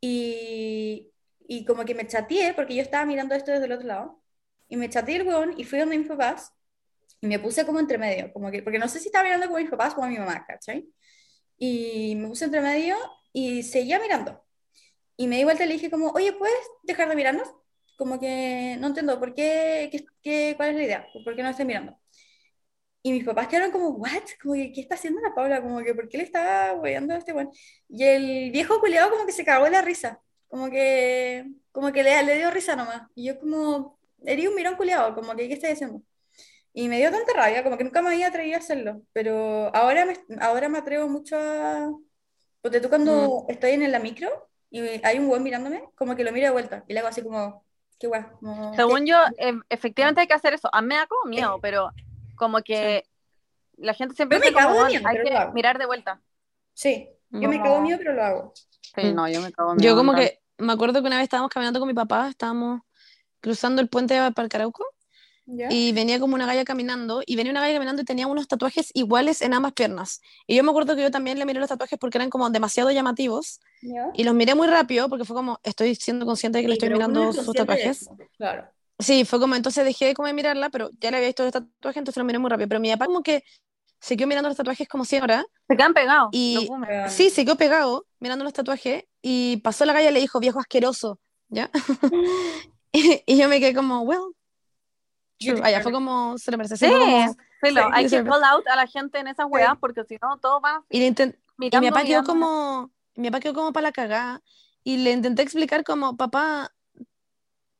A: Y, y como que me chateé, porque yo estaba mirando esto desde el otro lado, y me chateé el weón y fui donde mis papás, y me puse como entre medio, como que, porque no sé si estaba mirando con mis papás o con mi mamá, ¿cachai? Y me puse entre medio y seguía mirando. Y me di vuelta y le dije como, oye, ¿puedes dejar de mirarnos? Como que no entiendo, ¿por qué, qué, qué- cuál es la idea? ¿Por qué no estoy mirando? Y mis papás quedaron como, ¿what? Como que, ¿qué está haciendo la Paula? Como que, ¿por qué le está weyando a este weón? Y el viejo culiado como que se cagó de la risa. Como que, como que le, le dio risa nomás. Y yo como, eres un mirón culiado, como que, ¿qué estás haciendo? Y me dio tanta rabia, como que nunca me había atrevido a hacerlo. Pero ahora me, ahora me atrevo mucho a... Porque tú cuando estoy en la micro y hay un weón mirándome, como que lo miro de vuelta. Y le hago así como, qué guay. Como,
B: Según yo, e- efectivamente hay que hacer eso. A mí me da como miedo, pero como que la gente siempre
A: Yo me
B: dice como,
A: cago de
B: "Bueno,
A: miedo,
B: hay que
A: lo hago".
B: mirar de vuelta.
A: Sí, yo me
B: Como-
A: cago miedo, pero lo hago.
B: Sí,
C: Mm.
B: no, yo me cago en
C: Yo
B: miedo,
C: como que me acuerdo que una vez estábamos caminando con mi papá, estábamos cruzando el puente para el Carauco
A: ¿Ya?
C: y venía como una galla caminando y venía una galla caminando y tenía unos tatuajes iguales en ambas piernas. Y yo me acuerdo que yo también le miré los tatuajes porque eran como demasiado llamativos
A: ¿Ya?
C: y los miré muy rápido porque fue como, estoy siendo consciente de que le
A: Sí,
C: estoy
A: pero uno
C: mirando sus
A: de
C: tatuajes.
A: Claro.
C: Sí, fue como, entonces dejé como de mirarla, pero ya le había visto los tatuajes, entonces lo miré muy rápido. Pero mi papá como que se quedó mirando los tatuajes como si ahora.
B: Se quedan pegados.
C: Y-.
A: Weón.
C: Sí, se quedó pegado mirando los tatuajes y pasó la calle y le dijo, viejo asqueroso, ¿ya? y, yo me quedé como, well, true. Allá fue como, se le merece. Sí,
B: Sí,
C: como-
A: Sí,
B: hay
C: sí,
B: que
C: sí.
B: call out a la gente en esas weas porque si no, todos van
C: y, y mi papá quedó como, mi papá quedó como para la cagada y le intenté explicar como, papá,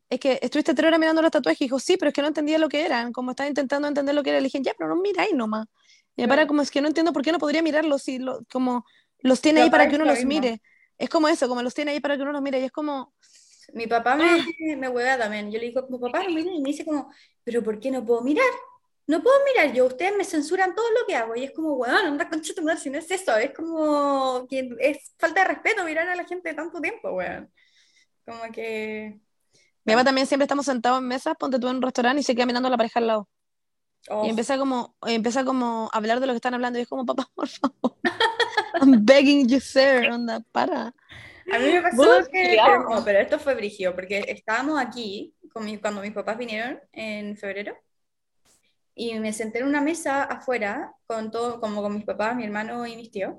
C: es que estuviste tres horas mirando los tatuajes y dijo, sí, pero es que no entendía lo que eran, como estaba intentando entender lo que era, le dije, ya, pero no miráis nomás. Y era
A: Claro.
C: como, es que no entiendo por qué no podría mirarlos si lo- como los tiene ahí para que uno
A: lo
C: los mire. Es como eso, como los tiene ahí para que uno los mire y es como,
A: Mi papá
C: Ah.
A: me, me hueva también. Yo le digo, como papá, no mire", y me dice como, pero ¿por qué no puedo mirar? No puedo mirar yo, ustedes me censuran todo lo que hago. Y es como, weón, anda concha tu madre, si no es eso, es como que es falta de respeto mirar a la gente tanto tiempo, weón. Como que.
C: mi papá también siempre estamos sentados en mesas, ponte tú en un restaurante y se queda mirando a la pareja al lado.
A: oh,
C: Y empieza como, empieza como a hablar de lo que están hablando y es como, papá, por favor. I'm begging you, sir. Onda, para.
A: A mí me pasó que, pero, no, pero esto fue brigio, porque estábamos aquí con mi- cuando mis papás vinieron en febrero y me senté en una mesa afuera con todo, como con mis papás, mi hermano y mis tíos.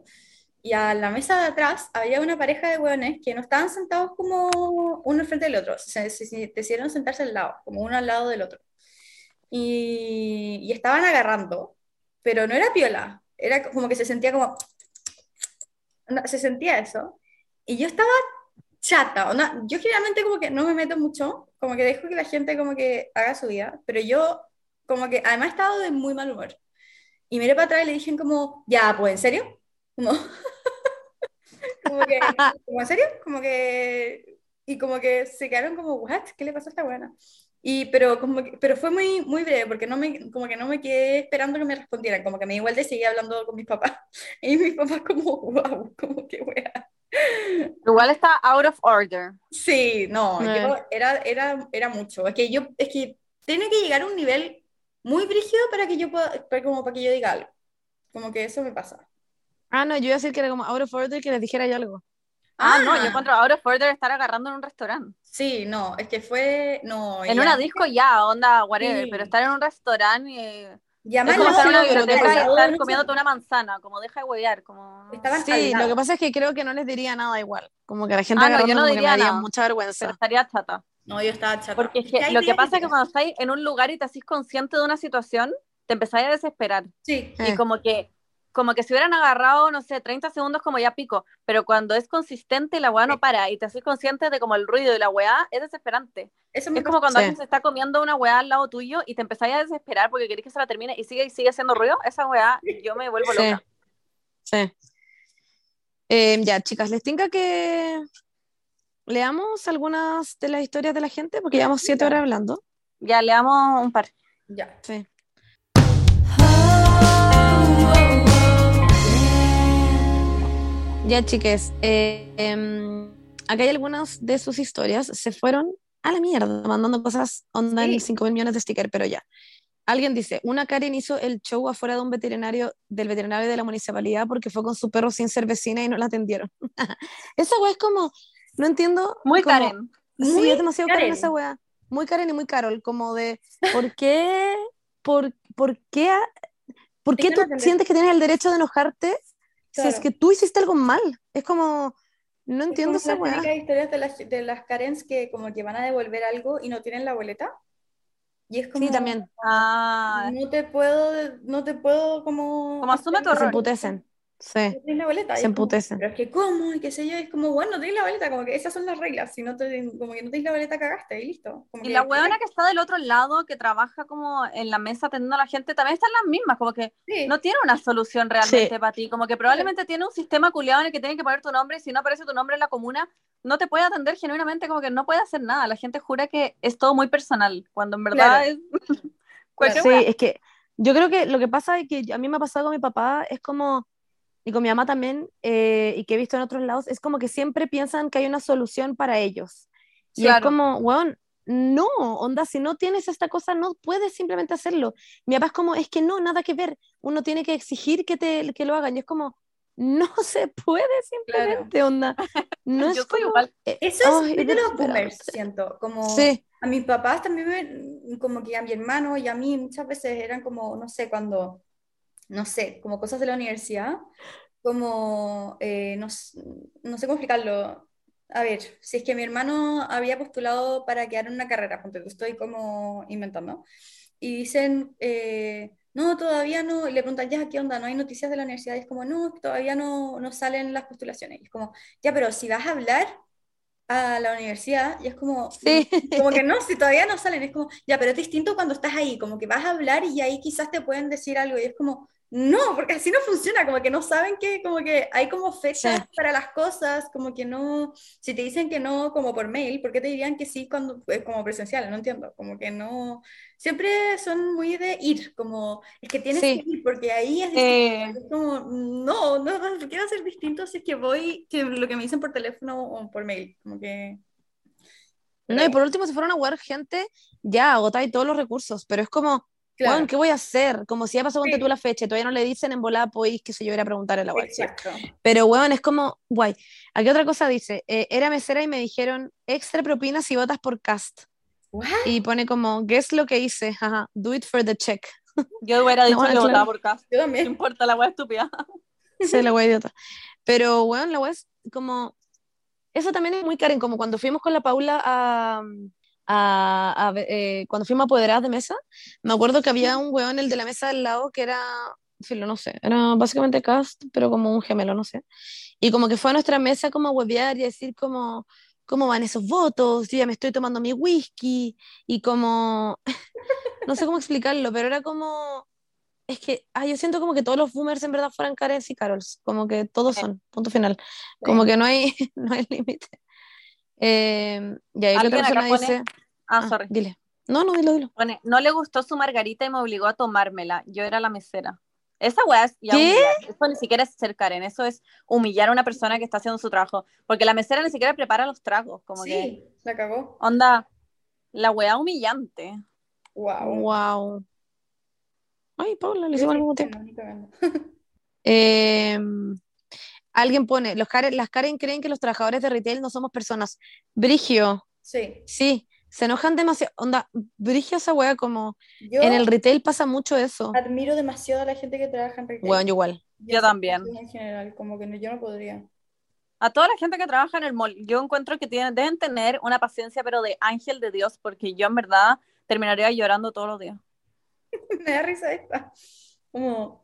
A: Y a la mesa de atrás había una pareja de hueones que no estaban sentados como uno frente del otro, se, se- se decidieron sentarse al lado, como uno al lado del otro. Y, y estaban agarrando, pero no era piola, era como que se sentía como, no, se sentía eso. Y yo estaba chata, onda, yo generalmente como que no me meto mucho, como que dejo que la gente como que haga su vida, pero yo como que además he estado de muy mal humor. Y miré para atrás y le dije como, ya, pues, ¿en serio? Como, como que, como, ¿en serio? Como que, y como que se quedaron como, ¿what? ¿Qué le pasó a esta buena? Y, pero, como que- pero fue muy, muy breve, porque no me, como que no me quedé esperando que me respondieran, como que me vuelta y seguía hablando con mis papás. Y mis papás como, wow, como que wea.
B: Igual está out of order.
A: Sí, no,
C: Eh.
A: yo era, era, era mucho. Es que yo, es que tiene que llegar a un nivel muy brígido para que yo pueda, para, como para que yo diga algo. Como que eso me pasa.
C: Ah, no, yo iba a decir que era como out of order que les dijera yo algo.
B: Ah, no, yo
A: Ah.
B: encuentro out of order estar agarrando en un restaurante.
A: Sí, no, es que fue, no.
B: En
A: y
B: una
A: a-
B: disco ya, onda, whatever,
A: Sí.
B: pero estar en un restaurante y...
A: Y
B: Es
A: además
B: como
A: al
B: estar en una estar comiéndote una manzana, como deja de huevear, como...
A: Estaban
C: Sí, lo
A: lado.
C: que pasa es que creo que no les diría nada igual. Como que la gente
B: Ah, no, yo no diría
C: me daría
B: nada.
C: mucha vergüenza.
B: Pero estaría chata.
A: No, yo estaba chata.
B: Porque es que lo que pasa es que cuando estáis en un lugar y te hacís consciente de una situación, te empezáis a desesperar.
A: Sí,
C: Eh.
B: Y como que, como que si hubieran agarrado, no sé, 30 segundos como ya pico, pero cuando es consistente y la weá no para y te haces consciente de como el ruido y la weá, es desesperante.
A: eso
B: Es como cuando
C: Sí.
B: alguien se está comiendo una weá al lado tuyo y te empezáis a desesperar porque querés que se la termine y sigue y sigue haciendo ruido, esa weá yo me vuelvo
C: Sí.
B: loca.
C: Sí. Eh, ya, chicas, ¿les tinca que leamos algunas de las historias de la gente? Porque llevamos siete horas hablando.
B: Ya le damos un par.
A: Ya.
C: Sí. Ya, chiques, eh, em, acá hay algunas de sus historias. Se fueron a la mierda mandando cosas onda
A: Sí.
C: en 5 mil millones de stickers, pero ya. Alguien dice, una Karen hizo el show afuera de un veterinario, del veterinario de la municipalidad porque fue con su perro sin ser vecina y no la atendieron. esa weá es como, no entiendo.
B: Muy
C: como-
B: Karen.
C: Sí,
A: Muy
C: es demasiado Karen
A: Karen.
C: esa weá. Muy Karen y muy Carol, como de, ¿por qué? ¿Por, por qué? ¿Por qué tú sientes que tienes el derecho de enojarte si es
A: Claro.
C: que tú hiciste algo mal? Es como, no
A: Es
C: entiendo
A: como
C: esa weá.
A: historias de las, de las Karens que como que van a devolver algo y no tienen la boleta. Y es como,
C: Sí, también.
B: Ah,
A: no te puedo, no te puedo como...
B: Como asume tu
C: Se
B: error.
C: emputecen. Sí,
A: No tienes la boleta.
C: Se emputecen.
A: pero es que ¿cómo? Y qué sé yo, es como, bueno, no tienes la boleta, como que esas son las reglas. Si no te, como que no tienes la boleta, cagaste y listo. Como
B: Y
A: que-
B: la huevona que está del otro lado, que trabaja como en la mesa atendiendo a la gente, también están las mismas, como que
A: Sí.
B: no tiene una solución realmente
C: Sí.
B: para ti, como que probablemente tiene un sistema culiado en el que tienen que poner tu nombre y si no aparece tu nombre en la comuna, no te puede atender genuinamente, como que no puede hacer nada. La gente jura que es todo muy personal, cuando en verdad
A: Claro.
B: es
C: Sí, es que yo creo que lo que pasa es que a mí me ha pasado con mi papá, es como, y con mi mamá también, eh, y que he visto en otros lados, es como que siempre piensan que hay una solución para ellos. Y es
B: Claro.
C: como, weón, no, onda, si no tienes esta cosa, no puedes simplemente hacerlo. Mi papá es como, es que no, nada que ver, uno tiene que exigir que, te, que lo hagan. Y es como, no se puede simplemente, onda. No es
B: Yo soy
C: como-
B: igual.
C: eh,
A: Eso es
C: ay,
A: muy de los boomers, siento. Como
C: Sí,
A: a mis papás también, me- como que a mi hermano y a mí muchas veces eran como, no sé, cuando, no sé, como cosas de la universidad, como, eh, no, no sé cómo explicarlo. A ver, si es que mi hermano había postulado para quedar en una carrera, tú, estoy como inventando, y dicen, eh, no, todavía no, y le preguntan, ya, ¿qué onda? ¿No hay noticias de la universidad? Y es como, no, todavía no, no salen las postulaciones. Y es como, ya, pero si vas a hablar a la universidad, y es como,
C: sí.
A: como que no, si todavía no salen, es como, ya, pero es distinto cuando estás ahí, como que vas a hablar y ahí quizás te pueden decir algo, y es como, no, porque así no funciona, como que no saben que, como que hay como fechas
C: Sí.
A: para las cosas, como que no, si te dicen que no, como por mail, ¿por qué te dirían que sí cuando es como presencial? No entiendo, como que no, siempre son muy de ir, como, es que tienes
C: Sí.
A: que ir, porque ahí es
B: Eh,
A: es como, no, no, no quiero hacer distinto si es que voy, que lo que me dicen por teléfono o por mail, como que...
C: No, y por último, si fueron a jugar gente, ya agotáis todos los recursos, pero es como,
A: Claro,
C: weón, ¿qué voy a hacer? Como si ya pasó con
A: Sí.
C: tú la fecha todavía no le dicen en volada, podéis, que sé yo, ir a preguntar en la web.
A: exacto.
C: Pero, weón, es como, guay. Aquí otra cosa dice, eh, era mesera y me dijeron, extra propina si votas por cast.
A: What?
C: Y pone como, ¿qué es lo que hice? Ajá, do it for the check.
B: Yo hubiera dicho
C: bueno,
B: que
C: claro.
B: votaba por casa.
A: Yo
B: No
A: también.
B: importa la wea estúpida.
C: Sí, la wea idiota. Pero, weón, la wea es como, eso también es muy Karen, como cuando fuimos con la Paula a, a, a eh, cuando fuimos a Apoderadas de Mesa, me acuerdo que había un weón, el de la mesa del lado, que era, filo, no sé, era básicamente cast, pero como un gemelo, no sé. Y como que fue a nuestra mesa como a huevear y a decir como, ¿cómo van esos votos? Yo ya me estoy tomando mi whisky y como, no sé cómo explicarlo, pero era como, es que, ay, yo siento como que todos los boomers en verdad fueran Karens y Carols, como que todos son, punto final, como que no hay, no hay límite. Eh, y ahí la otra persona
B: pone-
C: dice,
B: Ah,
C: ah,
B: sorry.
C: dile, no, no, dilo, dilo.
B: Pone, no le gustó su margarita y me obligó a tomármela. Yo era la mesera. Esa weá es ya
C: ¿Qué?
B: Eso ni siquiera es ser Karen, eso es humillar a una persona que está haciendo su trabajo. Porque la mesera ni siquiera prepara los tragos. Como que,
A: Sí, la cagó.
B: onda, la weá humillante.
A: Wow.
C: Wow. Ay, Paula, lo hicimos al mismo tiempo. Eh, alguien pone, los Karen, las Karen creen que los trabajadores de retail no somos personas. Brigio,
A: Sí.
C: sí, se enojan demasiado. Onda, Brigio esa wea como
A: Yo
C: en el retail pasa mucho eso.
A: admiro demasiado a la gente que trabaja en retail.
C: Weón, yo igual.
B: Yo
A: en
B: también.
A: En general, como que no- yo no podría.
B: A toda la gente que trabaja en el mall, yo encuentro que tienen, deben tener una paciencia, pero de ángel de Dios, porque yo en verdad terminaría llorando todos los días.
A: Me da risa esta. Como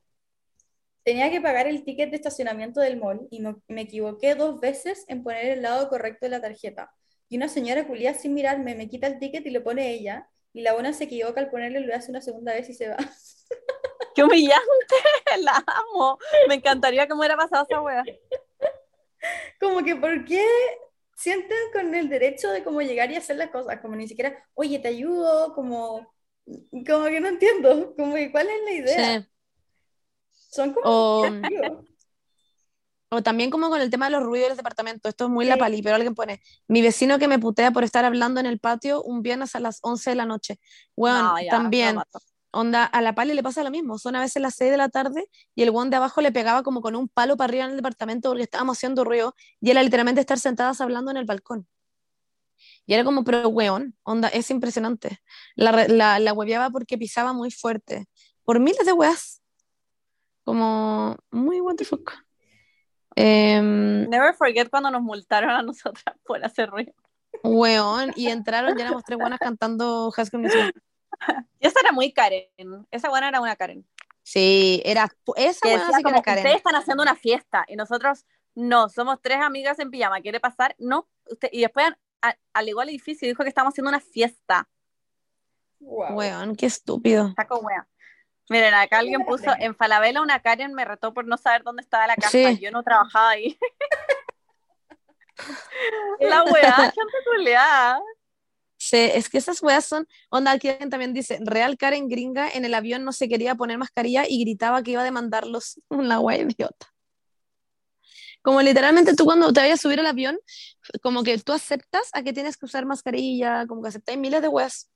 A: tenía que pagar el ticket de estacionamiento del mall y me, equivoqué dos veces en poner el lado correcto de la tarjeta. Y una señora culia sin mirarme me quita el ticket y lo pone ella. Y la buena se equivoca al ponerle, lo hace una segunda vez y se va.
B: ¡Qué humillante! La amo. Me encantaría que me hubiera pasado esa wea.
A: Como que, ¿por qué sienten con el derecho de como llegar y hacer las cosas? Como ni siquiera, oye, te ayudo, como, como que no entiendo. Como que, ¿cuál es la idea?
C: Sí.
A: Son como...
C: O, o también como con el tema de los ruidos del departamento. Esto es muy la
A: Sí.
C: pali, pero alguien pone, mi vecino que me putea por estar hablando en el patio un viernes a las 11 de la noche. Weón,
B: No, ya,
C: también. Onda, a la Pali le pasa lo mismo, son a veces las 6 de la tarde y el weón de abajo le pegaba como con un palo para arriba en el departamento porque estábamos haciendo ruido y era literalmente estar sentadas hablando en el balcón. Y era como, pero weón, onda, es impresionante. La, la, la hueveaba porque pisaba muy fuerte, por miles de weas. Como, muy what the fuck. Em,
B: Never forget cuando nos multaron a nosotras por hacer ruido.
C: weón, y entraron y éramos tres buenas cantando School Musical.
B: Y esa era muy Karen. Esa buena era una Karen.
C: Sí, era, esa
B: Que decía
C: sí que
B: como,
C: era Karen.
B: ustedes están haciendo una fiesta y nosotros no, somos tres amigas en pijama. ¿Quiere pasar? No. Usted, y después a- alegó al edificio y dijo que estamos haciendo una fiesta.
A: Wow.
C: Weón, qué estúpido.
B: Saco wea. Miren, acá alguien puso en Falabella una Karen me retó por no saber dónde estaba la casa.
C: Sí.
B: Yo no trabajaba ahí. la wea, gente culeada.
C: Sí, es que esas weas son, onda, aquí alguien también dice, real Karen gringa en el avión no se quería poner mascarilla y gritaba que iba a demandarlos, una wea idiota. Como literalmente tú cuando te vayas a subir al avión, como que tú aceptas a que tienes que usar mascarilla, como que aceptáis miles de weas.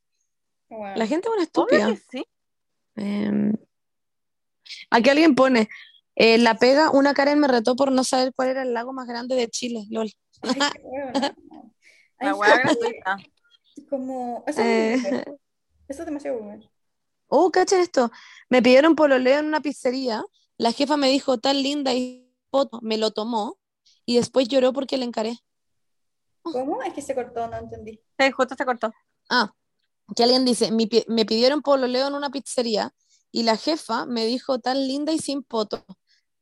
C: La gente es una
B: Obvio
C: estúpida.
B: que sí.
C: Em, aquí alguien pone, eh, la pega, una Karen me retó por no saber cuál era el lago más grande de Chile, lol.
A: Ay, qué huevona. Ay,
B: La wea
A: sí,
B: gratuita.
A: Como, eso es,
C: Eh,
A: boomer. Eso es demasiado boomer.
C: oh, cachen esto, me pidieron pololeo en una pizzería, la jefa me dijo, tan linda y foto, me lo tomó y después lloró porque le encaré.
A: ¿Cómo? Es que se cortó, no entendí.
B: Sí, justo se cortó.
C: Ah, que alguien dice, "Mi pi- me pidieron pololeo en una pizzería y la jefa me dijo, tan linda y sin poto.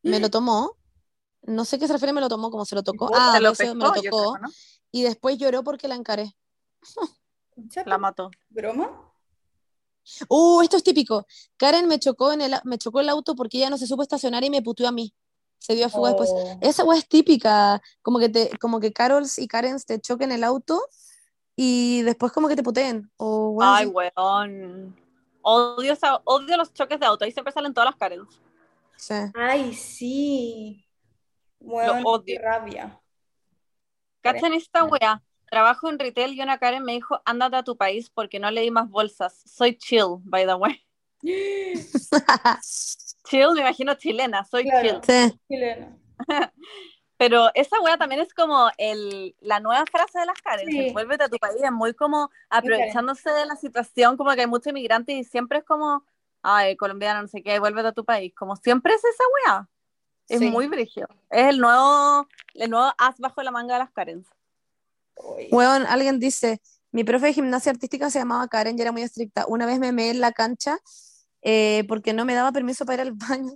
C: Me lo tomó, no sé qué se refiere, me lo tomó, como se lo tocó. Ah,
B: lo
C: me lo tocó.
B: creo, ¿no?
C: Y después lloró porque la encaré.
B: La mató.
A: ¿Broma?
C: Uh, esto es típico. Karen me chocó en el, me chocó el auto porque ella no se supo estacionar y me puteó a mí. Se dio a fuga después.
A: Oh.
C: Esa weá es típica, como que te, como que Carols y Karens te choquen el auto y después como que te puteen. O
B: Ay, weón. Odio, esa- odio los choques de auto. Ahí siempre salen todas las Karens.
C: Sí.
A: Ay, sí. Bueno,
B: odio.
A: qué rabia.
B: ¿Cachan esta wea? Trabajo en retail y una Karen me dijo, ándate a tu país porque no leí más bolsas. Soy chill, by the way. Chill, me imagino chilena, soy
A: Claro.
B: chill.
C: Sí.
A: Chileno.
B: Pero esa wea también es como el, la nueva frase de las Karen,
A: Sí.
B: vuélvete a tu país, es muy como aprovechándose de la situación, como que hay muchos inmigrantes y siempre es como, ay, colombiano, no sé qué, vuélvete a tu país, como siempre es esa wea. Es
A: Sí.
B: muy brígido. Es el nuevo, el nuevo as bajo la manga de las Karens.
A: Uy.
C: Weón, alguien dice, mi profe de gimnasia artística se llamaba Karen y era muy estricta. Una vez me meé en la cancha eh, porque no me daba permiso para ir al baño.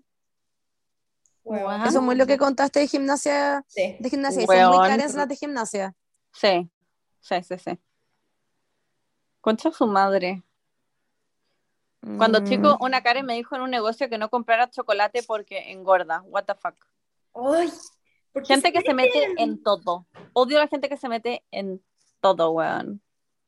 C: Eso es muy lo que contaste de gimnasia,
A: sí.
C: de gimnasia. Y son muy. Karens las de gimnasia.
B: Sí, sí, sí, sí. Concha su madre. Cuando
C: Mm.
B: chico, una Karen me dijo en un negocio que no comprara chocolate porque engorda. What the fuck.
A: Ay, ¿por qué
B: Gente que se mete
A: meten?
B: en todo. Odio a la gente que se mete en todo, weón.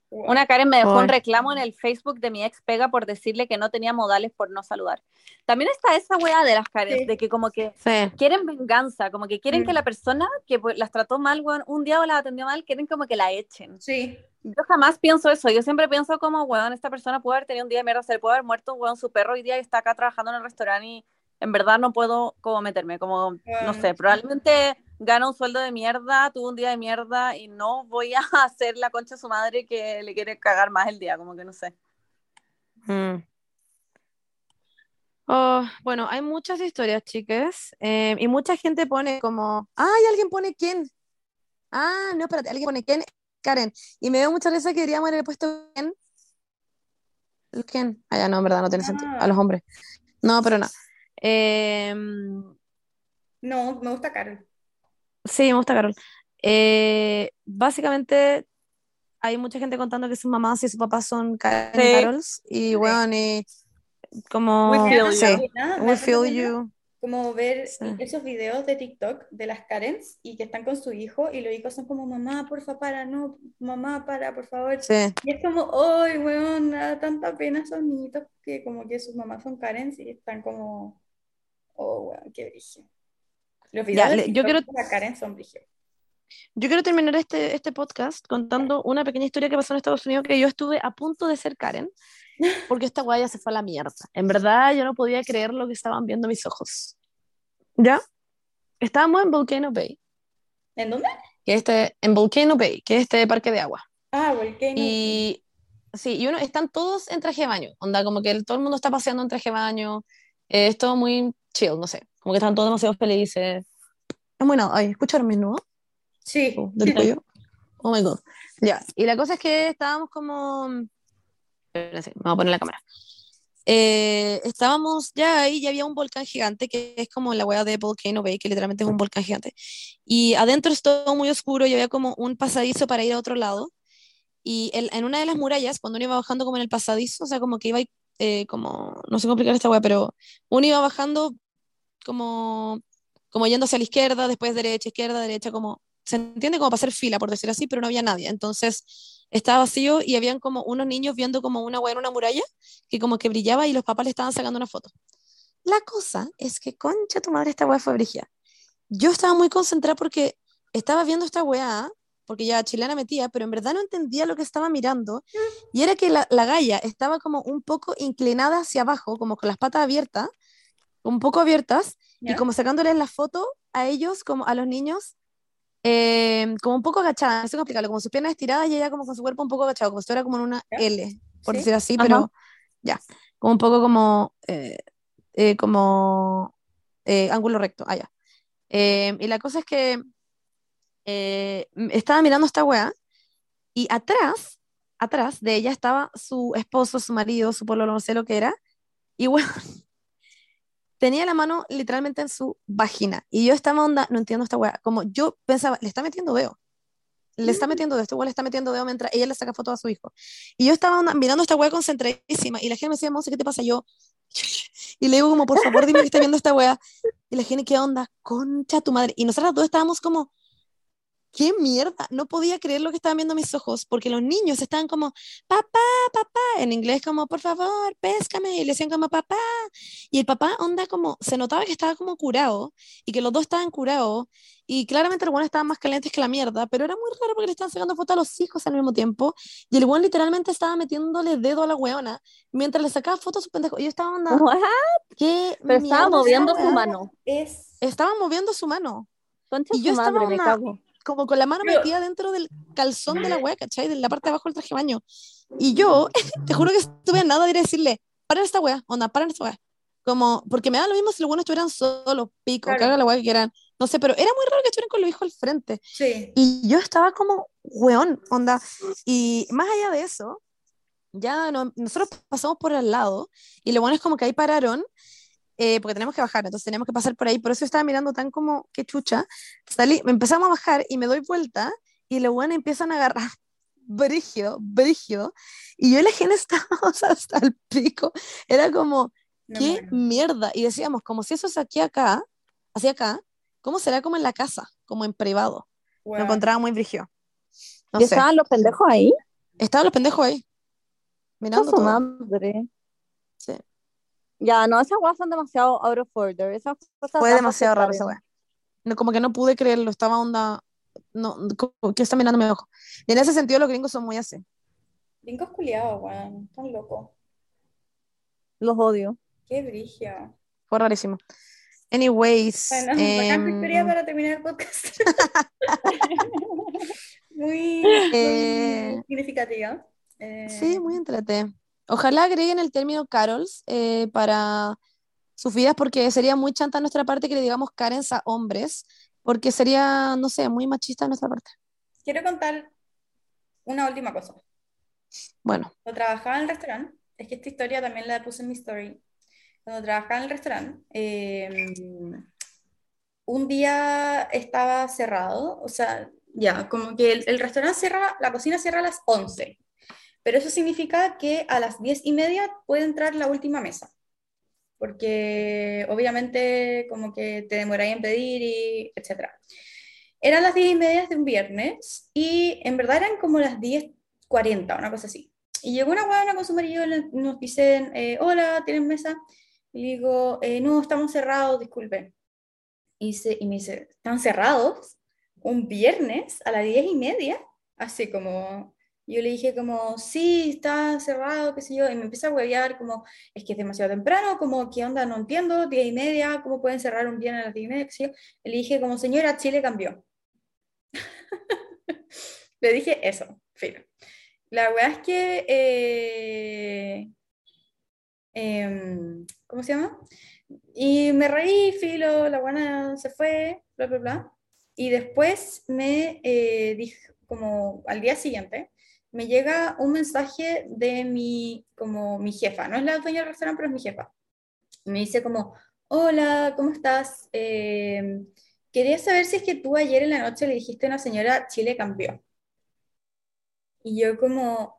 B: Una Karen me dejó
C: Ay.
B: un reclamo en el Facebook de mi ex pega por decirle que no tenía modales por no saludar. También está esa weá de las Karen,
A: Sí.
B: de que como que
C: Sí.
B: quieren venganza, como que quieren
A: Mm.
B: que la persona que pues, las trató mal, weón, un día o las atendió mal, quieren como que la echen.
A: Sí,
B: Yo jamás pienso eso, yo siempre pienso como, weón, esta persona puede haber tenido un día de mierda, se le puede haber muerto, weón, su perro hoy día y está acá trabajando en el restaurante y en verdad no puedo como meterme, como, no sé, probablemente gana un sueldo de mierda, tuvo un día de mierda y no voy a hacer la concha a su madre que le quiere cagar más el día, como que no sé.
C: Mm. Oh, bueno, hay muchas historias, chicas, eh, y mucha gente pone como, ay, alguien pone quién. Ah, no, espérate, alguien pone quién, Karen. Y me dio mucha risa que deberíamos haber puesto quién. ¿El quién? Ah, ya no, en verdad no tiene sentido. A los hombres. No, pero no. Eh,
A: no, me gusta Carol.
C: Sí, me gusta Carol. Eh, básicamente hay mucha gente contando que sus mamás y sus papás son Karen y
B: Sí.
C: Carols, y bueno, y como,
B: We feel
C: sí,
B: you.
C: We feel you.
A: Como ver
C: Sí.
A: esos videos de TikTok de las Karens y que están con su hijo y los hijos son como, mamá, porfa, para, no, mamá, para, por favor.
C: Sí.
A: Y es como, ¡ay, weón! Da tanta pena esos niñitos que como que sus mamás son Karens y están como, ¡oh, weón, qué brillo! Los videos
C: Ya, le- yo quiero-
A: de Karen son.
C: Yo quiero terminar este, este podcast contando una pequeña historia que pasó en Estados Unidos que yo estuve a punto de ser Karen, porque esta guaya se fue a la mierda. En verdad, yo no podía creer lo que estaban viendo mis ojos. ¿Ya? Estábamos en Volcano Bay,
A: ¿En dónde?
C: que es este, en Volcano Bay, que es este parque de agua.
A: Ah, Volcano.
C: Y sí, y uno, están todos en traje de baño, onda, como que el- todo el mundo está paseando en traje de baño, eh, es todo muy chill, no sé, como que están todos demasiado felices. Es muy nada, ay, ¿escucharon mis nudos?
A: Sí.
C: Oh, del cuello. Oh my god. Ya, y la cosa es que estábamos como. Espérense, me voy a poner la cámara. Eh, estábamos ya ahí, ya había un volcán gigante que es como la weá de Volcano Bay, que literalmente es un volcán gigante. Y adentro es todo muy oscuro y había como un pasadizo para ir a otro lado. Y el- en una de las murallas, cuando uno iba bajando como en el pasadizo, o sea, como que iba eh, como. No sé cómo explicar esta weá, pero uno iba bajando como. Como yendo hacia la izquierda, después derecha, izquierda, derecha, como se entiende como para hacer fila, por decir así, pero no había nadie. Entonces estaba vacío y habían como unos niños viendo como una hueá en una muralla que como que brillaba y los papás le estaban sacando una foto. La cosa es que, concha tu madre, esta hueá fue brígida. yo estaba muy concentrada porque estaba viendo esta weá, porque ya chilena metía, pero en verdad no entendía lo que estaba mirando. Y era que la, la galla estaba como un poco inclinada hacia abajo, como con las patas abiertas, un poco abiertas, y como sacándoles la foto a ellos, como a los niños, eh, como un poco agachada, no sé cómo explicarlo, como sus piernas estiradas y ella como con su cuerpo un poco agachado, como si fuera como en una. L, por
A: Sí.
C: decir así,
B: Ajá.
C: pero ya, como un poco como, eh, eh, como eh, ángulo recto, ah, ya. Eh, y la cosa es que eh, estaba mirando esta wea y atrás, atrás de ella estaba su esposo, su marido, su pololo, no sé lo que era, y bueno, tenía la mano literalmente en su vagina. Y yo estaba onda, no entiendo esta wea, como yo pensaba, le está metiendo dedo. Le está metiendo dedo, este weá le está metiendo dedo mientras ella le saca foto a su hijo. Y yo estaba onda, mirando esta wea concentradísima, y la gente me decía, Monse, ¿qué te pasa? Yo, y le digo como, por favor, dime que está viendo esta wea. Y la gente, ¿qué onda? Concha tu madre. Y nosotras dos estábamos como, ¿qué mierda? No podía creer lo que estaban viendo mis ojos, porque los niños estaban como, papá, papá, en inglés como, por favor, péscame, y le decían como, papá. Y el papá, onda, como, se notaba que estaba como curado, y que los dos estaban curados, y claramente el bueno estaban más calientes que la mierda, pero era muy raro porque le estaban sacando fotos a los hijos al mismo tiempo, y el buen literalmente estaba metiéndole dedo a la weona, mientras le sacaba fotos a su pendejo. Y yo estaba onda,
B: What?
C: ¿qué
B: Pero estaba moviendo su mano.
A: Es.
C: Estaba moviendo su mano
B: Concha
C: Y yo
B: madre,
C: estaba
B: me cago.
C: Como con la mano
A: Pero-
C: metida dentro del calzón de la wea, ¿cachai? De la parte de abajo del traje de baño. Y yo, te juro que estuve a nada de ir a decirle, paren esta wea, onda, paren esta wea. Como, porque me da lo mismo si los buenos estuvieran solos, pico,
A: Claro.
C: haga la wea que quieran. No sé, pero era muy raro que estuvieran con los hijos al frente.
A: Sí.
C: Y yo estaba como, weón, onda. Y más allá de eso, ya no, nosotros pasamos por al lado y lo bueno es como que ahí pararon, eh, porque tenemos que bajar, entonces tenemos que pasar por ahí. Por eso estaba mirando tan como, qué chucha. Salí, empezamos a bajar y me doy vuelta y los buenos empiezan a agarrar brígido, brígido. Y yo y la gente estábamos hasta el pico. Era como, qué mierda. Y decíamos, como si eso es aquí acá, hacia acá, ¿cómo será como en la casa, como en privado? Lo
A: Weón.
C: encontraba muy brígido. No
B: ¿Y
C: sé.
B: estaban los pendejos ahí?
C: Estaban los pendejos ahí. Mirando
B: su
C: todo.
B: madre.
C: Sí.
B: Ya, no, esas weas son demasiado out of order. Esas cosas
C: Fue demasiado raro esa weá. No, como que no pude creerlo. Estaba onda. No, como que está mirando mi ojo. Y en ese sentido, los gringos son muy así.
A: Gringos culiados, weón. Tan loco.
B: Los odio.
A: Qué brillo.
C: Fue rarísimo. Anyways.
A: Bueno, historia para terminar el podcast. muy,
C: Eh,
A: muy significativa. Eh,
C: Sí, muy entrete. Ojalá agreguen el término carols eh, para sus vidas, porque sería muy chanta nuestra parte que le digamos Karens a hombres, porque sería, no sé, muy machista nuestra parte.
A: Quiero contar una última cosa.
C: Bueno,
A: Cuando trabajaba en el restaurante, es que esta historia también la puse en mi story. Cuando trabajaba en el restaurante, eh, un día estaba cerrado, o sea, ya, como que el, el restaurante cierra, la cocina cierra a las 11, pero eso significa que a las 10 y media puede entrar la última mesa, porque obviamente como que te demoráis en pedir y etcétera. Eran las 10 y media de un viernes y en verdad eran como las 10.40, una cosa así. Y llegó una huevona con su marido y nos dicen, eh, hola, ¿tienen mesa? Y digo, "Eh, no, estamos cerrados, disculpen. Y, se- y me dice, ¿están cerrados? ¿Un viernes a las diez y media? Así como, yo le dije como, sí, está cerrado, qué sé yo, y me empieza a huevear como, es que es demasiado temprano, como, ¿qué onda? No entiendo, diez y media, ¿cómo pueden cerrar un viernes a las diez y media? qué sé yo. Y le dije como, señora, Chile cambió. le dije eso, filo. La weá es que, eh, em, ¿cómo se llama? Y me reí, filo, la buena se fue, bla, bla, bla. Y después me eh, dijo, como al día siguiente, me llega un mensaje de mi, como mi jefa, no es la dueña del restaurante, pero es mi jefa. Me dice como, hola, ¿cómo estás? Eh, quería saber si es que tú ayer en la noche le dijiste a una señora, Chile cambió. Y yo. Como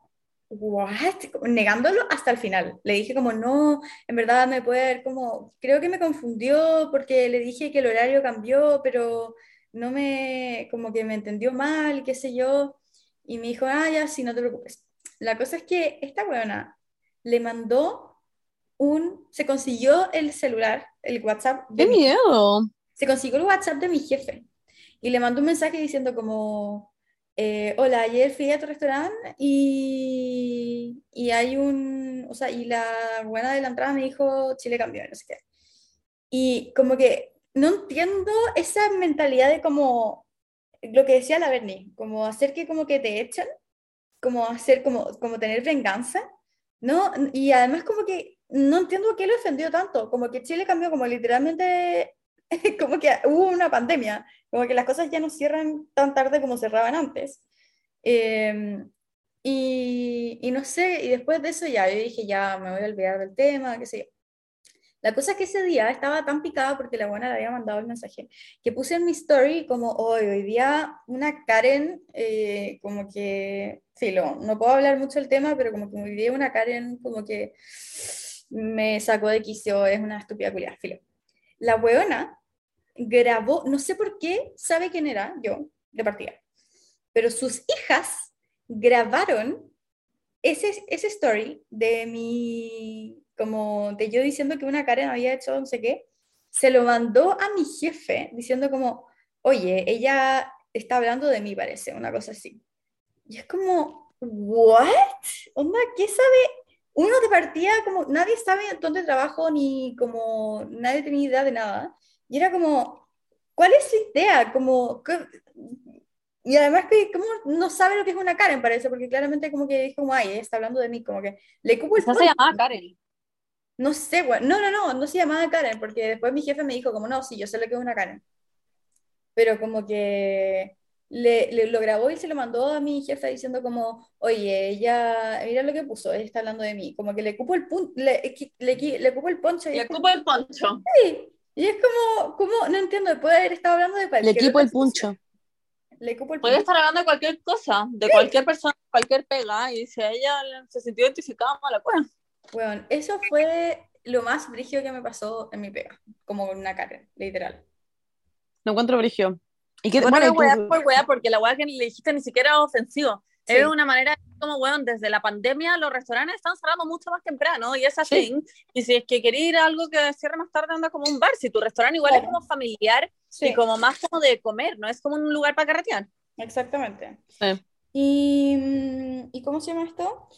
A: Negándolo hasta el final. Le dije como, no, en verdad me puede haber como, creo que me confundió porque le dije que el horario cambió, pero no me, como que me entendió mal, qué sé yo. Y me dijo, ah, ya, sí, no te preocupes. La cosa es que esta weona le mandó un, se consiguió el celular, el WhatsApp de
C: qué
A: mi
C: miedo.
A: se consiguió el WhatsApp de mi jefe y le mandó un mensaje diciendo como, eh, hola, ayer fui a tu restaurante y, y hay un, o sea, y la buena de la entrada me dijo Chile cambió, no sé qué. Y como que no entiendo esa mentalidad de como, lo que decía la Bernie, como hacer que como que te echan, como hacer como, como tener venganza, ¿no? Y además como que no entiendo qué lo ofendió tanto, como que Chile cambió como literalmente, como que hubo una pandemia, como que las cosas ya no cierran tan tarde como cerraban antes. Eh, y, y, no sé, y después de eso ya, yo dije, ya me voy a olvidar del tema, qué sé yo. La cosa es que ese día estaba tan picada porque la buena le había mandado el mensaje, que puse en mi story como, hoy, hoy día una Karen, eh, como que, filo, no puedo hablar mucho del tema, pero como que hoy día una Karen como que me sacó de quicio, es una estúpida culiada, filo. La buena grabó, no sé por qué, sabe quién era yo, de partida, pero sus hijas grabaron ese, ese story de mi, como de yo diciendo que una Karen había hecho no sé qué, se lo mandó a mi jefe diciendo como, oye, ella está hablando de mí, parece, una cosa así. Y es como, ¿what? Onda, ¿qué sabe? Uno de partida, como nadie sabe dónde trabajo, ni como nadie tenía idea de nada. Y era como, ¿cuál es su idea? Como, y además que como no sabe lo que es una Karen, parece, porque claramente como que como, ay, está hablando de mí, como que le cupo el
B: se llamaba Karen.
A: No sé, bueno, no, no, no, no se llamaba Karen, porque después mi jefe me dijo como, no, sí, yo sé lo que es una Karen. Pero como que le, le- lo grabó y se lo mandó a mi jefe diciendo como, oye, ella, mira lo que puso, ella está hablando de mí. Como que le cupo el pun le, le, le, le cupo el poncho y
B: Le
A: es como,
B: ocupo el poncho.
A: "Sí". Y es como, como, no entiendo, puede haber estado hablando de
C: Le
A: cualquier
C: equipo
A: otra
C: el
A: cosa.
C: puncho.
A: Le cupo el
B: Puede
A: puncho.
B: estar hablando de cualquier cosa, de cualquier persona, cualquier pega, y si a ella se sintió identificada, mala pues.
A: Bueno, eso fue lo más brígido que me pasó en mi pega, como con una Karen, literal.
C: No encuentro brigio. ¿Y qué,
B: Bueno, weá
C: tú-
B: por weá, porque la weá que le dijiste ni siquiera era ofensivo.
A: Sí.
B: Es una manera como, weón, desde la pandemia los restaurantes están cerrando mucho más temprano y es así. Y si es que quería ir a algo que cierre más tarde, anda como un bar. Si tu restaurante igual es como familiar
A: Sí,
B: y como más como de comer, no es como un lugar para carretear.
A: exactamente.
C: Sí.
A: Y, mm, ¿y cómo se llama esto?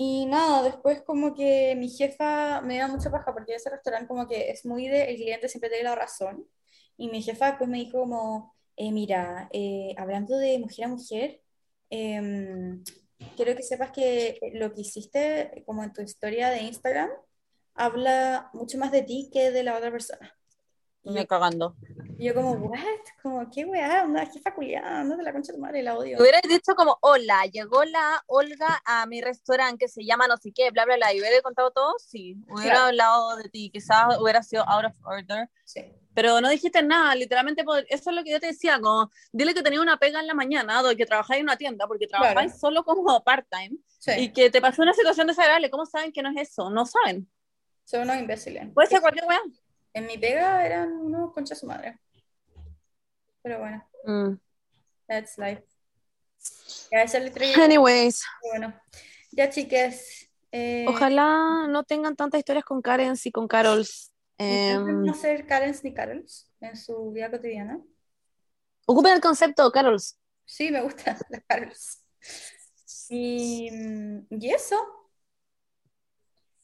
A: Y nada, después como que mi jefa me da mucha paja porque ese restaurante como que es muy de el cliente siempre tiene la razón. Y mi jefa después me dijo como, eh, mira, eh, hablando de mujer a mujer, em, quiero que sepas que lo que hiciste como en tu historia de Instagram habla mucho más de ti que de la otra persona.
B: Me cagando.
A: y yo como, what? Como, qué weá, onda, jefa culiada, no de la concha de tu madre, la odio.
B: Me hubieras dicho como, hola, llegó la Olga a mi restaurante que se llama no sé qué, bla, bla, bla, y hubiera contado todo, sí, hubiera
A: Claro.
B: hablado de ti, quizás hubiera sido out of order,
A: Sí.
B: pero no dijiste nada, literalmente, eso es lo que yo te decía, como, dile que tenía una pega en la mañana, que trabajáis en una tienda, porque trabajáis
A: Claro.
B: solo como part-time,
A: Sí,
B: y que te pasó una situación desagradable, ¿cómo saben que no es eso? No saben,
A: son unos imbéciles.
B: puede ser cualquier weá.
A: En mi pega eran unos conchas su madre. Pero bueno,
B: Mm.
A: that's life. Ya esa
C: Anyways,
A: bueno. Ya, chicas. Eh,
C: ojalá no tengan tantas historias con Karen y con Carols. Em,
A: no ser Karens ni Carols en su vida cotidiana.
C: ocupen el concepto, Carols.
A: Sí, me gustan las Carols. Y, mm, y eso.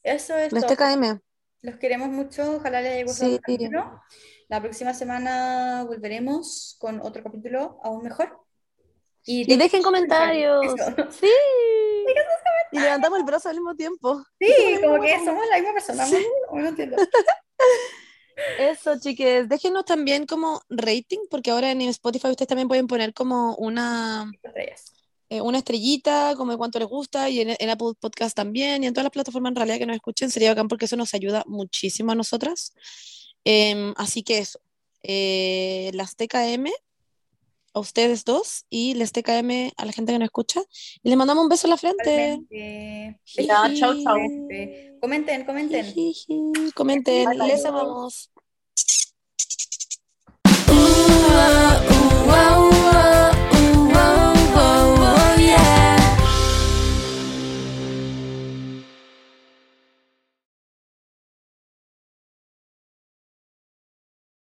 A: Eso es
C: Las. TKM.
A: Los queremos mucho. Ojalá les haya gustado el
C: Sí.
A: capítulo. La próxima semana volveremos con otro capítulo aún mejor.
C: Y dejen comentarios.
A: Eso.
C: Sí. Y levantamos el brazo al mismo tiempo.
A: Sí, como que somos la misma persona.
C: Sí.
A: No entiendo.
C: Eso, chiques. Déjenos también como rating, porque ahora en Spotify ustedes también pueden poner como una,
A: Estrellas.
C: Eh, una estrellita, como cuánto les gusta, y en, en Apple Podcast también, y en todas las plataformas en realidad que nos escuchen, sería bacán porque eso nos ayuda muchísimo a nosotras. Em, así que eso. Eh, las TKM a ustedes dos y les TKM a la gente que nos escucha. Y les mandamos un beso en la frente.
B: Chau.
A: Este, Comenten, comenten.
C: Jijiji. Comenten, les amamos.